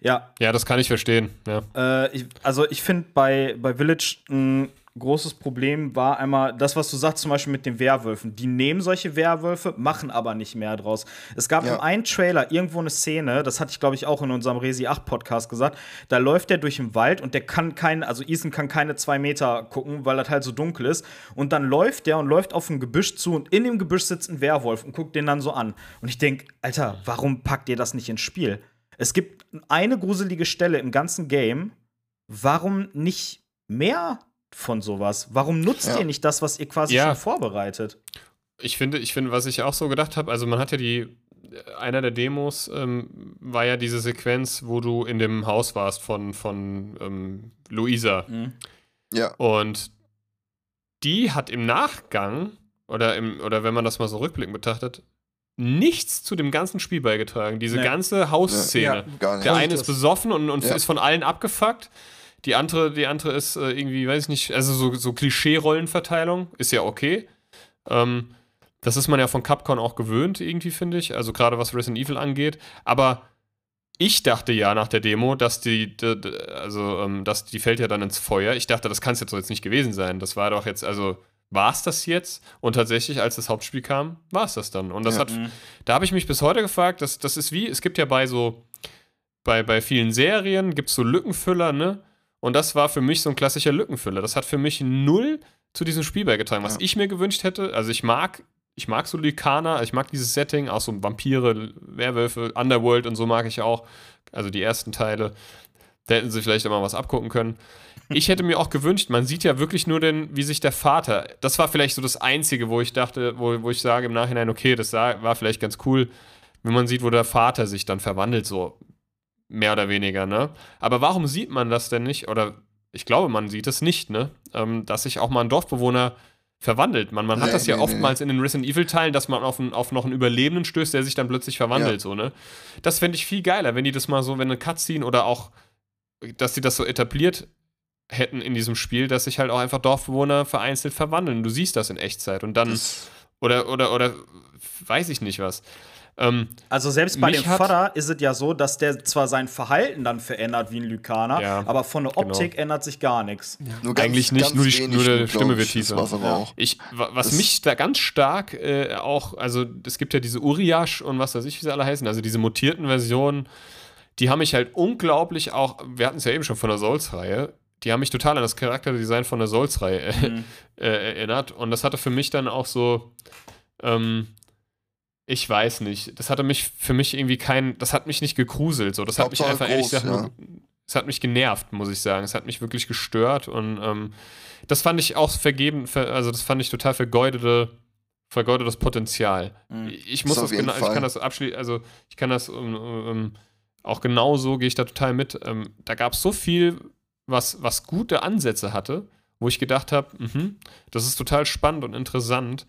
Ja, Ja, das kann ich verstehen. Ja. Äh, ich, also ich finde bei, bei Village ein großes Problem war einmal das, was du sagst, zum Beispiel mit den Werwölfen. Die nehmen solche Werwölfe, machen aber nicht mehr draus. Es gab Ja. im einen Trailer irgendwo eine Szene, das hatte ich glaube ich auch in unserem Resi 8 Podcast gesagt, da läuft der durch den Wald und der kann kein, also Ethan kann keine zwei Meter gucken, weil das halt so dunkel ist. Und dann läuft der und läuft auf ein Gebüsch zu und in dem Gebüsch sitzt ein Werwolf und guckt den dann so an. Und ich denke, Alter, warum packt ihr das nicht ins Spiel? Es gibt eine gruselige Stelle im ganzen Game. Warum nicht mehr von sowas? Warum nutzt Ja. ihr nicht das, was ihr quasi Ja. schon vorbereitet? Ich finde, ich finde, was ich auch so gedacht habe, also man hat ja die, einer der Demos ähm, war ja diese Sequenz, wo du in dem Haus warst von, von ähm, Luisa. Ja. Und die hat im Nachgang, oder, im, oder wenn man das mal so rückblickend betrachtet, nichts zu dem ganzen Spiel beigetragen. Diese Nee. ganze Hausszene. Ja. Der eine Richtig. ist besoffen und, und Ja. ist von allen abgefuckt. Die andere, die andere ist äh, irgendwie, weiß ich nicht, also so, so Klischee-Rollenverteilung ist ja okay. Ähm, das ist man ja von Capcom auch gewöhnt, irgendwie, finde ich. Also gerade was Resident Evil angeht. Aber ich dachte ja nach der Demo, dass die, d- d- also, ähm, dass die fällt ja dann ins Feuer. Ich dachte, das kann es jetzt so jetzt nicht gewesen sein. Das war doch jetzt, also, war es das jetzt? Und tatsächlich, als das Hauptspiel kam, war es das dann. Und das Ja. hat, da habe ich mich bis heute gefragt, das, das ist wie, es gibt ja bei so, bei, bei vielen Serien gibt es so Lückenfüller, ne? Und das war für mich so ein klassischer Lückenfüller. Das hat für mich null zu diesem Spiel beigetragen. Was Ja. ich mir gewünscht hätte, also ich mag, ich mag so Lykaner, ich mag dieses Setting, auch so Vampire, Werwölfe, Underworld und so mag ich auch. Also die ersten Teile. Da hätten sie vielleicht mal was abgucken können. Ich hätte mir auch gewünscht, man sieht ja wirklich nur den, wie sich der Vater, das war vielleicht so das Einzige, wo ich dachte, wo, wo ich sage im Nachhinein, okay, das war vielleicht ganz cool, wenn man sieht, wo der Vater sich dann verwandelt, so mehr oder weniger, ne? Aber warum sieht man das denn nicht? Oder ich glaube, man sieht es nicht, ne? Ähm, dass sich auch mal ein Dorfbewohner verwandelt. Man, man hat Nee, das ja nee, nee, oftmals in den Resident Evil-Teilen, dass man auf, einen, auf noch einen Überlebenden stößt, der sich dann plötzlich verwandelt, Ja. so, ne? Das fände ich viel geiler, wenn die das mal so, wenn eine Cutscene oder auch, dass die das so etabliert hätten in diesem Spiel, dass sich halt auch einfach Dorfbewohner vereinzelt verwandeln. Du siehst das in Echtzeit und dann Das, oder, oder, oder weiß ich nicht was. Ähm, Also selbst bei dem Vater ist es ja so, dass der zwar sein Verhalten dann verändert wie ein Lykaner, Ja, aber von der Optik ändert sich gar nichts. Nur Eigentlich nicht, nur die- nur die Stimme ich, wird tiefer. auch. Ich, wa- was Das- mich da ganz stark äh, auch, also es gibt ja diese Uriash und was weiß ich, wie sie alle heißen, also diese mutierten Versionen, die haben mich halt unglaublich auch, wir hatten es ja eben schon von der Souls-Reihe, die haben mich total an das Charakterdesign von der Souls-Reihe äh, Mhm. äh, erinnert und das hatte für mich dann auch so, ähm, ich weiß nicht, das hatte mich für mich irgendwie kein, das hat mich nicht gegruselt, so, das hat mich einfach ehrlich groß, gesagt, nur- es hat mich genervt, muss ich sagen, es hat mich wirklich gestört und ähm, das fand ich auch vergeben, ver, also das fand ich total vergeudete, vergeudetes Potenzial. Mhm. Ich muss Das auf das genau, ich kann das abschließen, also ich kann das um, um, auch genau so gehe ich da total mit. Ähm, da gab es so viel, was, was gute Ansätze hatte, wo ich gedacht habe, mhm, das ist total spannend und interessant.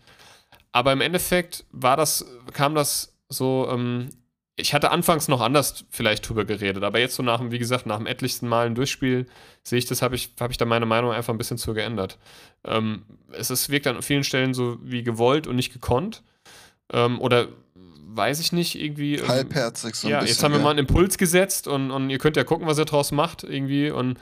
Aber im Endeffekt war das, kam das so, ähm, ich hatte anfangs noch anders vielleicht drüber geredet, aber jetzt so nach dem, wie gesagt, nach dem etlichsten Malen Durchspiel sehe ich das, habe ich, habe ich da meine Meinung einfach ein bisschen zu geändert. Ähm, es ist, wirkt an vielen Stellen so wie gewollt und nicht gekonnt. Ähm, oder weiß ich nicht, irgendwie. ähm, Halbherzig so ein ja, bisschen. jetzt haben wir ja. mal einen Impuls gesetzt und, und ihr könnt ja gucken, was ihr draus macht irgendwie und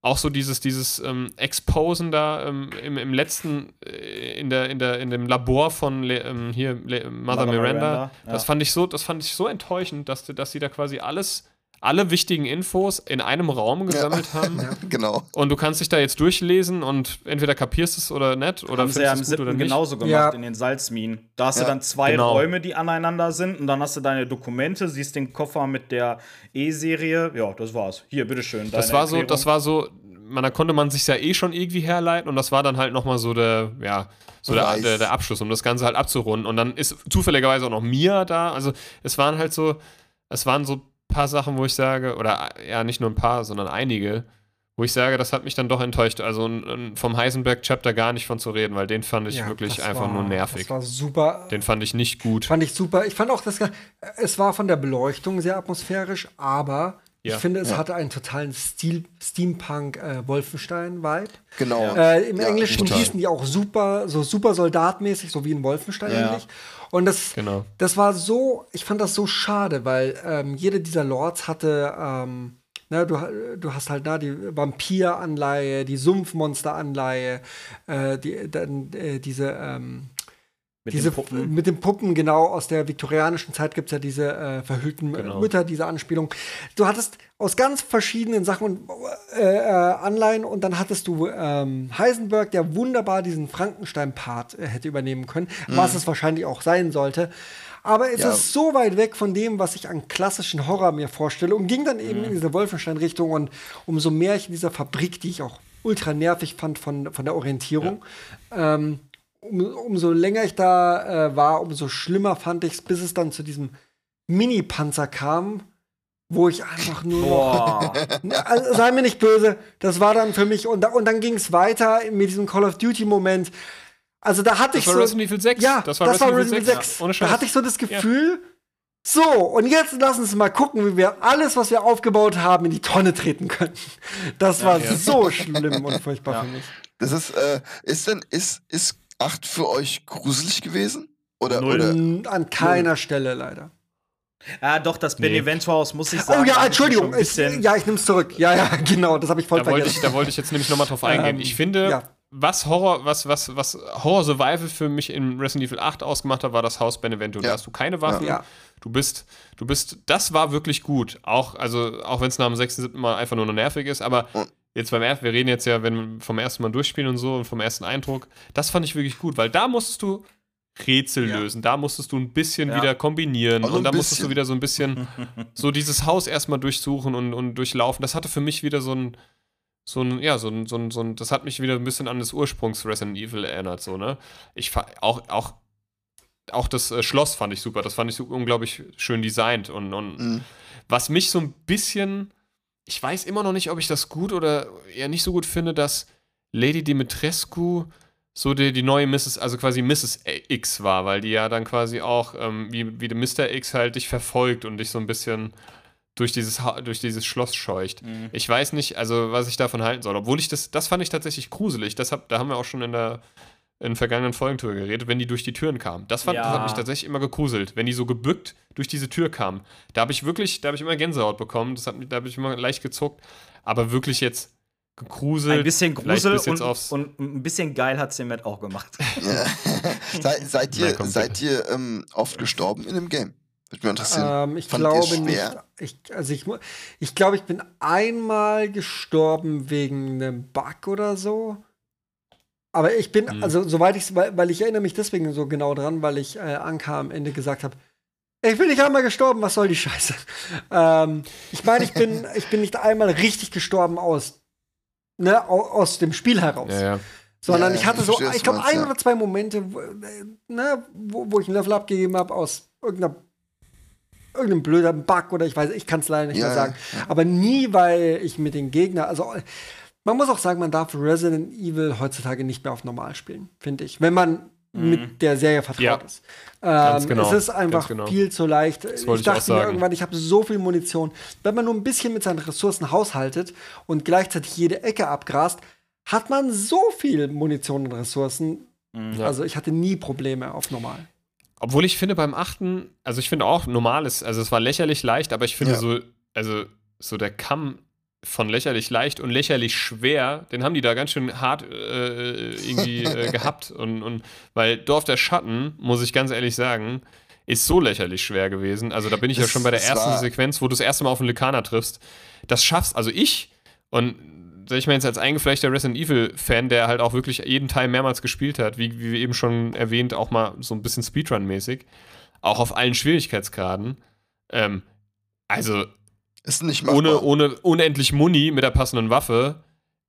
auch so dieses, dieses ähm, Exposen da ähm, im, im letzten, äh, in, der, in, der, in dem Labor von Le, ähm, hier Le, Mother, Mother Miranda, Miranda, ja. das fand ich so, das fand ich so enttäuschend, dass, dass sie da quasi alles, alle wichtigen Infos in einem Raum gesammelt haben. Genau. Und du kannst dich da jetzt durchlesen und entweder kapierst es oder nicht oder Haben sie ja im findest es gut oder nicht. genauso gemacht Ja. in den Salzminen. Da hast du Ja, dann zwei genau. Räume, die aneinander sind und dann hast du deine Dokumente, siehst den Koffer mit der E-Serie. Ja, das war's. Hier, bitteschön. Das war so, das war so, man, da konnte man sich ja eh schon irgendwie herleiten und das war dann halt nochmal so der, ja, so der, der, der Abschluss, um das Ganze halt abzurunden. Und dann ist zufälligerweise auch noch Mia da. Also es waren halt so, es waren so paar Sachen, wo ich sage, oder ja, nicht nur ein paar, sondern einige, wo ich sage, das hat mich dann doch enttäuscht. Also vom Heisenberg-Chapter gar nicht von zu reden, weil den fand ich Ja, wirklich das einfach war- nur nervig. Das war super. Den fand ich nicht gut. Fand ich super. Ich fand auch, dass es war von der Beleuchtung sehr atmosphärisch, aber Ja. ich finde, es hatte einen totalen Stil, Steampunk-Wolfenstein-Vibe. Genau. Äh, Im Ja, Englischen total. hießen die auch super, so super soldatmäßig, so wie in Wolfenstein Ja. ähnlich. Und das, Genau. das war so, ich fand das so schade, weil ähm, jede dieser Lords hatte, ähm, ne, du, du hast halt da die Vampir-Anleihe, die Sumpfmonster-Anleihe, äh, die, dann äh, diese ähm, mit diese den Puppen. mit den Puppen, genau, aus der viktorianischen Zeit gibt es ja diese äh, verhüllten Genau. Mütter, diese Anspielung. Du hattest aus ganz verschiedenen Sachen und, äh, äh, Anleihen und dann hattest du ähm, Heisenberg, der wunderbar diesen Frankenstein-Part äh, hätte übernehmen können, was es wahrscheinlich auch sein sollte. Aber es Ja. ist so weit weg von dem, was ich an klassischen Horror mir vorstelle und ging dann eben in diese Wolfenstein-Richtung und umso mehr ich in dieser Fabrik, die ich auch ultra nervig fand von, von der Orientierung, ähm, um, umso länger ich da äh, war, umso schlimmer fand ich es, bis es dann zu diesem Mini-Panzer kam, wo ich einfach nur noch. Boah. Also, sei mir nicht böse, das war dann für mich. Und, da, und dann ging es weiter mit diesem Call of Duty-Moment. Also da hatte Das ich war so. Resident Evil 6. Ja, das war Resident Evil 6. Ja, ohne Da hatte ich so das Gefühl, so, und jetzt lass uns mal gucken, wie wir alles, was wir aufgebaut haben, in die Tonne treten können. Das war ja. so schlimm und furchtbar für mich. Das ist, äh, ist denn, ist, ist 8 für euch gruselig gewesen? Oder, Null. oder An keiner Stelle leider. Ja, doch, das Nee. Benevento Haus muss ich sagen. Oh ja, Entschuldigung. Es, bisschen- ja, ich nehm's zurück. Ja, ja, genau, das habe ich voll Da wollte, ich, vergessen. da wollte ich jetzt nämlich nochmal drauf eingehen. Ähm, ich finde, ja. was Horror, was, was, was Horror Survival für mich in Resident Evil 8 ausgemacht hat, war das Haus Benevento. Da Ja. hast du keine Waffen. Ja. Du bist, du bist, das war wirklich gut. Auch, also, auch wenn es nach dem 6., 7. Mal einfach nur noch nervig ist, aber Und- jetzt beim ersten, wir reden jetzt ja wenn, vom ersten Mal durchspielen und so und vom ersten Eindruck, das fand ich wirklich gut, weil da musstest du Rätsel Ja. lösen, da musstest du ein bisschen Ja. wieder kombinieren Also und da musstest du wieder so ein bisschen so dieses Haus erstmal durchsuchen und, und durchlaufen. Das hatte für mich wieder so ein, so ein, ja, so ein, so ein, so ein, das hat mich wieder ein bisschen an das Ursprungs Resident Evil erinnert, so, ne? Ich auch, auch, auch das äh, Schloss fand ich super, das fand ich so unglaublich schön designt und, und Mhm. was mich so ein bisschen, ich weiß immer noch nicht, ob ich das gut oder eher nicht so gut finde, dass Lady Dimitrescu so die, die neue Mrs., also quasi Mrs. X war, weil die ja dann quasi auch, ähm, wie, wie der Mr. X halt dich verfolgt und dich so ein bisschen durch dieses, Ha- durch dieses Schloss scheucht. Mhm. Ich weiß nicht, also was ich davon halten soll. Obwohl ich das, das fand ich tatsächlich gruselig. Das hab, da haben wir auch schon in der in vergangenen Folgen drüber geredet, wenn die durch die Türen kamen. Das, fand, das Ja. hat mich tatsächlich immer gegruselt, wenn die so gebückt durch diese Tür kamen. Da habe ich wirklich, da habe ich immer Gänsehaut bekommen, das hat mich, da habe ich immer leicht gezuckt, aber wirklich jetzt gegruselt. Ein bisschen Grusel und, aufs- und ein bisschen geil hat Matt auch gemacht. Sei, seid Na, ihr, komm, seid ihr ähm, oft gestorben in dem Game? Würde mich interessieren. Ähm, ich Fand glaube es nicht. Ich, also ich, ich glaube, ich bin einmal gestorben wegen einem Bug oder so. Aber ich bin, Mhm. also soweit ich, weil, weil ich erinnere mich deswegen so genau dran, weil ich äh, Anka am Ende gesagt habe, ich bin nicht einmal gestorben, was soll die Scheiße? ähm, ich meine, ich bin, ich bin nicht einmal richtig gestorben aus, ne, au- aus dem Spiel heraus. ja, ja. Sondern Ja, ich hatte ich so, verstehe, ich glaube, ein oder zwei Momente, wo, äh, ne, wo, wo ich ein Level abgegeben habe aus irgendeiner irgendeinem blöden Bug oder ich weiß, ich kann es leider nicht mehr sagen. Aber nie, weil ich mit den Gegner, also man muss auch sagen, man darf Resident Evil heutzutage nicht mehr auf normal spielen, finde ich. Wenn man mit der Serie vertraut Ja. ist. Ganz Ähm, genau, Es ist einfach genau. viel zu leicht. Ich ich dachte mir sagen. irgendwann, ich habe so viel Munition. Wenn man nur ein bisschen mit seinen Ressourcen haushaltet und gleichzeitig jede Ecke abgrast, hat man so viel Munition und Ressourcen. Ja. Also ich hatte nie Probleme auf normal. Obwohl ich finde, beim achten, also ich finde auch normales, also es war lächerlich leicht, aber ich finde Ja. so, also so der Kamm von lächerlich leicht und lächerlich schwer, den haben die da ganz schön hart äh, irgendwie äh, gehabt. Und, und weil Dorf der Schatten, muss ich ganz ehrlich sagen, ist so lächerlich schwer gewesen. Also da bin ich ja Das- schon bei der ersten war- Sequenz, wo du das erste Mal auf einen Lykaner triffst. Das schaffst, also ich und sag ich mal jetzt als eingefleischter Resident Evil-Fan, der halt auch wirklich jeden Teil mehrmals gespielt hat, wie, wie eben schon erwähnt, auch mal so ein bisschen Speedrun-mäßig, auch auf allen Schwierigkeitsgraden. Ähm, also Ist nicht machbar. ohne, ohne unendlich Muni mit der passenden Waffe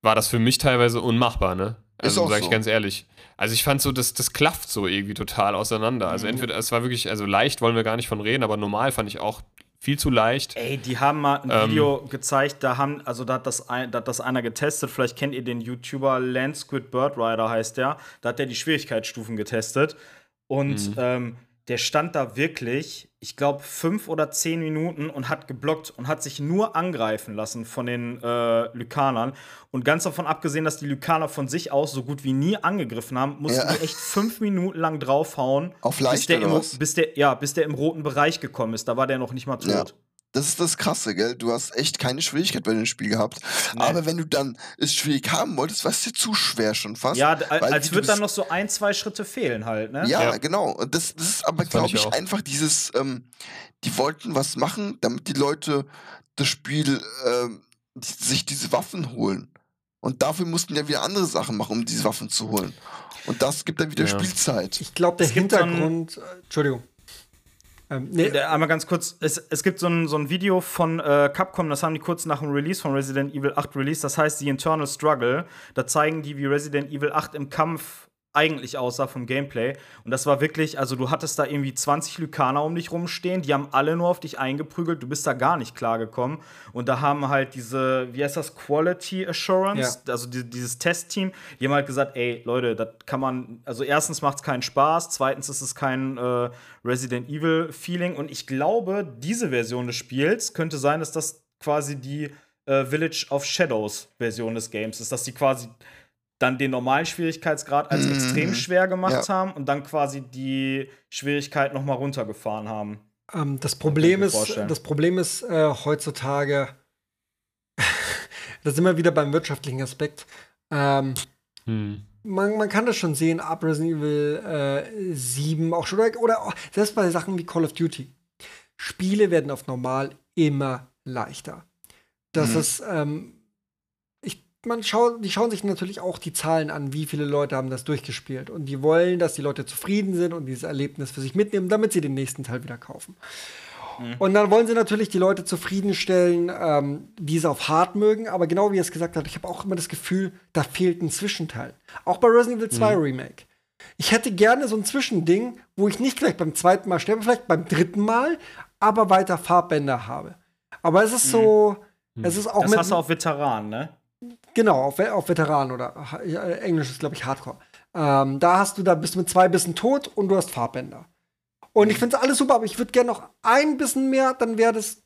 war das für mich teilweise unmachbar, ne? Also auch sag ich so. ganz ehrlich. Also ich fand so, das, das klafft so irgendwie total auseinander. Also Mhm. entweder, es war wirklich, also leicht wollen wir gar nicht von reden, aber normal fand ich auch viel zu leicht. Ey, die haben mal ein Ähm. Video gezeigt, da haben, also da hat das, ein, da hat das einer getestet, vielleicht kennt ihr den YouTuber Lance Squid Bird Rider heißt der, da hat der die Schwierigkeitsstufen getestet und Mhm. ähm, der stand da wirklich, ich glaube, fünf oder zehn Minuten und hat geblockt und hat sich nur angreifen lassen von den äh, Lykanern. Und ganz davon abgesehen, dass die Lykaner von sich aus so gut wie nie angegriffen haben, mussten Ja. die echt fünf Minuten lang draufhauen, Auf bis leicht der, oder im, bis, der, ja, bis der im roten Bereich gekommen ist. Da war der noch nicht mal tot. Ja. Das ist das Krasse, gell? Du hast echt keine Schwierigkeit bei dem Spiel gehabt. Nee. Aber wenn du dann es schwierig haben wolltest, war es dir zu schwer schon fast. Ja, als wird dann noch so ein, zwei Schritte fehlen halt, ne? Ja, Ja. genau. Und das, das ist aber, glaube ich ich, einfach dieses, ähm, die wollten was machen, damit die Leute das Spiel, ähm, die, sich diese Waffen holen. Und dafür mussten ja wieder andere Sachen machen, um diese Waffen zu holen. Und das gibt dann wieder Ja. Spielzeit. Ich glaube, der Es Hintergrund. äh, Entschuldigung. Ähm, nee, Der- Einmal ganz kurz, es, es gibt so ein, so ein Video von äh, Capcom, das haben die kurz nach dem Release von Resident Evil 8 released, das heißt The Internal Struggle. Da zeigen die, wie Resident Evil 8 im Kampf eigentlich aussah vom Gameplay. Und das war wirklich, also du hattest da irgendwie 20 Lykaner um dich rumstehen, die haben alle nur auf dich eingeprügelt, du bist da gar nicht klargekommen. Und da haben halt diese, wie heißt das, Quality Assurance, also die, dieses Testteam, die haben halt gesagt, ey, Leute, das kann man, also erstens macht es keinen Spaß, zweitens ist es kein äh, Resident Evil Feeling. Und ich glaube, diese Version des Spiels könnte sein, dass das quasi die äh, Village of Shadows Version des Games ist, dass die quasi dann den normalen Schwierigkeitsgrad als Mhm. extrem schwer gemacht Ja. haben und dann quasi die Schwierigkeit noch mal runtergefahren haben. Ähm, das Problem ist, vorstellen. das Problem ist äh, heutzutage, da sind wir wieder beim wirtschaftlichen Aspekt. Ähm, Hm. man, man kann das schon sehen, ab Resident Evil äh, 7 auch schon, oder, oder auch, selbst bei Sachen wie Call of Duty. Spiele werden auf normal immer leichter. Das Mhm. ist, ähm, man schaut, die schauen sich natürlich auch die Zahlen an, wie viele Leute haben das durchgespielt. Und die wollen, dass die Leute zufrieden sind und dieses Erlebnis für sich mitnehmen, damit sie den nächsten Teil wieder kaufen. Und dann wollen sie natürlich die Leute zufriedenstellen, ähm, die es auf hart mögen. Aber genau wie er es gesagt hat, ich habe auch immer das Gefühl, da fehlt ein Zwischenteil. Auch bei Resident Evil 2 Remake. Ich hätte gerne so ein Zwischending, wo ich nicht gleich beim zweiten Mal sterbe, vielleicht beim dritten Mal, aber weiter Farbbänder habe. Aber es ist so, es ist auch Das hast du auf Veteranen, ne? Genau, auf, auf Veteran oder ja, Englisch ist, glaube ich, Hardcore. Ähm, da hast du, da bist du mit zwei Bissen tot und du hast Farbbänder. Und ich finde es alles super, aber ich würde gerne noch ein bisschen mehr, dann wäre das,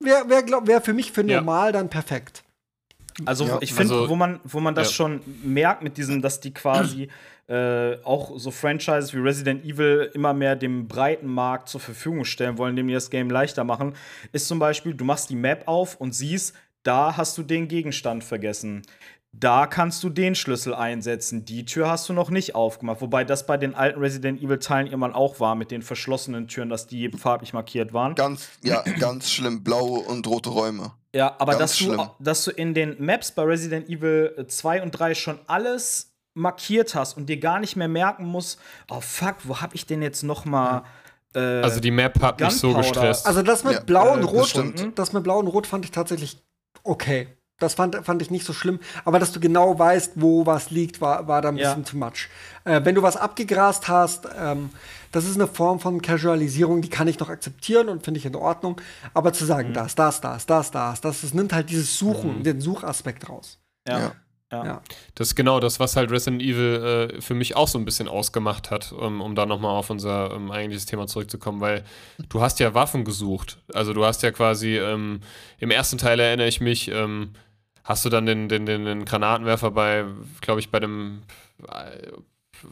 wäre wär, wär für mich für Ja. normal dann perfekt. Also Ja, ich finde, also- wo man, wo man das ja. schon merkt mit diesem, dass die quasi äh, auch so Franchises wie Resident Evil immer mehr dem breiten Markt zur Verfügung stellen wollen, indem die das Game leichter machen, ist zum Beispiel, du machst die Map auf und siehst, da hast du den Gegenstand vergessen. Da kannst du den Schlüssel einsetzen. Die Tür hast du noch nicht aufgemacht. Wobei das bei den alten Resident Evil-Teilen irgendwann auch war, mit den verschlossenen Türen, dass die farblich markiert waren. Ganz, ja, ganz schlimm. Blaue und rote Räume. Ja, aber Ganz dass du, dass du in den Maps bei Resident Evil 2 und 3 schon alles markiert hast und dir gar nicht mehr merken musst, oh fuck, wo hab ich denn jetzt noch mal äh, Also die Map hat mich so gestresst. Also das mit Ja, Blau äh, und das Rot, stimmt. das mit Blau und Rot fand ich tatsächlich okay. Das fand, fand ich nicht so schlimm. Aber dass du genau weißt, wo was liegt, war, war da ein Ja. bisschen too much. Äh, wenn du was abgegrast hast, ähm, das ist eine Form von Casualisierung, die kann ich noch akzeptieren und finde ich in Ordnung. Aber zu Mhm. sagen, das, das, das, das, das, das, das nimmt halt dieses Suchen, den Suchaspekt raus. ja. Ja. Ja. Ja. Das ist genau das, was halt Resident Evil äh, für mich auch so ein bisschen ausgemacht hat, um, um da nochmal auf unser ähm, eigentliches Thema zurückzukommen, weil du hast ja Waffen gesucht. Also du hast ja quasi, ähm, im ersten Teil erinnere ich mich, ähm, hast du dann den, den, den, den Granatenwerfer bei, glaube ich, bei dem, äh,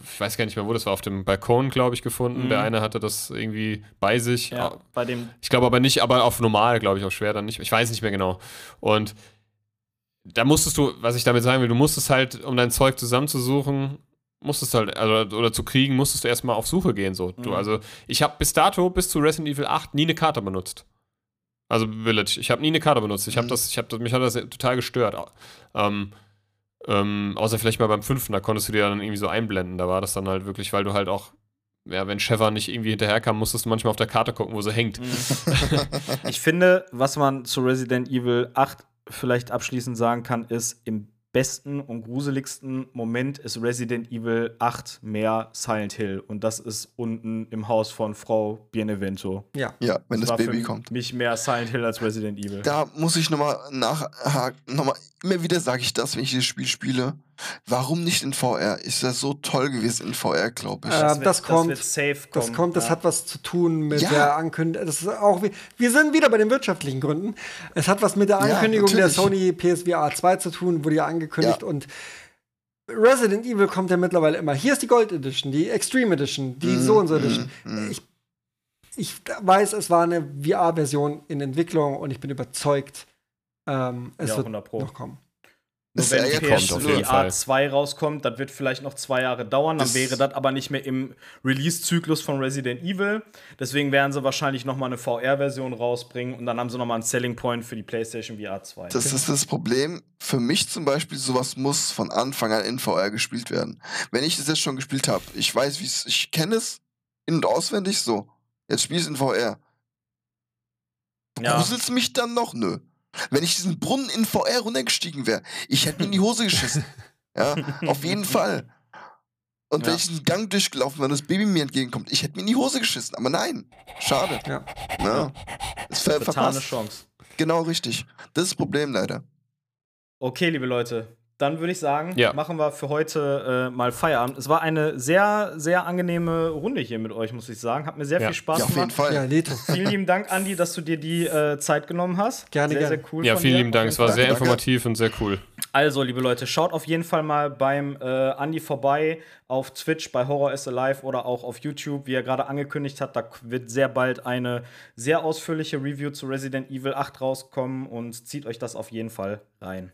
ich weiß gar nicht mehr, wo das war, auf dem Balkon, glaube ich, gefunden. Mhm. Der eine hatte das irgendwie bei sich. Ja, bei dem Ich glaube aber nicht, aber auf normal, glaube ich, auf schwer dann nicht. Ich weiß nicht mehr genau. Und da musstest du, was ich damit sagen will, du musstest halt, um dein Zeug zusammenzusuchen, musstest halt, also, oder zu kriegen, musstest du erstmal auf Suche gehen. So. Du, Mhm. also, ich habe bis dato, bis zu Resident Evil 8, nie eine Karte benutzt. Also Village. Ich habe nie eine Karte benutzt. Ich habe Mhm. das, ich habe mich hat das total gestört. Ähm, ähm, außer vielleicht mal beim fünften, da konntest du dir dann irgendwie so einblenden. Da war das dann halt wirklich, weil du halt auch, ja, wenn Sheva nicht irgendwie hinterherkam, musstest du manchmal auf der Karte gucken, wo sie hängt. Ich finde, was man zu Resident Evil 8 vielleicht abschließend sagen kann, ist, im besten und gruseligsten Moment ist Resident Evil 8 mehr Silent Hill. Und das ist unten im Haus von Frau Bienevento. Ja. Ja, wenn das war Baby für kommt. mich mehr Silent Hill als Resident Evil. Da muss ich nochmal nachhaken. Nochmal, immer wieder sage ich das, wenn ich dieses Spiel spiele. Warum nicht in VR? Ist das so toll gewesen in VR, glaube ich. Äh, Das wird- das kommt. wird safe Das kommen, kommt, das ja. hat was zu tun mit Ja. der Ankündigung. Das ist auch, wie- wir sind wieder bei den wirtschaftlichen Gründen. Es hat was mit der Ja, Ankündigung der natürlich. Sony PSVR 2 zu tun, wurde ja angekündigt Ja. und Resident Evil kommt ja mittlerweile immer. Hier ist die Gold Edition, die Extreme Edition, die Mhm, so und so Edition. mhm. Ich, ich weiß, es war eine VR-Version in Entwicklung und ich bin überzeugt, ähm, es Ja, wird 100 Pro. noch kommen. Nur wenn ja PSVR Fall. 2 rauskommt, das wird vielleicht noch zwei Jahre dauern, dann Das- wäre das aber nicht mehr im Release-Zyklus von Resident Evil. Deswegen werden sie wahrscheinlich noch mal eine VR-Version rausbringen und dann haben sie noch mal einen Selling Point für die PlayStation VR 2. Das ist das Problem. Für mich zum Beispiel, sowas muss von Anfang an in VR gespielt werden. Wenn ich das jetzt schon gespielt habe, ich weiß, wie es, ich kenne es in- und auswendig so. Jetzt spiel ich es in VR. Ja. Gruselst mich dann noch? Nö. Wenn ich diesen Brunnen in VR runtergestiegen wäre, ich hätte mir in die Hose geschissen. ja, auf jeden Fall. Und wenn Ja. ich diesen Gang durchgelaufen wäre und das Baby mir entgegenkommt, ich hätte mir in die Hose geschissen. Aber nein, schade. Ja. Ja. Das ver Vertane verpasst. Chance. Genau richtig. Das ist das Problem leider. Okay, liebe Leute, dann würde ich sagen, Ja. machen wir für heute äh, mal Feierabend. Es war eine sehr, sehr angenehme Runde hier mit euch, muss ich sagen. Hat mir sehr Ja. viel Spaß Ja, auf jeden gemacht. Fall. Ja. Vielen lieben Dank, Andi, dass du dir die äh, Zeit genommen hast. Gerne, sehr, gerne. sehr cool. Ja, von vielen dir. lieben Dank. Auf Es war jeden sehr. Danke. informativ und sehr cool. Also, liebe Leute, schaut auf jeden Fall mal beim äh, Andi vorbei auf Twitch bei Horror is Alive oder auch auf YouTube, wie er gerade angekündigt hat. Da wird sehr bald eine sehr ausführliche Review zu Resident Evil 8 rauskommen und zieht euch das auf jeden Fall rein.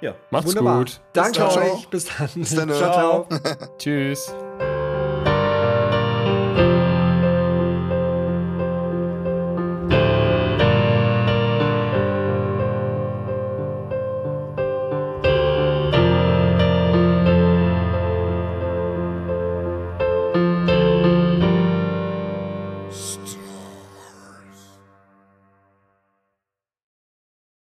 Ja. Macht's Wunderbar. gut. Danke euch. Bis dann. Bis dann. ciao, ciao. Tschüss.